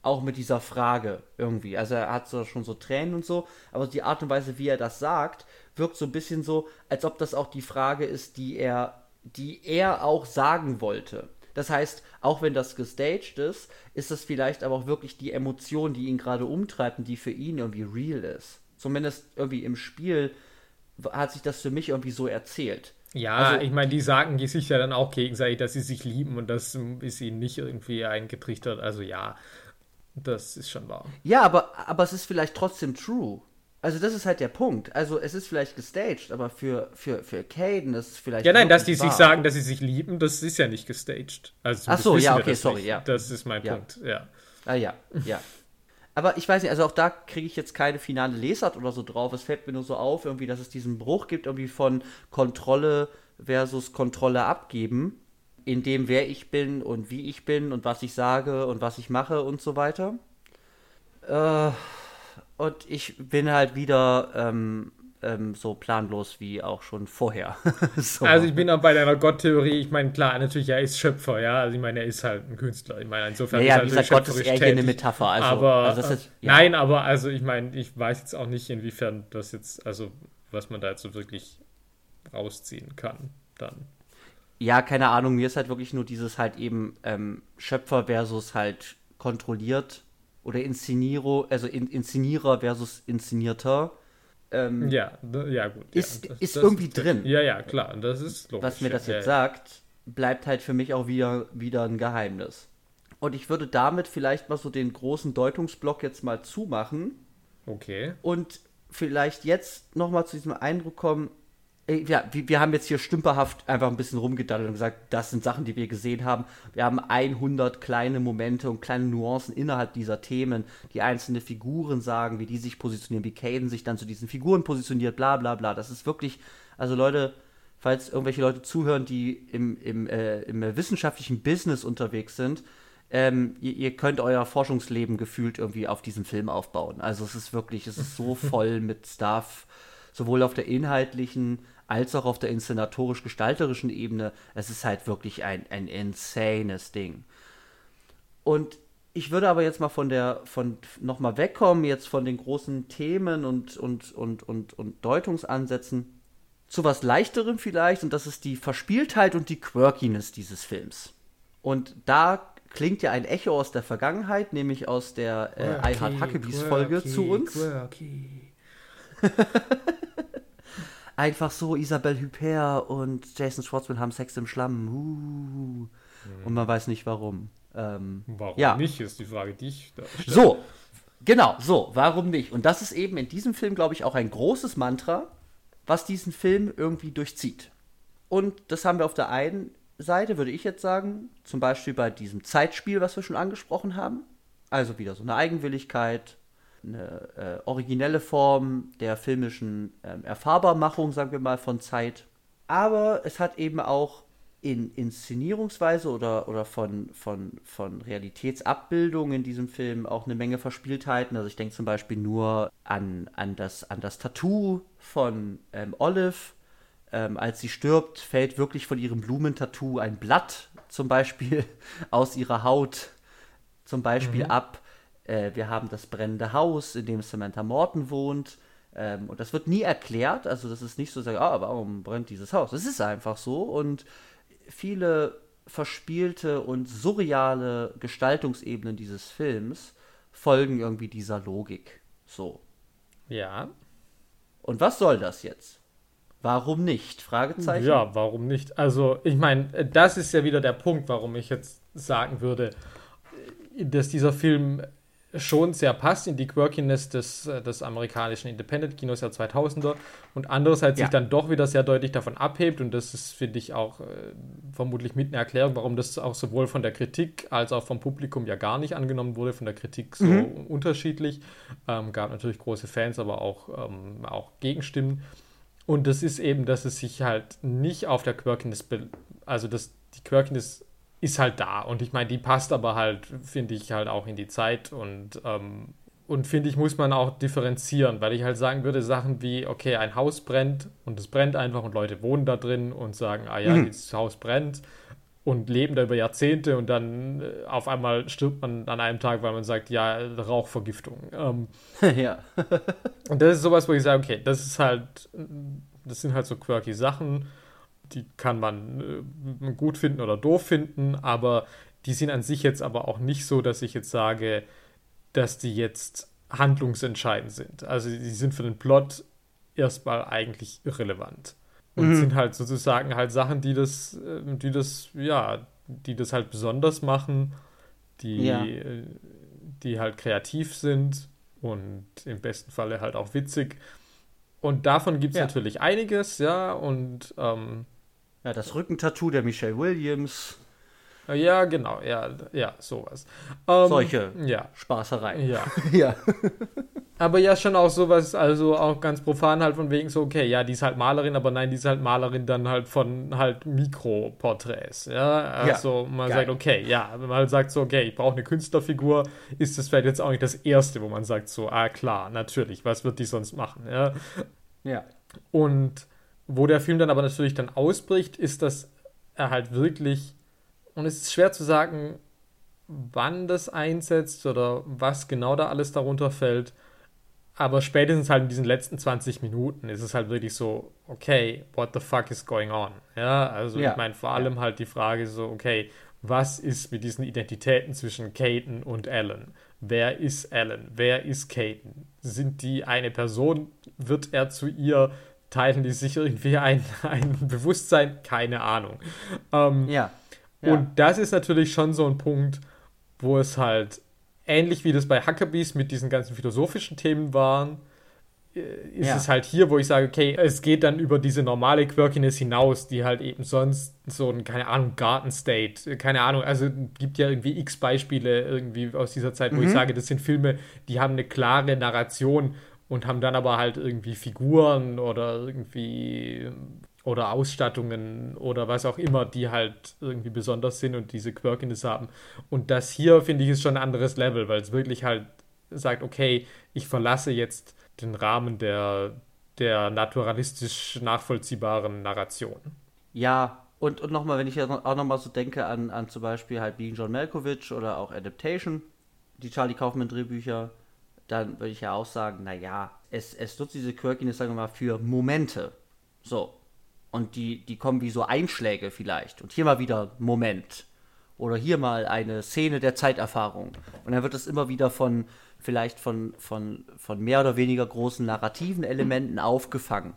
Auch mit dieser Frage irgendwie. Also er hat so schon so Tränen und so, aber die Art und Weise, wie er das sagt, wirkt so ein bisschen so, als ob das auch die Frage ist, die er, die er auch sagen wollte. Das heißt, auch wenn das gestaged ist, ist das vielleicht aber auch wirklich die Emotion, die ihn gerade umtreibt und die für ihn irgendwie real ist. Zumindest irgendwie im Spiel hat sich das für mich irgendwie so erzählt. Ja, also, ich meine, die sagen die sich ja dann auch gegenseitig, dass sie sich lieben und das ist ihnen nicht irgendwie eingetrichtert. Also ja, das ist schon wahr. Ja, aber, aber es ist vielleicht trotzdem true. Also das ist halt der Punkt. Also es ist vielleicht gestaged, aber für, für, für Caden ist es vielleicht. Ja, nein, dass die wahr. sich sagen, dass sie sich lieben, das ist ja nicht gestaged. Also Ach so, ja, okay, sorry, nicht. ja. Das ist mein ja. Punkt, ja. Ah ja, ja. Aber ich weiß nicht, also auch da kriege ich jetzt keine finale Lesart oder so drauf. Es fällt mir nur so auf, irgendwie, dass es diesen Bruch gibt, irgendwie von Kontrolle versus Kontrolle abgeben, in dem wer ich bin und wie ich bin und was ich sage und was ich mache und so weiter. Äh und ich bin halt wieder ähm, ähm, so planlos wie auch schon vorher. so. Also ich bin auch bei deiner Gott-Theorie. Ich meine, klar, natürlich, er ist Schöpfer, ja. Also ich meine, er ist halt ein Künstler. Ich meine, insofern ja, ist er halt Gott ist eher hier eine Metapher. Also, aber, also ist, ja. Nein, aber also ich meine, ich weiß jetzt auch nicht, inwiefern das jetzt, also was man da jetzt so wirklich rausziehen kann dann. Ja, keine Ahnung, mir ist halt wirklich nur dieses halt eben ähm, Schöpfer versus halt kontrolliert oder Inszeniro, also in, Inszenierer versus Inszenierter. Ähm, ja, ja, gut. Ist, ja, das, ist das irgendwie ist, drin. Ja, ja, klar, das ist logisch. Was mir das jetzt ja, sagt, bleibt halt für mich auch wieder, wieder ein Geheimnis. Und ich würde damit vielleicht mal so den großen Deutungsblock jetzt mal zumachen. Okay. Und vielleicht jetzt nochmal zu diesem Eindruck kommen, ja, wir haben jetzt hier stümperhaft einfach ein bisschen rumgedaddelt und gesagt, das sind Sachen, die wir gesehen haben. Wir haben 100 kleine Momente und kleine Nuancen innerhalb dieser Themen, die einzelne Figuren sagen, wie die sich positionieren, wie Caden sich dann zu diesen Figuren positioniert, bla bla bla. Das ist wirklich, also Leute, falls irgendwelche Leute zuhören, die im, im, äh, im wissenschaftlichen Business unterwegs sind, ähm, ihr, ihr, könnt euer Forschungsleben gefühlt irgendwie auf diesem Film aufbauen. Also es ist wirklich, es ist so voll mit Stuff, sowohl auf der inhaltlichen als auch auf der inszenatorisch-gestalterischen Ebene. Es ist halt wirklich ein, ein insanes Ding. Und ich würde aber jetzt mal von der, von nochmal wegkommen, jetzt von den großen Themen und, und, und, und, und Deutungsansätzen zu was leichterem vielleicht, und das ist die Verspieltheit und die Quirkiness dieses Films. Und da klingt ja ein Echo aus der Vergangenheit, nämlich aus der äh, I Heart Huckabees Folge zu uns. Quirky. einfach so Isabelle Huppert und Jason Schwartzman haben Sex im Schlamm. Uh. Und man weiß nicht warum. Ähm, warum ja. nicht, ist die Frage, die ich da stelle. So, genau, so, warum nicht? Und das ist eben in diesem Film, glaube ich, auch ein großes Mantra, was diesen Film irgendwie durchzieht. Und das haben wir auf der einen Seite, würde ich jetzt sagen, zum Beispiel bei diesem Zeitspiel, was wir schon angesprochen haben. Also wieder so eine Eigenwilligkeit, eine äh, originelle Form der filmischen ähm, Erfahrbarmachung, sagen wir mal, von Zeit. Aber es hat eben auch in Inszenierungsweise oder, oder von, von, von Realitätsabbildung in diesem Film auch eine Menge Verspieltheiten. Also ich denke zum Beispiel nur an, an, das, an das Tattoo von ähm, Olive. Ähm, als sie stirbt, fällt wirklich von ihrem Blumentatattoo ein Blatt zum Beispiel aus ihrer Haut zum Beispiel mhm. ab. Äh, wir haben das brennende Haus, in dem Samantha Morton wohnt. Ähm, und das wird nie erklärt. Also, das ist nicht so, sagen, ah, warum brennt dieses Haus? Das ist einfach so. Und viele verspielte und surreale Gestaltungsebenen dieses Films folgen irgendwie dieser Logik. So. Ja. Und was soll das jetzt? Warum nicht? Fragezeichen. Ja, warum nicht? Also, ich meine, das ist ja wieder der Punkt, warum ich jetzt sagen würde, dass dieser Film schon sehr passt in die Quirkiness des, äh, des amerikanischen Independent-Kinos der 2000er und andererseits ja. sich dann doch wieder sehr deutlich davon abhebt und das ist, finde ich, auch äh, vermutlich mit einer Erklärung, warum das auch sowohl von der Kritik als auch vom Publikum ja gar nicht angenommen wurde, von der Kritik so mhm. unterschiedlich. Ähm, gab natürlich große Fans, aber auch, ähm, auch Gegenstimmen. Und das ist eben, dass es sich halt nicht auf der Quirkiness, also dass die Quirkiness ist halt da. Und ich meine, die passt aber halt, finde ich, halt auch in die Zeit und, ähm, und finde ich, muss man auch differenzieren, weil ich halt sagen würde, Sachen wie, okay, ein Haus brennt und es brennt einfach und Leute wohnen da drin und sagen, ah ja, mhm. dieses Haus brennt und leben da über Jahrzehnte und dann äh, auf einmal stirbt man an einem Tag, weil man sagt, ja, Rauchvergiftung. Ähm, ja. und das ist sowas, wo ich sage, okay, das ist halt, das sind halt so quirky Sachen die kann man äh, gut finden oder doof finden, aber die sind an sich jetzt aber auch nicht so, dass ich jetzt sage, dass die jetzt handlungsentscheidend sind. Also die sind für den Plot erstmal eigentlich irrelevant. Und mhm. sind halt sozusagen halt Sachen, die das, äh, die das, ja, die das halt besonders machen, die, ja. Äh, die halt kreativ sind und im besten Falle halt auch witzig. Und davon gibt es ja. natürlich einiges, ja, und ähm, ja, das Rückentattoo der Michelle Williams. Ja, genau, ja, ja, sowas. Ähm, Solche ja. Spaßereien. Ja. ja. aber ja, schon auch sowas, also auch ganz profan halt von wegen so, okay, ja, die ist halt Malerin, aber nein, die ist halt Malerin dann halt von halt Mikroporträts, ja. Also ja, man geil. sagt, okay, ja, wenn man halt sagt so, okay, ich brauche eine Künstlerfigur, ist das vielleicht jetzt auch nicht das Erste, wo man sagt so, ah klar, natürlich, was wird die sonst machen, ja. Ja. Und wo der Film dann aber natürlich dann ausbricht, ist, dass er halt wirklich, und es ist schwer zu sagen, wann das einsetzt oder was genau da alles darunter fällt, aber spätestens halt in diesen letzten 20 Minuten ist es halt wirklich so, okay, what the fuck is going on? Ja, also ja. ich meine vor allem halt die Frage so, okay, was ist mit diesen Identitäten zwischen Caden und Alan? Wer ist Alan? Wer ist Caden? Sind die eine Person? Wird er zu ihr? Teilen die sich irgendwie ein, ein Bewusstsein? Keine Ahnung. Ähm, ja. ja. Und das ist natürlich schon so ein Punkt, wo es halt ähnlich wie das bei Huckabees mit diesen ganzen philosophischen Themen waren, ist ja. es halt hier, wo ich sage, okay, es geht dann über diese normale Quirkiness hinaus, die halt eben sonst so ein, keine Ahnung, Garden State, keine Ahnung, also gibt ja irgendwie x Beispiele irgendwie aus dieser Zeit, wo mhm. ich sage, das sind Filme, die haben eine klare Narration und haben dann aber halt irgendwie Figuren oder irgendwie oder Ausstattungen oder was auch immer, die halt irgendwie besonders sind und diese Quirkiness haben. Und das hier, finde ich, ist schon ein anderes Level, weil es wirklich halt sagt, okay, ich verlasse jetzt den Rahmen der, der naturalistisch nachvollziehbaren Narration. Ja, und, und nochmal, wenn ich ja auch nochmal so denke an, an zum Beispiel halt Being John Malkovich oder auch Adaptation, die Charlie Kaufman Drehbücher, dann würde ich ja auch sagen, naja, es, es nutzt diese Quirkiness, sagen wir mal, für Momente. So. Und die, die kommen wie so Einschläge vielleicht. Und hier mal wieder Moment. Oder hier mal eine Szene der Zeiterfahrung. Und dann wird es immer wieder von, vielleicht von, von, von mehr oder weniger großen narrativen Elementen aufgefangen.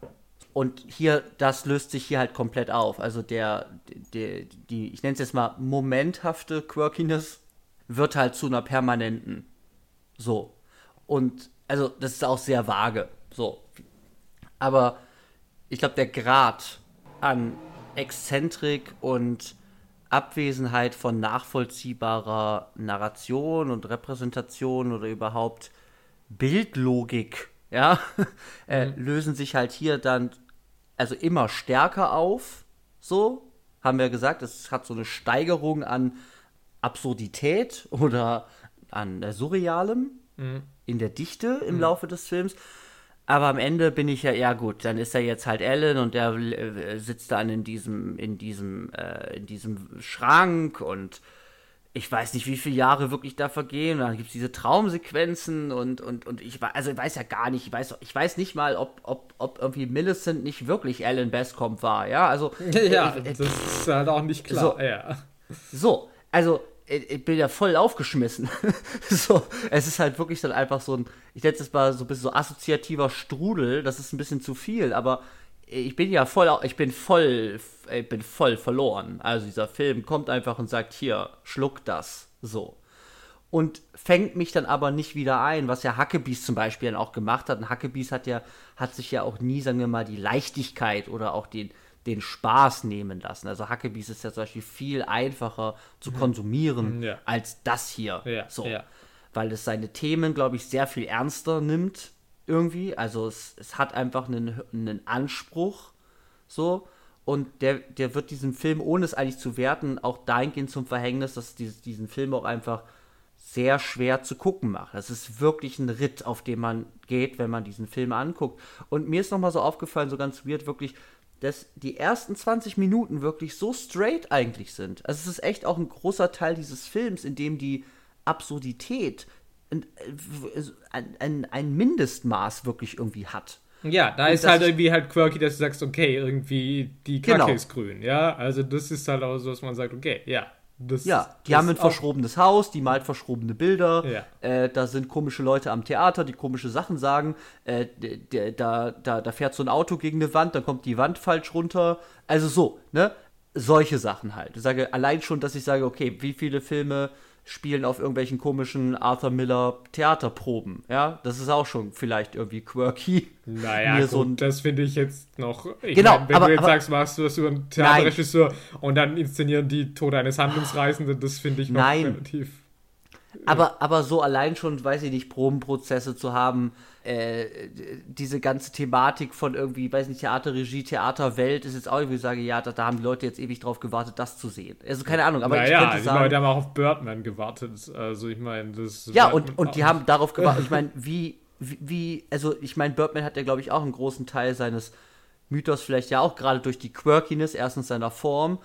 Und hier, das löst sich hier halt komplett auf. Also der, der die, ich nenne es jetzt mal momenthafte Quirkiness, wird halt zu einer permanenten. So. Und, also, das ist auch sehr vage. So. Aber ich glaube, der Grad an Exzentrik und Abwesenheit von nachvollziehbarer Narration und Repräsentation oder überhaupt Bildlogik, ja, äh, mhm. lösen sich halt hier dann also immer stärker auf. So, haben wir gesagt, es hat so eine Steigerung an Absurdität oder an äh, Surrealem mhm. In der Dichte im mhm. Laufe des Films. Aber am Ende bin ich ja, ja gut, dann ist er jetzt halt Ellen und der äh, sitzt dann in diesem, in diesem, äh, in diesem Schrank und ich weiß nicht, wie viele Jahre wirklich da vergehen. Und dann gibt es diese Traumsequenzen und, und, und ich weiß, also ich weiß ja gar nicht, ich weiß, ich weiß nicht mal, ob, ob, ob irgendwie Millicent nicht wirklich Ellen Bestcomp war, ja, also. Ja, äh, das ist halt auch nicht klar, so, ja. So, also ich bin ja voll aufgeschmissen. so, es ist halt wirklich dann einfach so ein, ich nenne es mal so ein bisschen so assoziativer Strudel, das ist ein bisschen zu viel, aber ich bin ja voll, ich bin voll, ich bin voll verloren. Also dieser Film kommt einfach und sagt, hier, schluck das, so. Und fängt mich dann aber nicht wieder ein, was ja Hackebies zum Beispiel dann auch gemacht hat. Und Hackebies hat ja, hat sich ja auch nie, sagen wir mal, die Leichtigkeit oder auch den, den Spaß nehmen lassen. Also Hackebies ist ja zum Beispiel viel einfacher zu mhm. konsumieren ja. als das hier. Ja, so. Ja. Weil es seine Themen, glaube ich, sehr viel ernster nimmt irgendwie. Also es, es hat einfach einen, einen Anspruch so. Und der, der wird diesem Film, ohne es eigentlich zu werten, auch dahingehend zum Verhängnis, dass dieses, diesen Film auch einfach sehr schwer zu gucken macht. Das ist wirklich ein Ritt, auf den man geht, wenn man diesen Film anguckt. Und mir ist nochmal so aufgefallen, so ganz weird, wirklich, dass die ersten 20 Minuten wirklich so straight eigentlich sind. Also es ist echt auch ein großer Teil dieses Films, in dem die Absurdität ein, ein, ein Mindestmaß wirklich irgendwie hat. Ja, da und ist halt irgendwie halt quirky, dass du sagst, okay, irgendwie die Kacke genau. ist grün, ja. Also das ist halt auch so, dass man sagt, okay, ja, das, ja, die haben ein verschrobenes Haus, die malt verschrobene Bilder. Ja. Äh, da sind komische Leute am Theater, die komische Sachen sagen. Äh, da, da, da fährt so ein Auto gegen eine Wand, dann kommt die Wand falsch runter. Also so, ne? Solche Sachen halt. Ich sage allein schon, dass ich sage, okay, wie viele Filme spielen auf irgendwelchen komischen Arthur Miller Theaterproben. Ja, das ist auch schon vielleicht irgendwie quirky. Naja, gut, so das finde ich jetzt noch. Ich genau, mein, wenn aber, du jetzt aber, sagst, machst du das über einen Theaterregisseur und dann inszenieren die Tod eines Handlungsreisenden, das finde ich noch nein. relativ. Aber, aber so allein schon, weiß ich nicht, Probenprozesse zu haben, äh, diese ganze Thematik von irgendwie, weiß nicht, Theaterregie, Theaterwelt ist jetzt auch irgendwie, sage ja, da, da, haben die Leute jetzt ewig drauf gewartet, das zu sehen. Also keine Ahnung, aber naja, ich könnte sagen, die Leute haben auch auf Birdman gewartet. Also ich meine, das. Ja, und, und die haben darauf gewartet. Ich meine, wie, wie, also ich meine, Birdman hat ja, glaube ich, auch einen großen Teil seines Mythos vielleicht ja auch gerade durch die Quirkiness, erstens seiner Form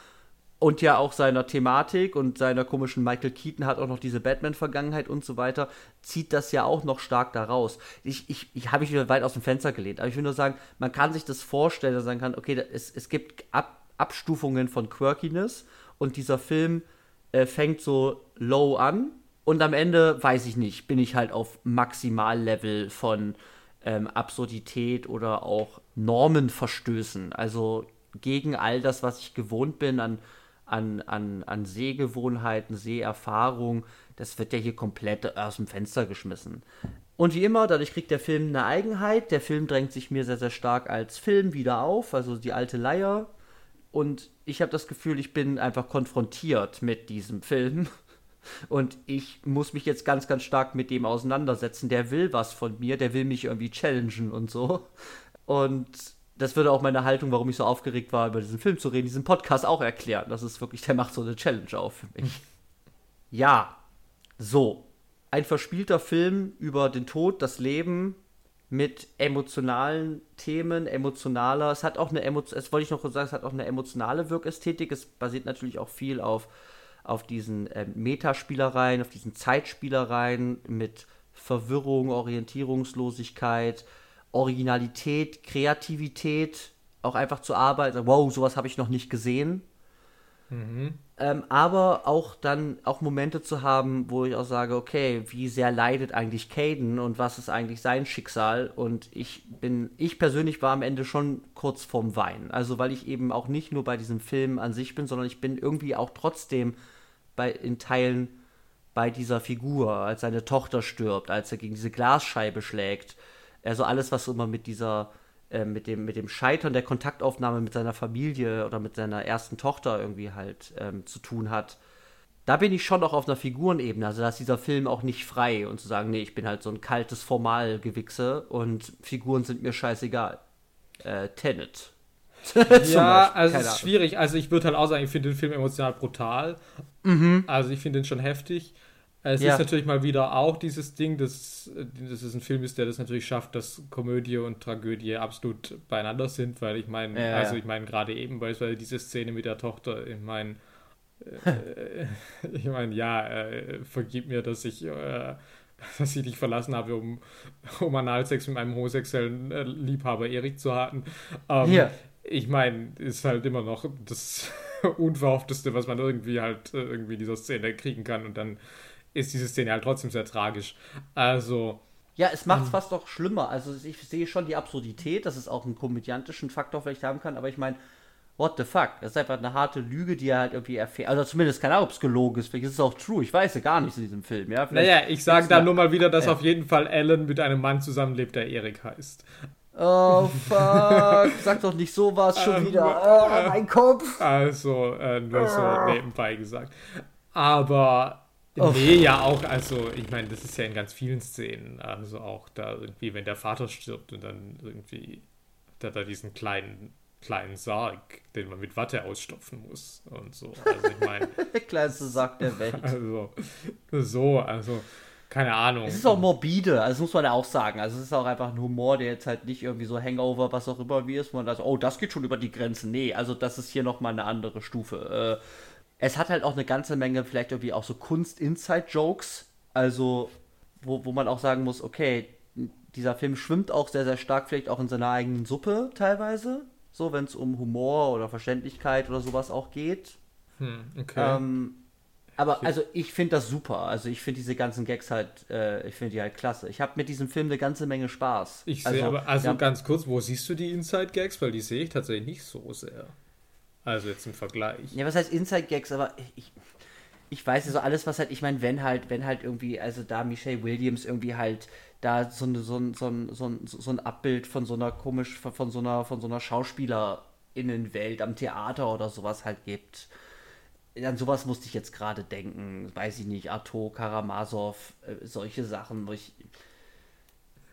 und ja auch seiner Thematik und seiner komischen Michael Keaton hat auch noch diese Batman-Vergangenheit und so weiter, zieht das ja auch noch stark daraus. Ich, ich, ich habe mich wieder weit aus dem Fenster gelehnt, aber ich will nur sagen, man kann sich das vorstellen, dass man sagen kann, okay, es, es gibt Ab, Abstufungen von Quirkiness und dieser Film äh, fängt so low an und am Ende, weiß ich nicht, bin ich halt auf Maximallevel von ähm, Absurdität oder auch Normenverstößen. Also gegen all das, was ich gewohnt bin an an, an, an Sehgewohnheiten, Seherfahrung, das wird ja hier komplett aus dem Fenster geschmissen. Und wie immer, dadurch kriegt der Film eine Eigenheit. Der Film drängt sich mir sehr, sehr stark als Film wieder auf, also die alte Leier. Und ich habe das Gefühl, ich bin einfach konfrontiert mit diesem Film. Und ich muss mich jetzt ganz, ganz stark mit dem auseinandersetzen. Der will was von mir, der will mich irgendwie challengen und so. Und das würde auch meine Haltung, warum ich so aufgeregt war, über diesen Film zu reden, diesen Podcast auch erklären. Das ist wirklich, der macht so eine Challenge auf für mich. Ja, so. Ein verspielter Film über den Tod, das Leben mit emotionalen Themen, emotionaler. Es hat auch eine Emotion, es wollte ich noch sagen, es hat auch eine emotionale Wirkästhetik. Es basiert natürlich auch viel auf, auf diesen äh, Metaspielereien, auf diesen Zeitspielereien mit Verwirrung, Orientierungslosigkeit, Originalität, Kreativität, auch einfach zu arbeiten. Wow, sowas habe ich noch nicht gesehen. Mhm. Ähm, aber auch dann auch Momente zu haben, wo ich auch sage, okay, wie sehr leidet eigentlich Caden und was ist eigentlich sein Schicksal? Und ich bin, ich persönlich war am Ende schon kurz vorm Weinen. Also weil ich eben auch nicht nur bei diesem Film an sich bin, sondern ich bin irgendwie auch trotzdem bei in Teilen bei dieser Figur, als seine Tochter stirbt, als er gegen diese Glasscheibe schlägt also alles, was immer mit dieser, äh, mit, dem, mit dem Scheitern der Kontaktaufnahme mit seiner Familie oder mit seiner ersten Tochter irgendwie halt ähm, zu tun hat. Da bin ich schon auch auf einer Figurenebene. Also da ist dieser Film auch nicht frei und zu sagen, nee, ich bin halt so ein kaltes Formalgewichse und Figuren sind mir scheißegal. Äh, Tenet. ja, also es ist schwierig. Also ich würde halt auch sagen, ich finde den Film emotional brutal. Mhm. Also ich finde den schon heftig. Es ja. ist natürlich mal wieder auch dieses Ding, dass, dass es ein Film ist, der das natürlich schafft, dass Komödie und Tragödie absolut beieinander sind, weil ich meine, ja, also ich meine gerade eben beispielsweise diese Szene mit der Tochter, ich meine, äh, ich meine, ja, äh, vergib mir, dass ich, äh, dass ich dich verlassen habe, um, um Analsex mit meinem homosexuellen äh, Liebhaber Erik zu haben. Ähm, ja. Ich meine, ist halt immer noch das Unverhoffteste, was man irgendwie halt äh, irgendwie in dieser Szene kriegen kann und dann ist diese Szene halt trotzdem sehr tragisch. Also. Ja, es macht es ähm, fast noch schlimmer. Also ich sehe schon die Absurdität, dass es auch einen komödiantischen Faktor vielleicht haben kann, aber ich meine, what the fuck? Das ist einfach eine harte Lüge, die er halt irgendwie erfährt. Also zumindest keine Ahnung, ob es gelogen ist. Vielleicht ist es auch true. Ich weiß ja gar nichts in diesem Film. Ja? Vielleicht naja, ich sage da nur mal wieder, dass äh. auf jeden Fall Alan mit einem Mann zusammenlebt, der Erik heißt. Oh fuck, sag doch nicht sowas schon ähm, wieder. Oh, mein Kopf. Also, äh, nur so ah. nebenbei gesagt. Aber Nee, ja auch, also ich meine, das ist ja in ganz vielen Szenen, also auch da irgendwie, wenn der Vater stirbt und dann irgendwie hat er da diesen kleinen, kleinen Sarg, den man mit Watte ausstopfen muss und so. Also ich meine. der kleinste Sarg der Welt. Also, so, also, keine Ahnung. Es ist auch morbide, also muss man ja auch sagen. Also es ist auch einfach ein Humor, der jetzt halt nicht irgendwie so Hangover, was auch immer wie ist, wo man da so, oh, das geht schon über die Grenzen. Nee, also das ist hier nochmal eine andere Stufe. Äh, es hat halt auch eine ganze Menge vielleicht irgendwie auch so Kunst-Inside-Jokes. Also, wo, wo man auch sagen muss, okay, dieser Film schwimmt auch sehr, sehr stark vielleicht auch in seiner eigenen Suppe teilweise. So, wenn es um Humor oder Verständlichkeit oder sowas auch geht. Hm, okay. Ähm, aber also ich finde das super. Also ich finde diese ganzen Gags halt, äh, ich finde die halt klasse. Ich habe mit diesem Film eine ganze Menge Spaß. Ich sehe also, aber, also ja, ganz kurz, wo siehst du die Inside-Gags? Weil die sehe ich tatsächlich nicht so sehr. Also jetzt im Vergleich. Ja, was heißt Inside Gags, aber ich, ich weiß ja so alles, was halt, ich meine, wenn halt, wenn halt irgendwie, also da Michelle Williams irgendwie halt da so, eine, so, ein, so, ein, so, ein, so ein Abbild von so einer komisch, von, so einer, von so einer Schauspielerinnenwelt am Theater oder sowas halt gibt. An sowas musste ich jetzt gerade denken. Weiß ich nicht, Arto, Karamazov, äh, solche Sachen, wo ich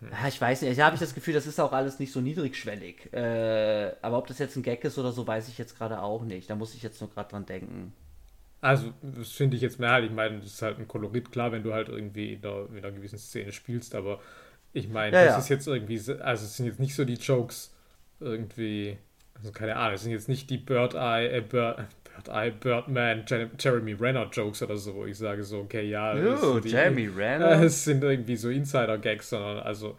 ja, ich weiß nicht, da habe ich das Gefühl, das ist auch alles nicht so niedrigschwellig. Äh, aber ob das jetzt ein Gag ist oder so, weiß ich jetzt gerade auch nicht. Da muss ich jetzt nur gerade dran denken. Also, das finde ich jetzt mehr halt. Ich meine, das ist halt ein Kolorit, klar, wenn du halt irgendwie in einer, in einer gewissen Szene spielst, aber ich meine, ja, das ja. ist jetzt irgendwie, also es sind jetzt nicht so die Jokes irgendwie, also keine Ahnung, es sind jetzt nicht die Bird Eye, äh, Bird, Bird Eye, Birdman, Jeremy Renner Jokes oder so, wo ich sage so, okay, ja. Oh, Jeremy Renner? Es sind irgendwie so Insider-Gags, sondern also,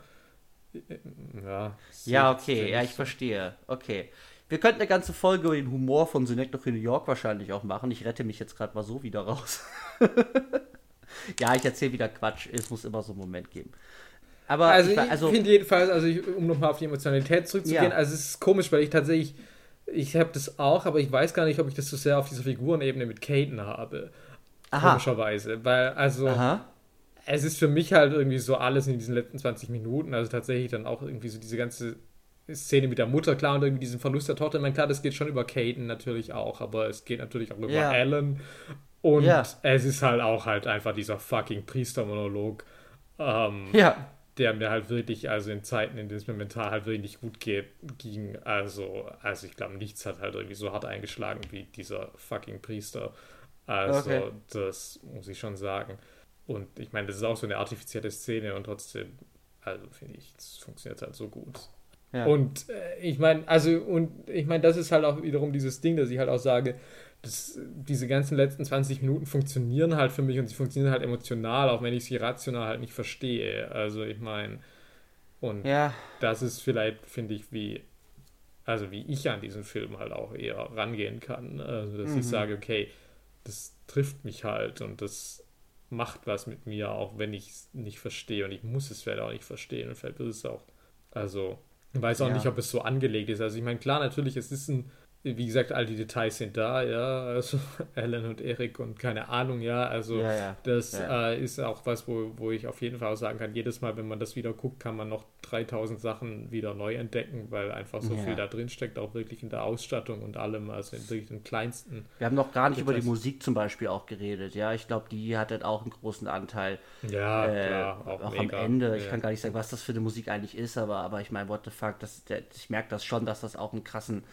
ja. Ja, okay, ja, ich verstehe. Okay. Wir könnten eine ganze Folge über den Humor von Synecdoche in New York wahrscheinlich auch machen. Ich rette mich jetzt gerade mal so wieder raus. ja, ich erzähle wieder Quatsch. Es muss immer so einen Moment geben. Aber also ich, also, finde jedenfalls, also ich, um nochmal auf die Emotionalität zurückzugehen, ja. also es ist komisch, weil ich tatsächlich ich habe das auch, aber ich weiß gar nicht, ob ich das so sehr auf dieser Figurenebene mit Caden habe. Aha. Komischerweise. Weil, also, Aha. es ist für mich halt irgendwie so alles in diesen letzten 20 Minuten, also tatsächlich dann auch irgendwie so diese ganze Szene mit der Mutter, klar, und irgendwie diesen Verlust der Tochter. Ich meine, klar, das geht schon über Caden natürlich auch, aber es geht natürlich auch über ja. Alan. Und ja. es ist halt auch halt einfach dieser fucking Priestermonolog. Ähm, ja. Der mir halt wirklich, also in Zeiten, in denen es mir mental halt wirklich nicht gut geht, ging, also, also ich glaube, nichts hat halt irgendwie so hart eingeschlagen wie dieser fucking Priester. Also, okay. das muss ich schon sagen. Und ich meine, das ist auch so eine artifizielle Szene und trotzdem, also finde ich, es funktioniert halt so gut. Ja. Und äh, ich meine, also, und ich meine, das ist halt auch wiederum dieses Ding, dass ich halt auch sage, dass diese ganzen letzten 20 Minuten funktionieren halt für mich und sie funktionieren halt emotional, auch wenn ich sie rational halt nicht verstehe. Also ich meine, und ja. das ist vielleicht, finde ich, wie, also wie ich an diesen Film halt auch eher rangehen kann. Also dass mhm. ich sage, okay, das trifft mich halt und das macht was mit mir, auch wenn ich es nicht verstehe und ich muss es vielleicht auch nicht verstehen und vielleicht ist es auch, also ich weiß auch ja. nicht, ob es so angelegt ist. Also ich meine, klar, natürlich, es ist ein wie gesagt, all die Details sind da, ja, also Alan und Erik und keine Ahnung, ja, also ja, ja. das ja. Äh, ist auch was, wo, wo ich auf jeden Fall auch sagen kann, jedes Mal, wenn man das wieder guckt, kann man noch 3000 Sachen wieder neu entdecken, weil einfach so viel da drin steckt, auch wirklich in der Ausstattung und allem, also in wirklich den kleinsten. Wir haben noch gar nicht Details. über die Musik zum Beispiel auch geredet, ja, ich glaube, die hat halt auch einen großen Anteil. Ja, äh, klar, auch, auch am Ende. Ich kann gar nicht sagen, was das für eine Musik eigentlich ist, aber, aber ich meine, what the fuck, das, der, ich merke das schon, dass das auch einen krassen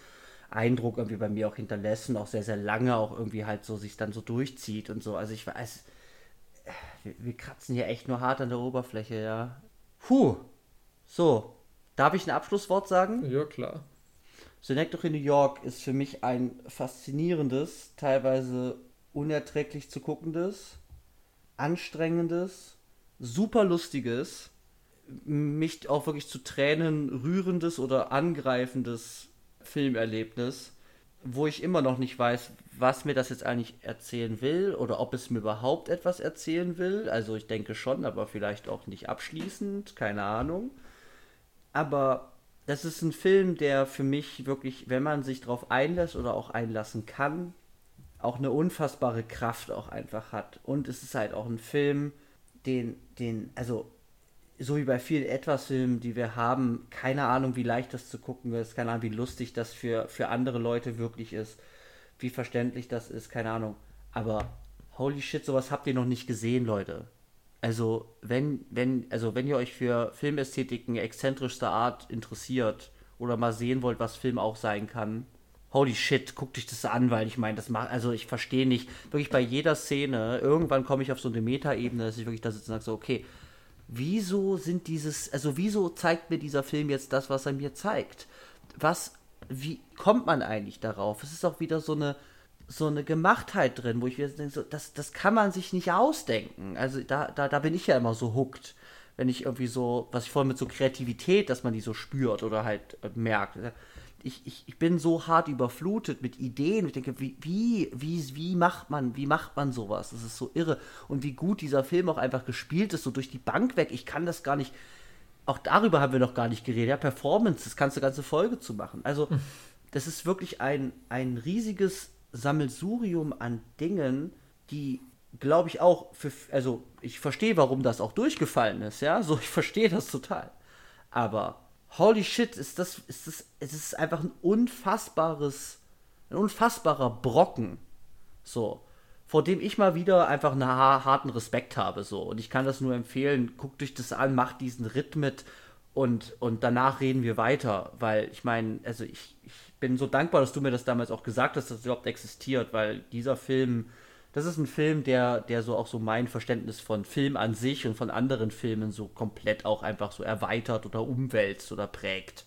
Eindruck irgendwie bei mir auch hinterlässt und auch sehr, sehr lange auch irgendwie halt so sich dann so durchzieht und so. Also ich weiß, wir, wir kratzen hier echt nur hart an der Oberfläche, ja. Puh. So, darf ich ein Abschlusswort sagen? Ja, klar. Synecdoche in New York ist für mich ein faszinierendes, teilweise unerträglich zu guckendes, anstrengendes, super lustiges, mich auch wirklich zu Tränen rührendes oder angreifendes Filmerlebnis, wo ich immer noch nicht weiß, was mir das jetzt eigentlich erzählen will oder ob es mir überhaupt etwas erzählen will. Also ich denke schon, aber vielleicht auch nicht abschließend, keine Ahnung. Aber das ist ein Film, der für mich wirklich, wenn man sich darauf einlässt oder auch einlassen kann, auch eine unfassbare Kraft auch einfach hat. Und es ist halt auch ein Film, den, den, also so wie bei vielen Etwas-Filmen, die wir haben, keine Ahnung, wie leicht das zu gucken ist, keine Ahnung, wie lustig das für, für andere Leute wirklich ist, wie verständlich das ist, keine Ahnung. Aber holy shit, sowas habt ihr noch nicht gesehen, Leute. Also, wenn, wenn, also wenn ihr euch für Filmästhetiken exzentrischster Art interessiert oder mal sehen wollt, was Film auch sein kann, holy shit, guckt euch das an, weil ich meine, das macht, also ich verstehe nicht, wirklich bei jeder Szene, irgendwann komme ich auf so eine Metaebene, dass ich wirklich da sitze und sage so, okay, wieso sind dieses, also wieso zeigt mir dieser Film jetzt das, was er mir zeigt? Was, wie kommt man eigentlich darauf? Es ist auch wieder so eine, so eine Gemachtheit drin, wo ich mir denke, so, das, das kann man sich nicht ausdenken. Also da, da, da bin ich ja immer so hooked, wenn ich irgendwie so, was ich vorhin mit so Kreativität, dass man die so spürt oder halt merkt ich, ich, ich bin so hart überflutet mit Ideen. Ich denke, wie, wie, wie, wie macht man, wie macht man sowas? Das ist so irre. Und wie gut dieser Film auch einfach gespielt ist, so durch die Bank weg. Ich kann das gar nicht. Auch darüber haben wir noch gar nicht geredet. Ja, Performance, das kannst du ganze Folge zu machen. Also, hm. das ist wirklich ein, ein riesiges Sammelsurium an Dingen, die, glaube ich, auch für. Also, ich verstehe, warum das auch durchgefallen ist, ja. So, ich verstehe das total. Aber holy shit, ist das, ist das, es ist einfach ein unfassbares, ein unfassbarer Brocken. So. Vor dem ich mal wieder einfach einen harten Respekt habe, so. Und ich kann das nur empfehlen, guckt euch das an, macht diesen Ritt mit und, und danach reden wir weiter, weil ich meine, also ich, ich bin so dankbar, dass du mir das damals auch gesagt hast, dass es überhaupt existiert, weil dieser Film, das ist ein Film, der, der so auch so mein Verständnis von Film an sich und von anderen Filmen so komplett auch einfach so erweitert oder umwälzt oder prägt.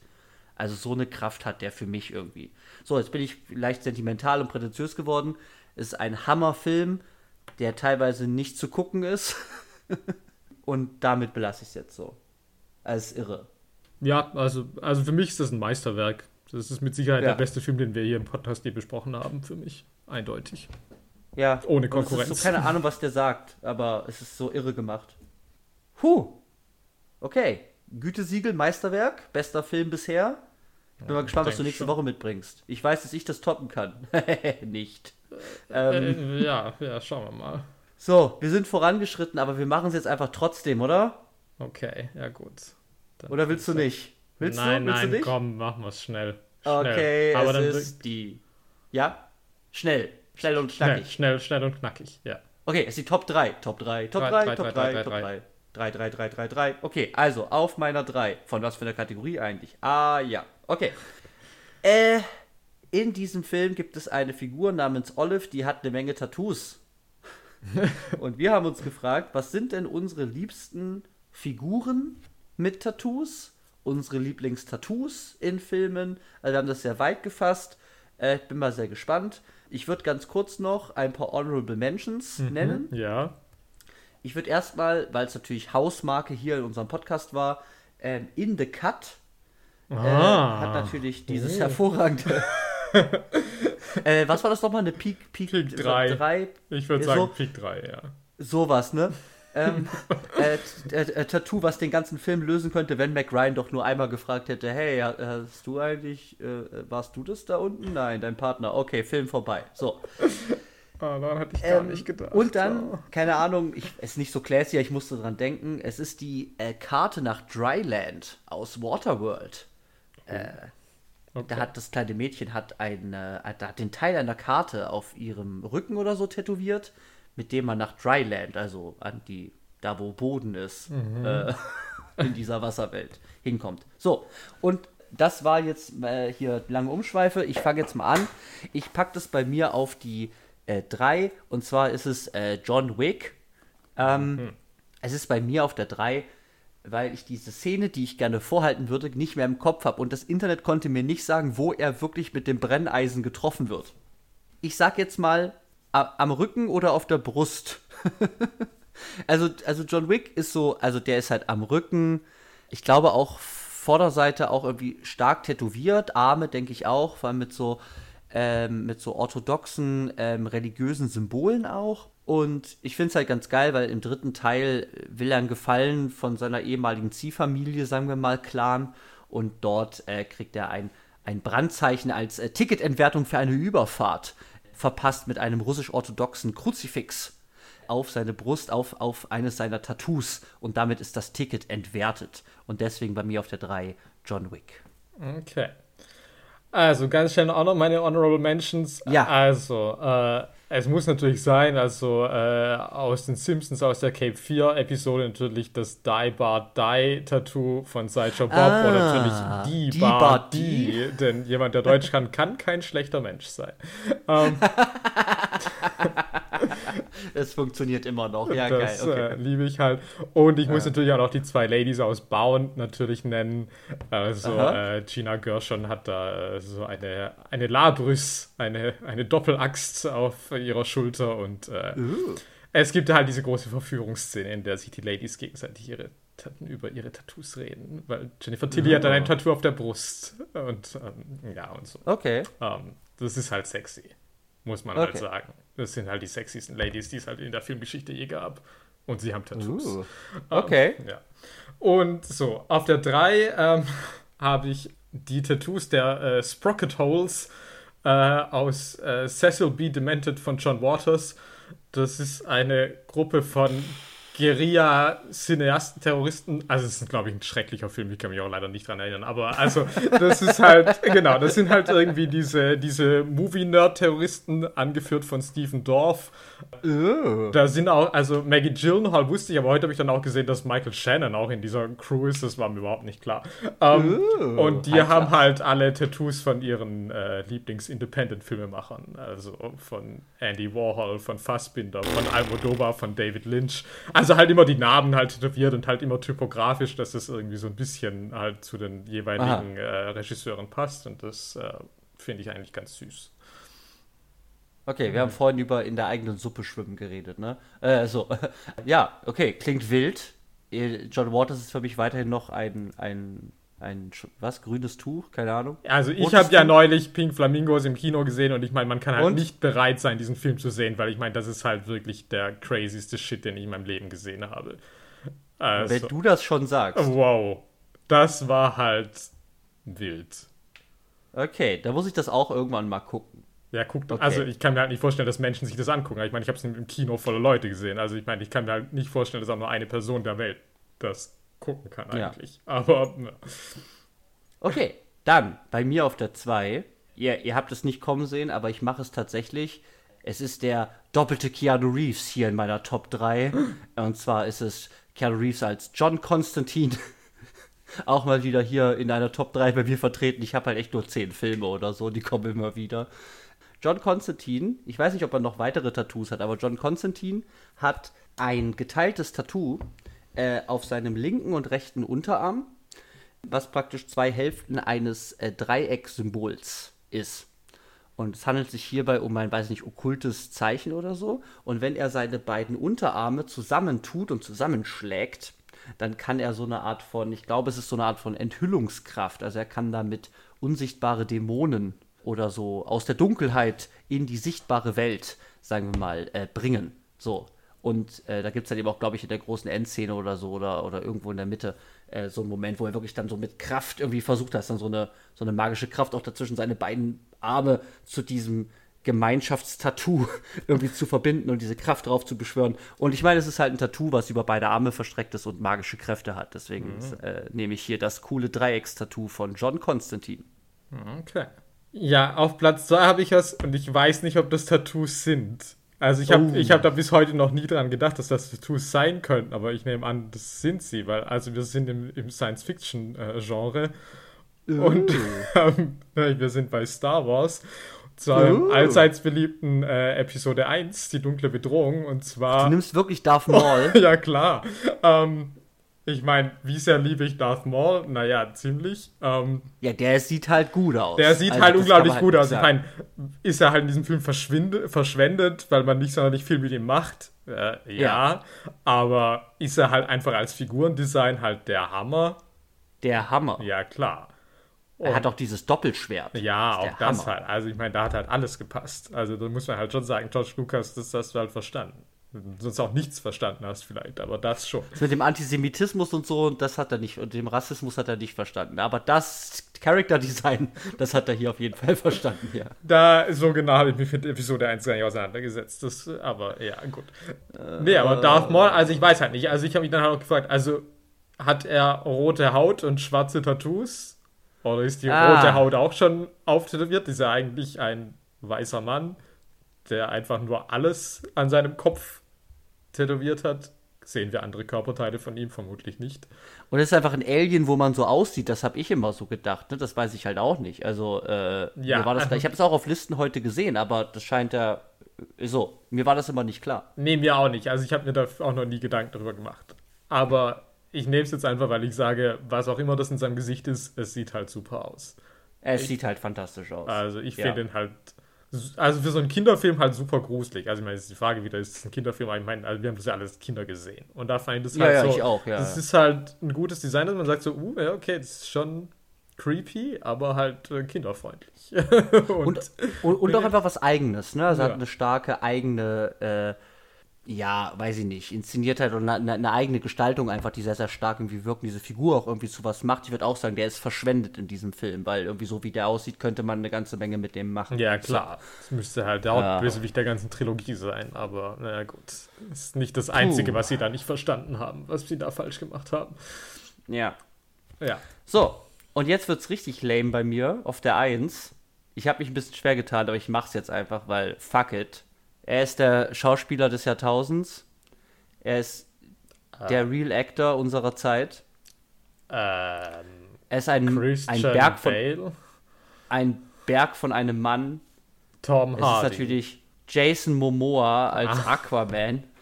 Also so eine Kraft hat der für mich irgendwie. So, jetzt bin ich leicht sentimental und prätentiös geworden. Es ist ein Hammerfilm, der teilweise nicht zu gucken ist. und damit belasse ich es jetzt so. Als irre. Ja, also, also für mich ist das ein Meisterwerk. Das ist mit Sicherheit ja. der beste Film, den wir hier im Podcast je besprochen haben, für mich. Eindeutig. Ja. Ohne Konkurrenz. Ich so keine Ahnung, was der sagt, aber es ist so irre gemacht. Huh. Okay. Gütesiegel, Meisterwerk, bester Film bisher. Ich bin mal gespannt, was du nächste schon. Woche mitbringst. Ich weiß, dass ich das toppen kann. Nicht. Äh, ähm. äh, ja, ja, schauen wir mal. So, wir sind vorangeschritten, aber wir machen es jetzt einfach trotzdem, oder? Okay, ja gut. Dann oder willst du nicht? Willst nein, du? Willst nein, du nicht? komm, machen wir es schnell. Okay, aber es ist die. Ja? Schnell. Schnell und knackig. Schnell, schnell, schnell und knackig, ja. Okay, es ist die Top 3. Top 3, Top 3, Top 3, Top 3. 3, 3, 3, 3, 3. Okay, also auf meiner 3. Von was für einer Kategorie eigentlich? Ah, ja. Okay. Äh, in diesem Film gibt es eine Figur namens Olive, die hat eine Menge Tattoos. Und wir haben uns gefragt, was sind denn unsere liebsten Figuren mit Tattoos? Unsere Lieblingstattoos in Filmen? Also wir haben das sehr weit gefasst. Äh, ich bin mal sehr gespannt. Ich würde ganz kurz noch ein paar Honorable Mentions mhm, nennen. Ja. Ich würde erstmal, weil es natürlich Hausmarke hier in unserem Podcast war, ähm, In the Cut äh, ah. hat natürlich dieses oh. hervorragende. äh, was war das nochmal? Eine Peak, Peak, Peak 3. 3? Ich würde sagen so, Peak 3, ja. Sowas, ne? Ähm, äh, äh, Tattoo, was den ganzen Film lösen könnte, wenn Mac Ryan doch nur einmal gefragt hätte, hey, hast du eigentlich, äh, warst du das da unten? Nein, dein Partner. Okay, Film vorbei. So. Ah, daran hatte ich gar ähm, nicht gedacht. Und dann, keine Ahnung, ich, es ist nicht so classy, ich musste dran denken, es ist die äh, Karte nach Dryland aus Waterworld. Äh, okay. Da hat das kleine Mädchen hat, ein, äh, hat den Teil einer Karte auf ihrem Rücken oder so tätowiert mit dem man nach Dryland, also an die, da wo Boden ist, mhm. äh, in dieser Wasserwelt hinkommt. So, und das war jetzt äh, hier lange Umschweife. Ich fange jetzt mal an. Ich packe das bei mir auf die 3 äh, und zwar ist es äh, John Wick. Ähm, mhm. Es ist bei mir auf der 3, weil ich diese Szene, die ich gerne vorhalten würde, nicht mehr im Kopf habe und das Internet konnte mir nicht sagen, wo er wirklich mit dem Brenneisen getroffen wird. Ich sag jetzt mal am Rücken oder auf der Brust. also, also John Wick ist so, also der ist halt am Rücken. Ich glaube auch Vorderseite auch irgendwie stark tätowiert, Arme denke ich auch, vor allem mit so ähm, mit so orthodoxen ähm, religiösen Symbolen auch. Und ich finde es halt ganz geil, weil im dritten Teil will er einen Gefallen von seiner ehemaligen Ziehfamilie, sagen wir mal, Clan. Und dort äh, kriegt er ein, ein Brandzeichen als äh, Ticketentwertung für eine Überfahrt verpasst mit einem russisch-orthodoxen Kruzifix auf seine Brust, auf, auf eines seiner Tattoos. Und damit ist das Ticket entwertet. Und deswegen bei mir auf der 3 John Wick. Okay. Also ganz schnell auch noch meine Honorable Mentions. Ja. Also, äh, es muss natürlich sein, also äh, aus den Simpsons, aus der Cape 4 Episode natürlich das Die Bar Die Tattoo von Sideshow Bob ah, oder natürlich Die, die Bar, Bar Die, die, denn jemand, der Deutsch kann, kann kein schlechter Mensch sein. Ähm, es funktioniert immer noch, ja das, geil. Okay. Äh, liebe ich halt. Und ich muss natürlich auch noch die zwei Ladies aus Bound natürlich nennen. Also äh, Gina Gershon hat da äh, so eine, eine Labrys, eine, eine Doppelaxt auf ihrer Schulter und äh, uh. es gibt halt diese große Verführungsszene, in der sich die Ladies gegenseitig ihre über ihre Tattoos reden, weil Jennifer Tilly oh. hat dann ein Tattoo auf der Brust und ähm, ja und so. Okay. Ähm, das ist halt sexy, muss man halt okay. halt sagen. Das sind halt die sexiesten Ladies, die es halt in der Filmgeschichte je gab. Und sie haben Tattoos. Uh. Okay. Ähm, ja. Und so, auf der 3 ähm, habe ich die Tattoos der äh, Sprocket Holes äh, aus äh, Cecil B. Demented von John Waters. Das ist eine Gruppe von Guerilla-Cineasten, Terroristen. Also, es ist, glaube ich, ein schrecklicher Film. Ich kann mich auch leider nicht dran erinnern. Aber, also, das ist halt, genau, das sind halt irgendwie diese, diese Movie-Nerd-Terroristen, angeführt von Stephen Dorff. Da sind auch, also, Maggie Gyllenhaal wusste ich, aber heute habe ich dann auch gesehen, dass Michael Shannon auch in dieser Crew ist. Das war mir überhaupt nicht klar. Um, uh. Und die haben halt alle Tattoos von ihren äh, Lieblings-Independent-Filmemachern. Also, von Andy Warhol, von Fassbinder, von Almodovar, von David Lynch. Also halt immer die Namen halt tätowiert und halt immer typografisch, dass das irgendwie so ein bisschen halt zu den jeweiligen äh, Regisseuren passt. Und das äh, finde ich eigentlich ganz süß. Okay, wir haben vorhin über in der eigenen Suppe schwimmen geredet, ne? Äh, so. ja, okay, klingt wild. John Waters ist für mich weiterhin noch ein, ein ein was grünes Tuch, keine Ahnung. Also ich habe ja neulich Pink Flamingos im Kino gesehen und ich meine, man kann halt und? nicht bereit sein, diesen Film zu sehen, weil ich meine, das ist halt wirklich der crazyste Shit, den ich in meinem Leben gesehen habe. Also, Wenn du das schon sagst. Wow, das war halt wild. Okay, da muss ich das auch irgendwann mal gucken. Ja, guckt, okay. also ich kann mir halt nicht vorstellen, dass Menschen sich das angucken. Ich meine, ich habe es im Kino voller Leute gesehen. Also ich meine, ich kann mir halt nicht vorstellen, dass auch nur eine Person der Welt das gucken kann eigentlich. Ja. Aber. Ne. Okay, dann bei mir auf der 2. Ihr, ihr habt es nicht kommen sehen, aber ich mache es tatsächlich. Es ist der doppelte Keanu Reeves hier in meiner Top 3. Und zwar ist es Keanu Reeves als John Constantine. Auch mal wieder hier in einer Top 3 bei mir vertreten. Ich habe halt echt nur 10 Filme oder so, die kommen immer wieder. John Constantine, ich weiß nicht, ob er noch weitere Tattoos hat, aber John Constantine hat ein geteiltes Tattoo äh, auf seinem linken und rechten Unterarm, was praktisch zwei Hälften eines äh, Dreiecksymbols ist. Und es handelt sich hierbei um ein, weiß nicht, okkultes Zeichen oder so. Und wenn er seine beiden Unterarme zusammentut und zusammenschlägt, dann kann er so eine Art von, ich glaube, es ist so eine Art von Enthüllungskraft. Also er kann damit unsichtbare Dämonen oder so aus der Dunkelheit in die sichtbare Welt, sagen wir mal, äh, bringen. So. Und äh, da gibt es dann eben auch, glaube ich, in der großen Endszene oder so oder, oder irgendwo in der Mitte äh, so einen Moment, wo er wirklich dann so mit Kraft irgendwie versucht hat, dann so eine, so eine magische Kraft auch dazwischen seine beiden Arme zu diesem Gemeinschaftstattoo irgendwie zu verbinden und diese Kraft drauf zu beschwören. Und ich meine, es ist halt ein Tattoo, was über beide Arme verstreckt ist und magische Kräfte hat. Deswegen mhm. äh, nehme ich hier das coole Dreieckstattoo von John Constantine. Okay. Ja, auf Platz 2 habe ich was und ich weiß nicht, ob das Tattoos sind. Also ich habe oh. hab da bis heute noch nie dran gedacht, dass das Tattoos sein könnten, aber ich nehme an, das sind sie, weil also wir sind im, im Science-Fiction-Genre oh. und ähm, wir sind bei Star Wars. Zu einem oh. allseits beliebten äh, Episode 1, die dunkle Bedrohung, und zwar. Du nimmst wirklich Darth Maul. ja, klar. Ähm, ich meine, wie sehr liebe ich Darth Maul? Naja, ziemlich. Ähm, ja, der sieht halt gut aus. Der sieht also, halt unglaublich halt gut aus. Ich meine, ist er halt in diesem Film verschwendet, weil man nicht sonderlich viel mit ihm macht? Äh, ja, ja, aber ist er halt einfach als Figurendesign halt der Hammer? Der Hammer. Ja, klar. Und er hat auch dieses Doppelschwert. Ja, das auch das Hammer. halt. Also ich meine, da hat halt alles gepasst. Also da muss man halt schon sagen, George Lucas, das hast du halt verstanden sonst auch nichts verstanden hast vielleicht, aber das schon. Das mit dem Antisemitismus und so, das hat er nicht, und dem Rassismus hat er nicht verstanden. Aber das Character Design, das hat er hier auf jeden Fall verstanden, ja. Da, so genau habe ich mich mit Episode 1 gar nicht auseinandergesetzt. Das, aber ja, gut. Äh, nee, aber Darth Maul, also ich weiß halt nicht. Also ich habe mich dann halt auch gefragt, also hat er rote Haut und schwarze Tattoos? Oder ist die ah. rote Haut auch schon auftätowiert? Ist er eigentlich ein weißer Mann, der einfach nur alles an seinem Kopf tätowiert hat. Sehen wir andere Körperteile von ihm vermutlich nicht. Und es ist einfach ein Alien, wo man so aussieht. Das habe ich immer so gedacht. Ne? Das weiß ich halt auch nicht. Also, äh, ja, mir war das, also, ich habe es auch auf Listen heute gesehen, aber das scheint ja so. Mir war das immer nicht klar. Nee, mir auch nicht. Also, ich habe mir da auch noch nie Gedanken darüber gemacht. Aber ich nehme es jetzt einfach, weil ich sage, was auch immer das in seinem Gesicht ist, es sieht halt super aus. Es ich, sieht halt fantastisch aus. Also, ich ja. finde ihn halt also für so einen Kinderfilm halt super gruselig. Also ich meine, ist die Frage wieder, ist es ein Kinderfilm? Ich meine, also wir haben das ja alles Kinder gesehen. Und da fand ich das halt ja, so. Ich auch, ja, das ist halt ein gutes Design, dass man sagt so, uh, ja, okay, das ist schon creepy, aber halt äh, kinderfreundlich. und, und, und, und, auch einfach was Eigenes, ne? Also ja. hat eine starke eigene äh, ja, weiß ich nicht, inszeniert hat und eine, eine, eigene Gestaltung einfach, die sehr, sehr stark irgendwie wirken, diese Figur auch irgendwie zu was macht. Ich würde auch sagen, der ist verschwendet in diesem Film, weil irgendwie so wie der aussieht, könnte man eine ganze Menge mit dem machen. Ja, klar. Das müsste halt der Hauptbösewicht der ganzen Trilogie sein, aber naja, gut. Das ist nicht das Einzige, Puh. was sie da nicht verstanden haben, was sie da falsch gemacht haben. Ja. Ja. So, und jetzt wird's richtig lame bei mir auf der 1. Ich habe mich ein bisschen schwer getan, aber ich mach's jetzt einfach, weil fuck it er ist der Schauspieler des Jahrtausends. Er ist ah. der Real Actor unserer Zeit. Ähm, er ist ein, ein Berg von Bale? ein Berg von einem Mann. Tom Hardy. Es ist natürlich Jason Momoa als ah. Aquaman.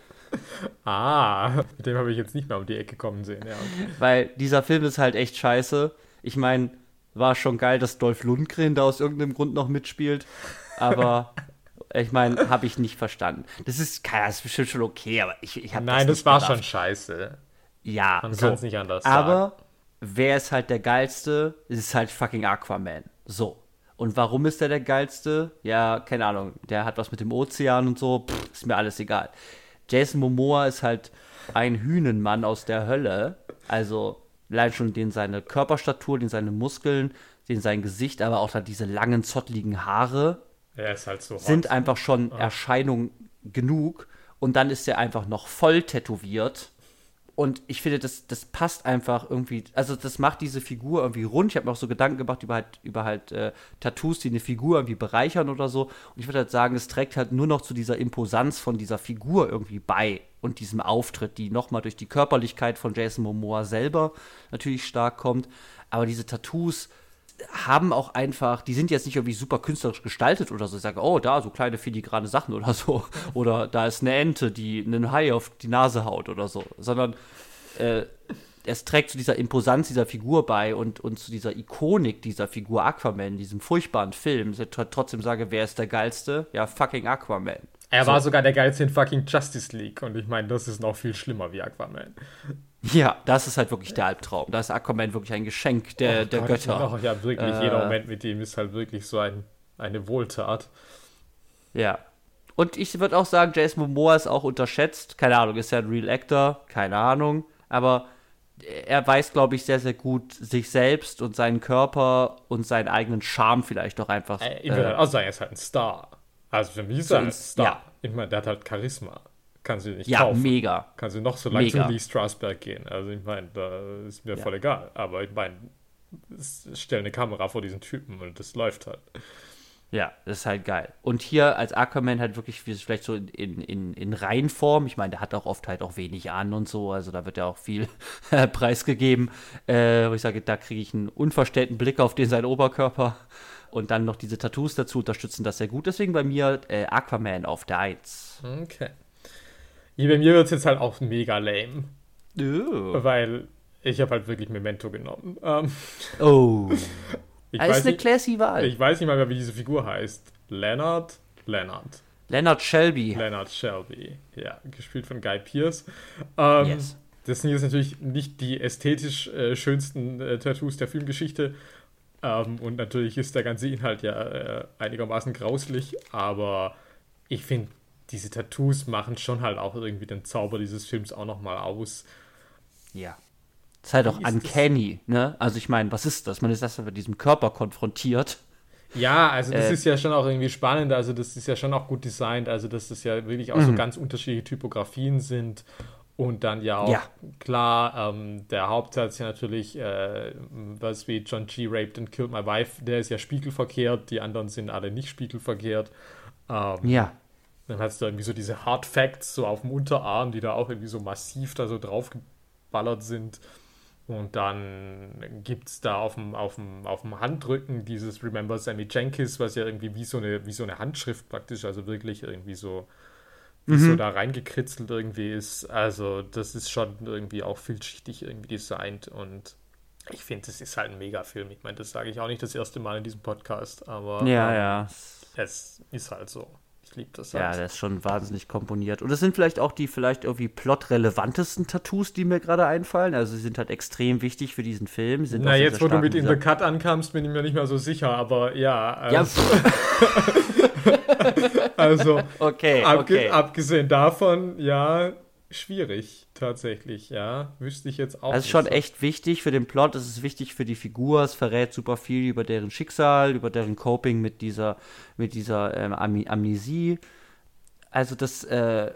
Ah, mit dem habe ich jetzt nicht mehr um die Ecke kommen sehen. Ja, okay. Weil dieser Film ist halt echt scheiße. Ich meine, war schon geil, dass Dolph Lundgren da aus irgendeinem Grund noch mitspielt. Aber ich meine, habe ich nicht verstanden. Das ist, das ist bestimmt schon okay, aber ich, ich habe Nein, das, das war gedacht. schon scheiße. Ja, man so. kann es nicht anders aber sagen. Aber wer ist halt der geilste? Es ist halt fucking Aquaman. So. Und warum ist der der geilste? Ja, keine Ahnung. Der hat was mit dem Ozean und so. Pff, ist mir alles egal. Jason Momoa ist halt ein Hünenmann aus der Hölle. Also allein schon den seine Körperstatur, den seine Muskeln, den sein Gesicht, aber auch dann diese langen, zottligen Haare halt so sind einfach schon ah. Erscheinung genug. Und dann ist er einfach noch voll tätowiert. Und ich finde, das, das passt einfach irgendwie, also das macht diese Figur irgendwie rund. Ich habe mir auch so Gedanken gemacht über halt, über halt äh, Tattoos, die eine Figur irgendwie bereichern oder so. Und ich würde halt sagen, es trägt halt nur noch zu dieser Imposanz von dieser Figur irgendwie bei und diesem Auftritt, die nochmal durch die Körperlichkeit von Jason Momoa selber natürlich stark kommt. Aber diese Tattoos haben auch einfach, die sind jetzt nicht irgendwie super künstlerisch gestaltet oder so. Ich sage, oh, da so kleine filigrane Sachen oder so. Oder da ist eine Ente, die einen Hai auf die Nase haut oder so. Sondern äh, es trägt zu dieser Imposanz dieser Figur bei und, und zu dieser Ikonik dieser Figur Aquaman, diesem furchtbaren Film. Ich trotzdem sage, wer ist der geilste? Ja, fucking Aquaman. Er so. war sogar der geilste in fucking Justice League und ich meine, das ist noch viel schlimmer wie Aquaman. Ja, das ist halt wirklich der Albtraum. Da ist Aquaman wirklich ein Geschenk der, oh der Gott, Götter. Oh, ja, wirklich, äh, jeder Moment mit ihm ist halt wirklich so ein, eine Wohltat. Ja. Und ich würde auch sagen, Jason Momoa ist auch unterschätzt. Keine Ahnung, ist ja ein Real Actor, keine Ahnung. Aber er weiß, glaube ich, sehr, sehr gut sich selbst und seinen Körper und seinen eigenen Charme vielleicht doch einfach. Äh, ich würde halt auch sagen, er ist halt ein Star. Also für mich ist er ein Star. Ja. Ich meine, der hat halt Charisma. Kann sie nicht ja, kaufen. Ja, mega. Kann sie noch so lange zu Lee Strasberg gehen. Also ich meine, da ist mir ja. voll egal. Aber ich meine, stell eine Kamera vor diesen Typen und das läuft halt. Ja, das ist halt geil. Und hier als Aquaman halt wirklich vielleicht so in, in, in Reihenform. Ich meine, der hat auch oft halt auch wenig an und so. Also da wird ja auch viel preisgegeben. Äh, wo ich sage, da kriege ich einen unverstellten Blick auf den seinen Oberkörper. Und dann noch diese Tattoos dazu unterstützen das sehr gut. Deswegen bei mir äh, Aquaman auf der 1. Okay. Hier bei mir wird es jetzt halt auch mega lame. Oh. Weil ich habe halt wirklich Memento genommen. Ähm, oh. Ich das ist eine classy Wahl. Ich weiß nicht mal mehr, wie diese Figur heißt. Leonard? Leonard. Leonard Shelby. Leonard Shelby, ja, gespielt von Guy Pierce. Ähm, yes. Das sind jetzt natürlich nicht die ästhetisch äh, schönsten äh, Tattoos der Filmgeschichte, ähm, und natürlich ist der ganze Inhalt ja äh, einigermaßen grauslich, aber ich finde, diese Tattoos machen schon halt auch irgendwie den Zauber dieses Films auch nochmal aus. Ja. Das ist halt auch uncanny, ne? Also ich meine, was ist das? Man ist erst mit diesem Körper konfrontiert. Ja, also das äh, ist ja schon auch irgendwie spannend, also das ist ja schon auch gut designt, also dass das ja wirklich auch so mhm. ganz unterschiedliche Typografien sind und dann ja auch, ja. klar, ähm, der Hauptsatz ja natürlich, äh, was wie John G. raped and killed my wife, der ist ja spiegelverkehrt, die anderen sind alle nicht spiegelverkehrt. Ähm, ja. Dann hast du irgendwie so diese Hard Facts so auf dem Unterarm, die da auch irgendwie so massiv da so draufgeballert sind. Und dann gibt es da auf dem, auf, dem, auf dem Handrücken dieses Remember Sammy Jenkins, was ja irgendwie wie so eine, wie so eine Handschrift praktisch, also wirklich irgendwie so mhm. so da reingekritzelt irgendwie ist. Also, das ist schon irgendwie auch vielschichtig irgendwie designt und ich finde, es ist halt ein Mega-Film. Ich meine, das sage ich auch nicht das erste Mal in diesem Podcast, aber ja, ähm, ja. es ist halt so. Liebe das. Ja, der ist schon wahnsinnig komponiert. Und es sind vielleicht auch die vielleicht irgendwie plotrelevantesten Tattoos, die mir gerade einfallen. Also sie sind halt extrem wichtig für diesen Film. Sind Na, jetzt, wo du mit In the Cut ankamst, bin ich mir nicht mehr so sicher, aber ja. Also, ja. also okay, abge okay. abgesehen davon, ja, schwierig tatsächlich, ja. Wüsste ich jetzt auch. Das ist schon so. echt wichtig für den Plot, es ist wichtig für die Figur, es verrät super viel über deren Schicksal, über deren Coping mit dieser, mit dieser ähm, Am Amnesie. Also das, äh,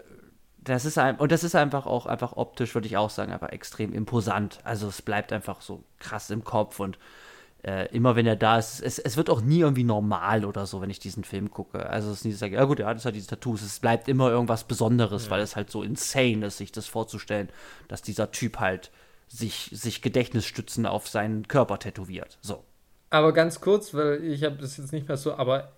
das ist ein, und das ist einfach auch einfach optisch, würde ich auch sagen, einfach extrem imposant. Also es bleibt einfach so krass im Kopf und äh, immer wenn er da ist, es, es wird auch nie irgendwie normal oder so, wenn ich diesen Film gucke. Also es ist nie so, ja gut, er hat halt diese Tattoos. Es bleibt immer irgendwas Besonderes, ja. weil es halt so insane ist, sich das vorzustellen, dass dieser Typ halt sich, sich Gedächtnisstützen auf seinen Körper tätowiert. So. Aber ganz kurz, weil ich habe das jetzt nicht mehr so, aber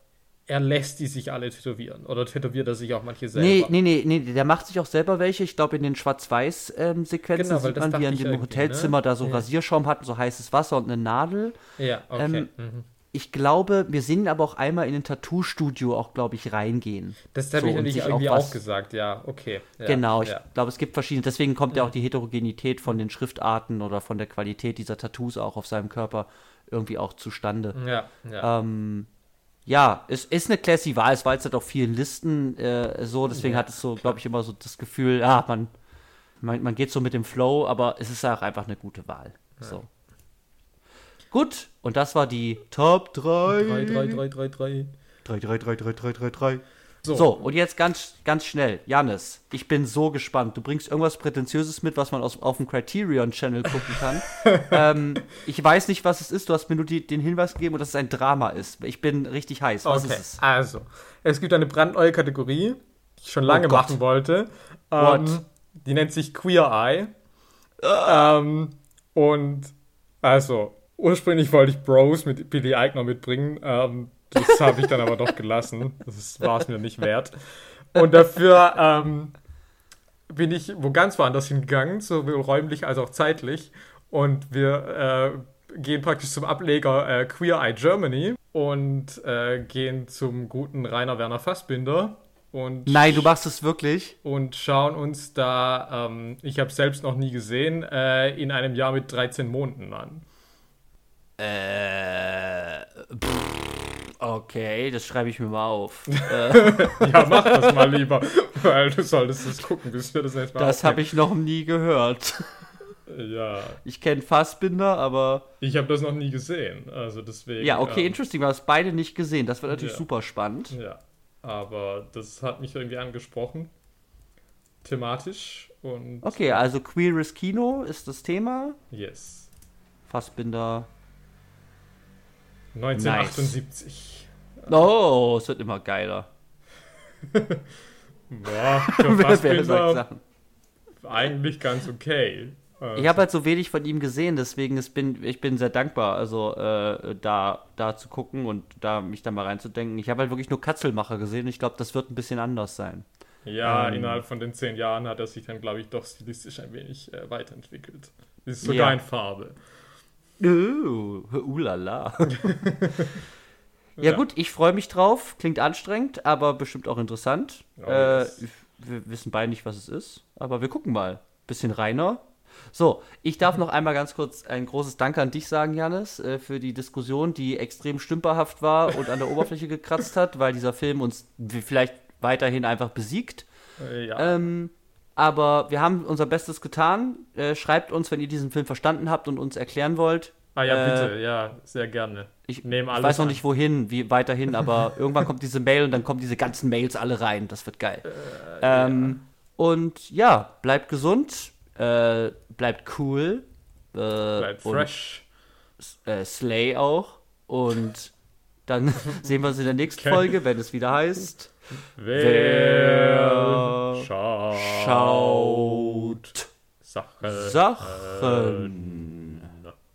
er lässt die sich alle tätowieren. Oder tätowiert er sich auch manche selber? Nee, nee, nee, nee der macht sich auch selber welche. Ich glaube, in den Schwarz-Weiß-Sequenzen ähm, sieht man, wie er in dem Hotelzimmer ne? da so ja. Rasierschaum hat, so heißes Wasser und eine Nadel. Ja, okay. Ähm, mhm. Ich glaube, wir sehen aber auch einmal in ein Tattoo-Studio auch, glaube ich, reingehen. Das habe so, ich nämlich irgendwie auch, auch, gesagt, ja, okay. Ja, genau, ich ja. glaube, es gibt verschiedene, deswegen kommt ja auch die Heterogenität von den Schriftarten oder von der Qualität dieser Tattoos auch auf seinem Körper irgendwie auch zustande. Ja, ja. Ähm, ja, es ist eine classy Wahl. Es war jetzt halt auf vielen Listen äh, so, deswegen ja, hat es so, glaube ich, immer so das Gefühl, ja, man, man, man, geht so mit dem Flow, aber es ist auch einfach eine gute Wahl. Ja. So. Gut, und das war die Top 3. 3, 3, 3, 3, 3. 3, 3, 3, 3, 3, 3, 3. So. so, und jetzt ganz, ganz schnell. Janis, ich bin so gespannt. Du bringst irgendwas Prätentiöses mit, was man aus, auf dem Criterion-Channel gucken kann. ähm, ich weiß nicht, was es ist. Du hast mir nur die, den Hinweis gegeben, dass es ein Drama ist. Ich bin richtig heiß. Was okay. ist es? Also, es gibt eine brandneue Kategorie, die ich schon lange oh machen wollte. Ähm, die nennt sich Queer Eye. Ähm, und also, ursprünglich wollte ich Bros mit Billy Eichner mitbringen. Ähm, das habe ich dann aber doch gelassen. Das war es mir nicht wert. Und dafür ähm, bin ich wo ganz woanders hingegangen, sowohl räumlich als auch zeitlich. Und wir äh, gehen praktisch zum Ableger äh, Queer Eye Germany und äh, gehen zum guten Rainer Werner Fassbinder. Und Nein, du machst es wirklich. Und schauen uns da, ähm, ich habe es selbst noch nie gesehen, äh, in einem Jahr mit 13 Monaten an. Äh, okay, das schreibe ich mir mal auf. ja, mach das mal lieber, weil du solltest es gucken, bis wir das erstmal Das habe ich noch nie gehört. Ja. Ich kenne Fassbinder, aber. Ich habe das noch nie gesehen, also deswegen. Ja, okay, ähm, interesting. Wir haben es beide nicht gesehen. Das wird natürlich ja. super spannend. Ja, aber das hat mich irgendwie angesprochen. Thematisch und. Okay, also queeres Kino ist das Thema. Yes. Fassbinder 1978. Nice. Oh, es wird immer geiler. Boah, für sagt eigentlich ganz okay. Also. Ich habe halt so wenig von ihm gesehen, deswegen ist, bin ich bin sehr dankbar, also äh, da, da zu gucken und da mich da mal reinzudenken. Ich habe halt wirklich nur Katzelmacher gesehen. Ich glaube, das wird ein bisschen anders sein. Ja, ähm, innerhalb von den zehn Jahren hat er sich dann, glaube ich, doch stilistisch ein wenig äh, weiterentwickelt. Ist sogar ja. in Farbe. Uh, ulala. ja, ja, gut, ich freue mich drauf. Klingt anstrengend, aber bestimmt auch interessant. Oh, äh, wir wissen beide nicht, was es ist, aber wir gucken mal. Bisschen reiner. So, ich darf noch einmal ganz kurz ein großes Danke an dich sagen, Janis, äh, für die Diskussion, die extrem stümperhaft war und an der Oberfläche gekratzt hat, weil dieser Film uns vielleicht weiterhin einfach besiegt. Äh, ja. Ähm, aber wir haben unser Bestes getan. Äh, schreibt uns, wenn ihr diesen Film verstanden habt und uns erklären wollt. Ah ja, äh, bitte, ja, sehr gerne. Ich, ich weiß noch an. nicht wohin, wie weiterhin, aber irgendwann kommt diese Mail und dann kommen diese ganzen Mails alle rein. Das wird geil. Äh, ähm, ja. Und ja, bleibt gesund, äh, bleibt cool. Äh, bleibt fresh. Äh, Slay auch. Und dann sehen wir uns in der nächsten Folge, wenn es wieder heißt. Wer schaut, schaut Sachen. Sachen.